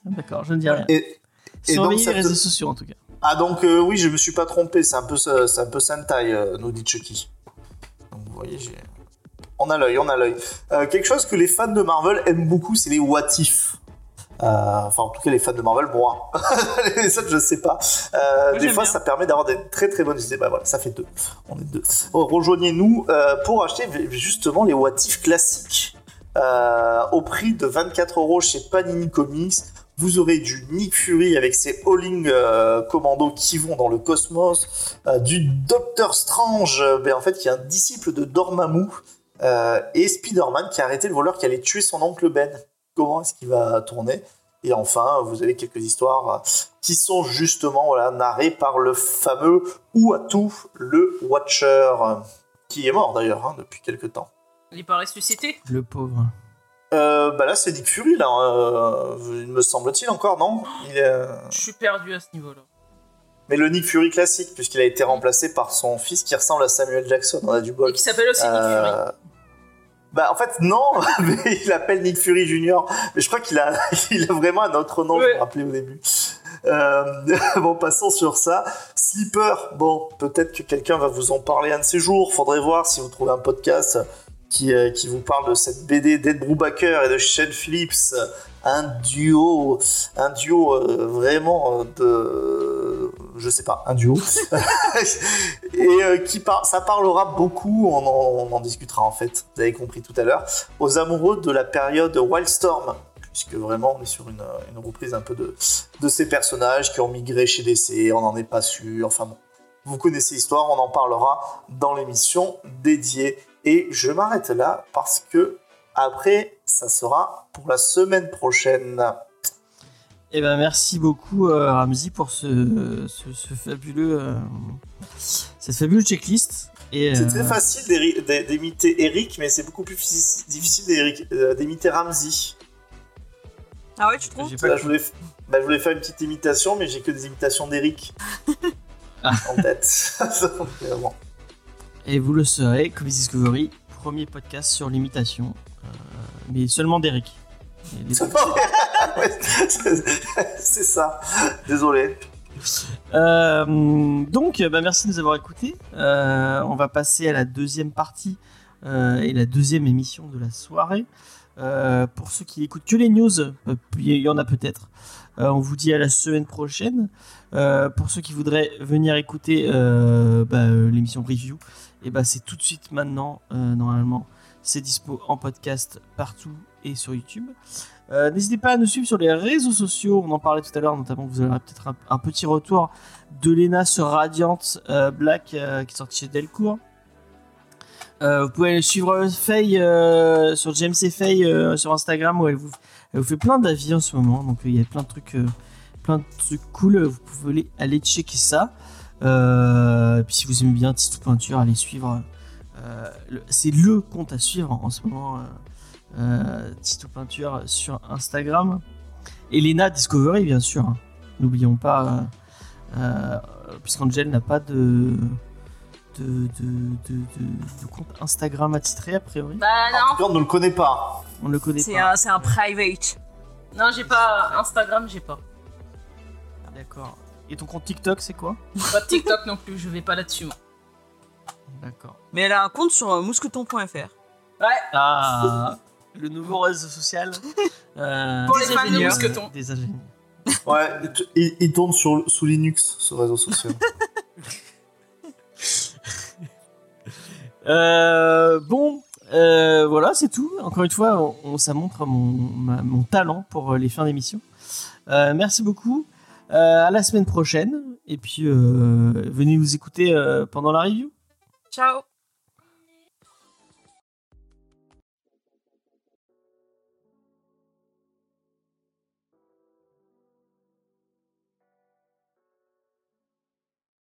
S2: D'accord, je ne dis rien.
S4: Et,
S2: Surveillez les
S4: te-
S2: réseaux sociaux en tout cas.
S4: Ah donc euh, oui, je me suis pas trompé, c'est un peu c'est un peu Sentai, euh, nous dit Chucky. Donc vous voyez, j'ai... on a l'œil, on a l'œil. Euh, quelque chose que les fans de Marvel aiment beaucoup, c'est les what if. Enfin, en tout cas, les fans de Marvel, moi. les autres, je sais pas.
S3: Moi,
S4: des fois,
S3: bien.
S4: ça permet d'avoir des très très bonnes idées. Bah voilà, ça fait deux. On est deux. Oh, Rejoignez-nous pour acheter justement les what if classiques. Au prix de 24 euros chez Panini Comics. Vous aurez du Nick Fury avec ses Howling euh, commandos qui vont dans le cosmos, euh, du Doctor Strange, euh, ben, en fait, qui est un disciple de Dormammu, euh, et Spider-Man qui a arrêté le voleur qui allait tuer son oncle Ben. Comment est-ce qu'il va tourner? Et enfin, vous avez quelques histoires euh, qui sont justement voilà, narrées par le fameux Uatu, le Watcher, euh, qui est mort d'ailleurs hein, depuis quelques temps.
S5: Il est pas ressuscité
S2: Le pauvre.
S4: Euh, bah là, c'est Nick Fury, là, euh, il me semble-t-il encore, non? Il est, euh,
S5: Je suis perdu à ce niveau-là.
S4: Mais le Nick Fury classique, puisqu'il a été remplacé par son fils qui ressemble à Samuel Jackson, on a du bol.
S5: Et qui s'appelle aussi Nick Fury.
S4: Euh, Bah en fait non, mais il appelle Nick Fury Junior. Mais je crois qu'il a, il a vraiment un autre nom, je
S5: Ouais.
S4: me rappelais au début. Euh, bon, passons sur ça. Sleeper, bon, peut-être que quelqu'un va vous en parler un de ces jours. Faudrait voir si vous trouvez un podcast qui, euh, qui vous parle de cette BD d'Ed Brubaker et de Shane Phillips. Un duo, un duo euh, vraiment euh, de, je sais pas, un duo. et euh, qui par- ça parlera beaucoup, on en, on en discutera en fait, vous avez compris tout à l'heure, aux amoureux de la période Wildstorm, puisque vraiment on est sur une, une reprise un peu de, de ces personnages qui ont migré chez DC, on n'en est pas sûr, enfin bon. Vous connaissez l'histoire, on en parlera dans l'émission dédiée. Et je m'arrête là parce que après, ça sera pour la semaine prochaine.
S2: Eh ben merci beaucoup euh, Ramzi pour ce, ce, ce fabuleux euh, cette fabuleuse checklist. Et,
S4: C'est
S2: euh,
S4: très facile d'imiter Eric, mais c'est beaucoup plus fi- difficile d'Eric- euh, d'imiter Ramsey.
S3: Ah ouais, tu trouves
S2: j'ai pas
S4: Là, je, voulais, f- bah, je voulais faire une petite imitation, mais j'ai que des imitations d'Eric
S2: Ah.
S4: en tête. Bon.
S2: Et vous le saurez, Comics Discovery, premier podcast sur l'imitation, euh, mais seulement d'Eric. Les
S4: c'est ça. Désolé.
S2: Euh, donc, bah, merci de nous avoir écoutés. Euh, on va passer à la deuxième partie euh, et la deuxième émission de la soirée. Euh, pour ceux qui écoutent que les news, euh, il y en a peut-être. Euh, on vous dit à la semaine prochaine. Euh, pour ceux qui voudraient venir écouter euh, bah, euh, l'émission review, et bah, c'est tout de suite maintenant, euh, normalement. C'est dispo en podcast partout et sur YouTube. Euh, N'hésitez pas à nous suivre sur les réseaux sociaux. On en parlait tout à l'heure, notamment vous aurez peut-être un, petit retour de Lena sur Radiant euh, Black qui est sorti chez Delcourt. Vous pouvez aller suivre Faye sur James et Faye sur Instagram où elle vous, fait plein d'avis en ce moment. Donc il y a plein de trucs, plein de trucs cool. Vous pouvez aller checker ça. Euh, et puis si vous aimez bien Tito Peinture, allez suivre. euh, le- C'est le compte à suivre en ce moment. euh, euh, Tito Peinture sur Instagram. Elena Discovery, bien sûr. hein. N'oublions pas, euh, euh, puisqu'Angel n'a pas de de, de, de, de- de compte Instagram attitré, a priori.
S5: Bah
S4: En tout
S5: non,
S4: cas, on ne le connaît pas.
S2: On ne le connaît
S3: C'est
S2: pas.
S3: un, c'est un private.
S5: non, j'ai pas Instagram, j'ai pas.
S2: D'accord. Et ton compte TikTok, c'est quoi
S5: Pas de TikTok non plus, je vais pas là-dessus. moi.
S2: D'accord.
S3: Mais elle a un compte sur euh, mousqueton.fr.
S5: Ouais,
S2: Ah, le nouveau réseau social. euh,
S5: pour les
S3: Des
S5: fans de
S3: ingénieurs.
S5: mousqueton.
S2: Des ingénieurs.
S4: Ouais, il, il tourne sur, sous Linux, ce réseau social.
S2: Euh, bon, euh, voilà, c'est tout. Encore une fois, on, on- ça montre mon, ma- mon talent pour euh, les fins d'émission. Euh, merci beaucoup. Euh, à la semaine prochaine. Et puis, euh, venez nous écouter euh, pendant la review.
S3: Ciao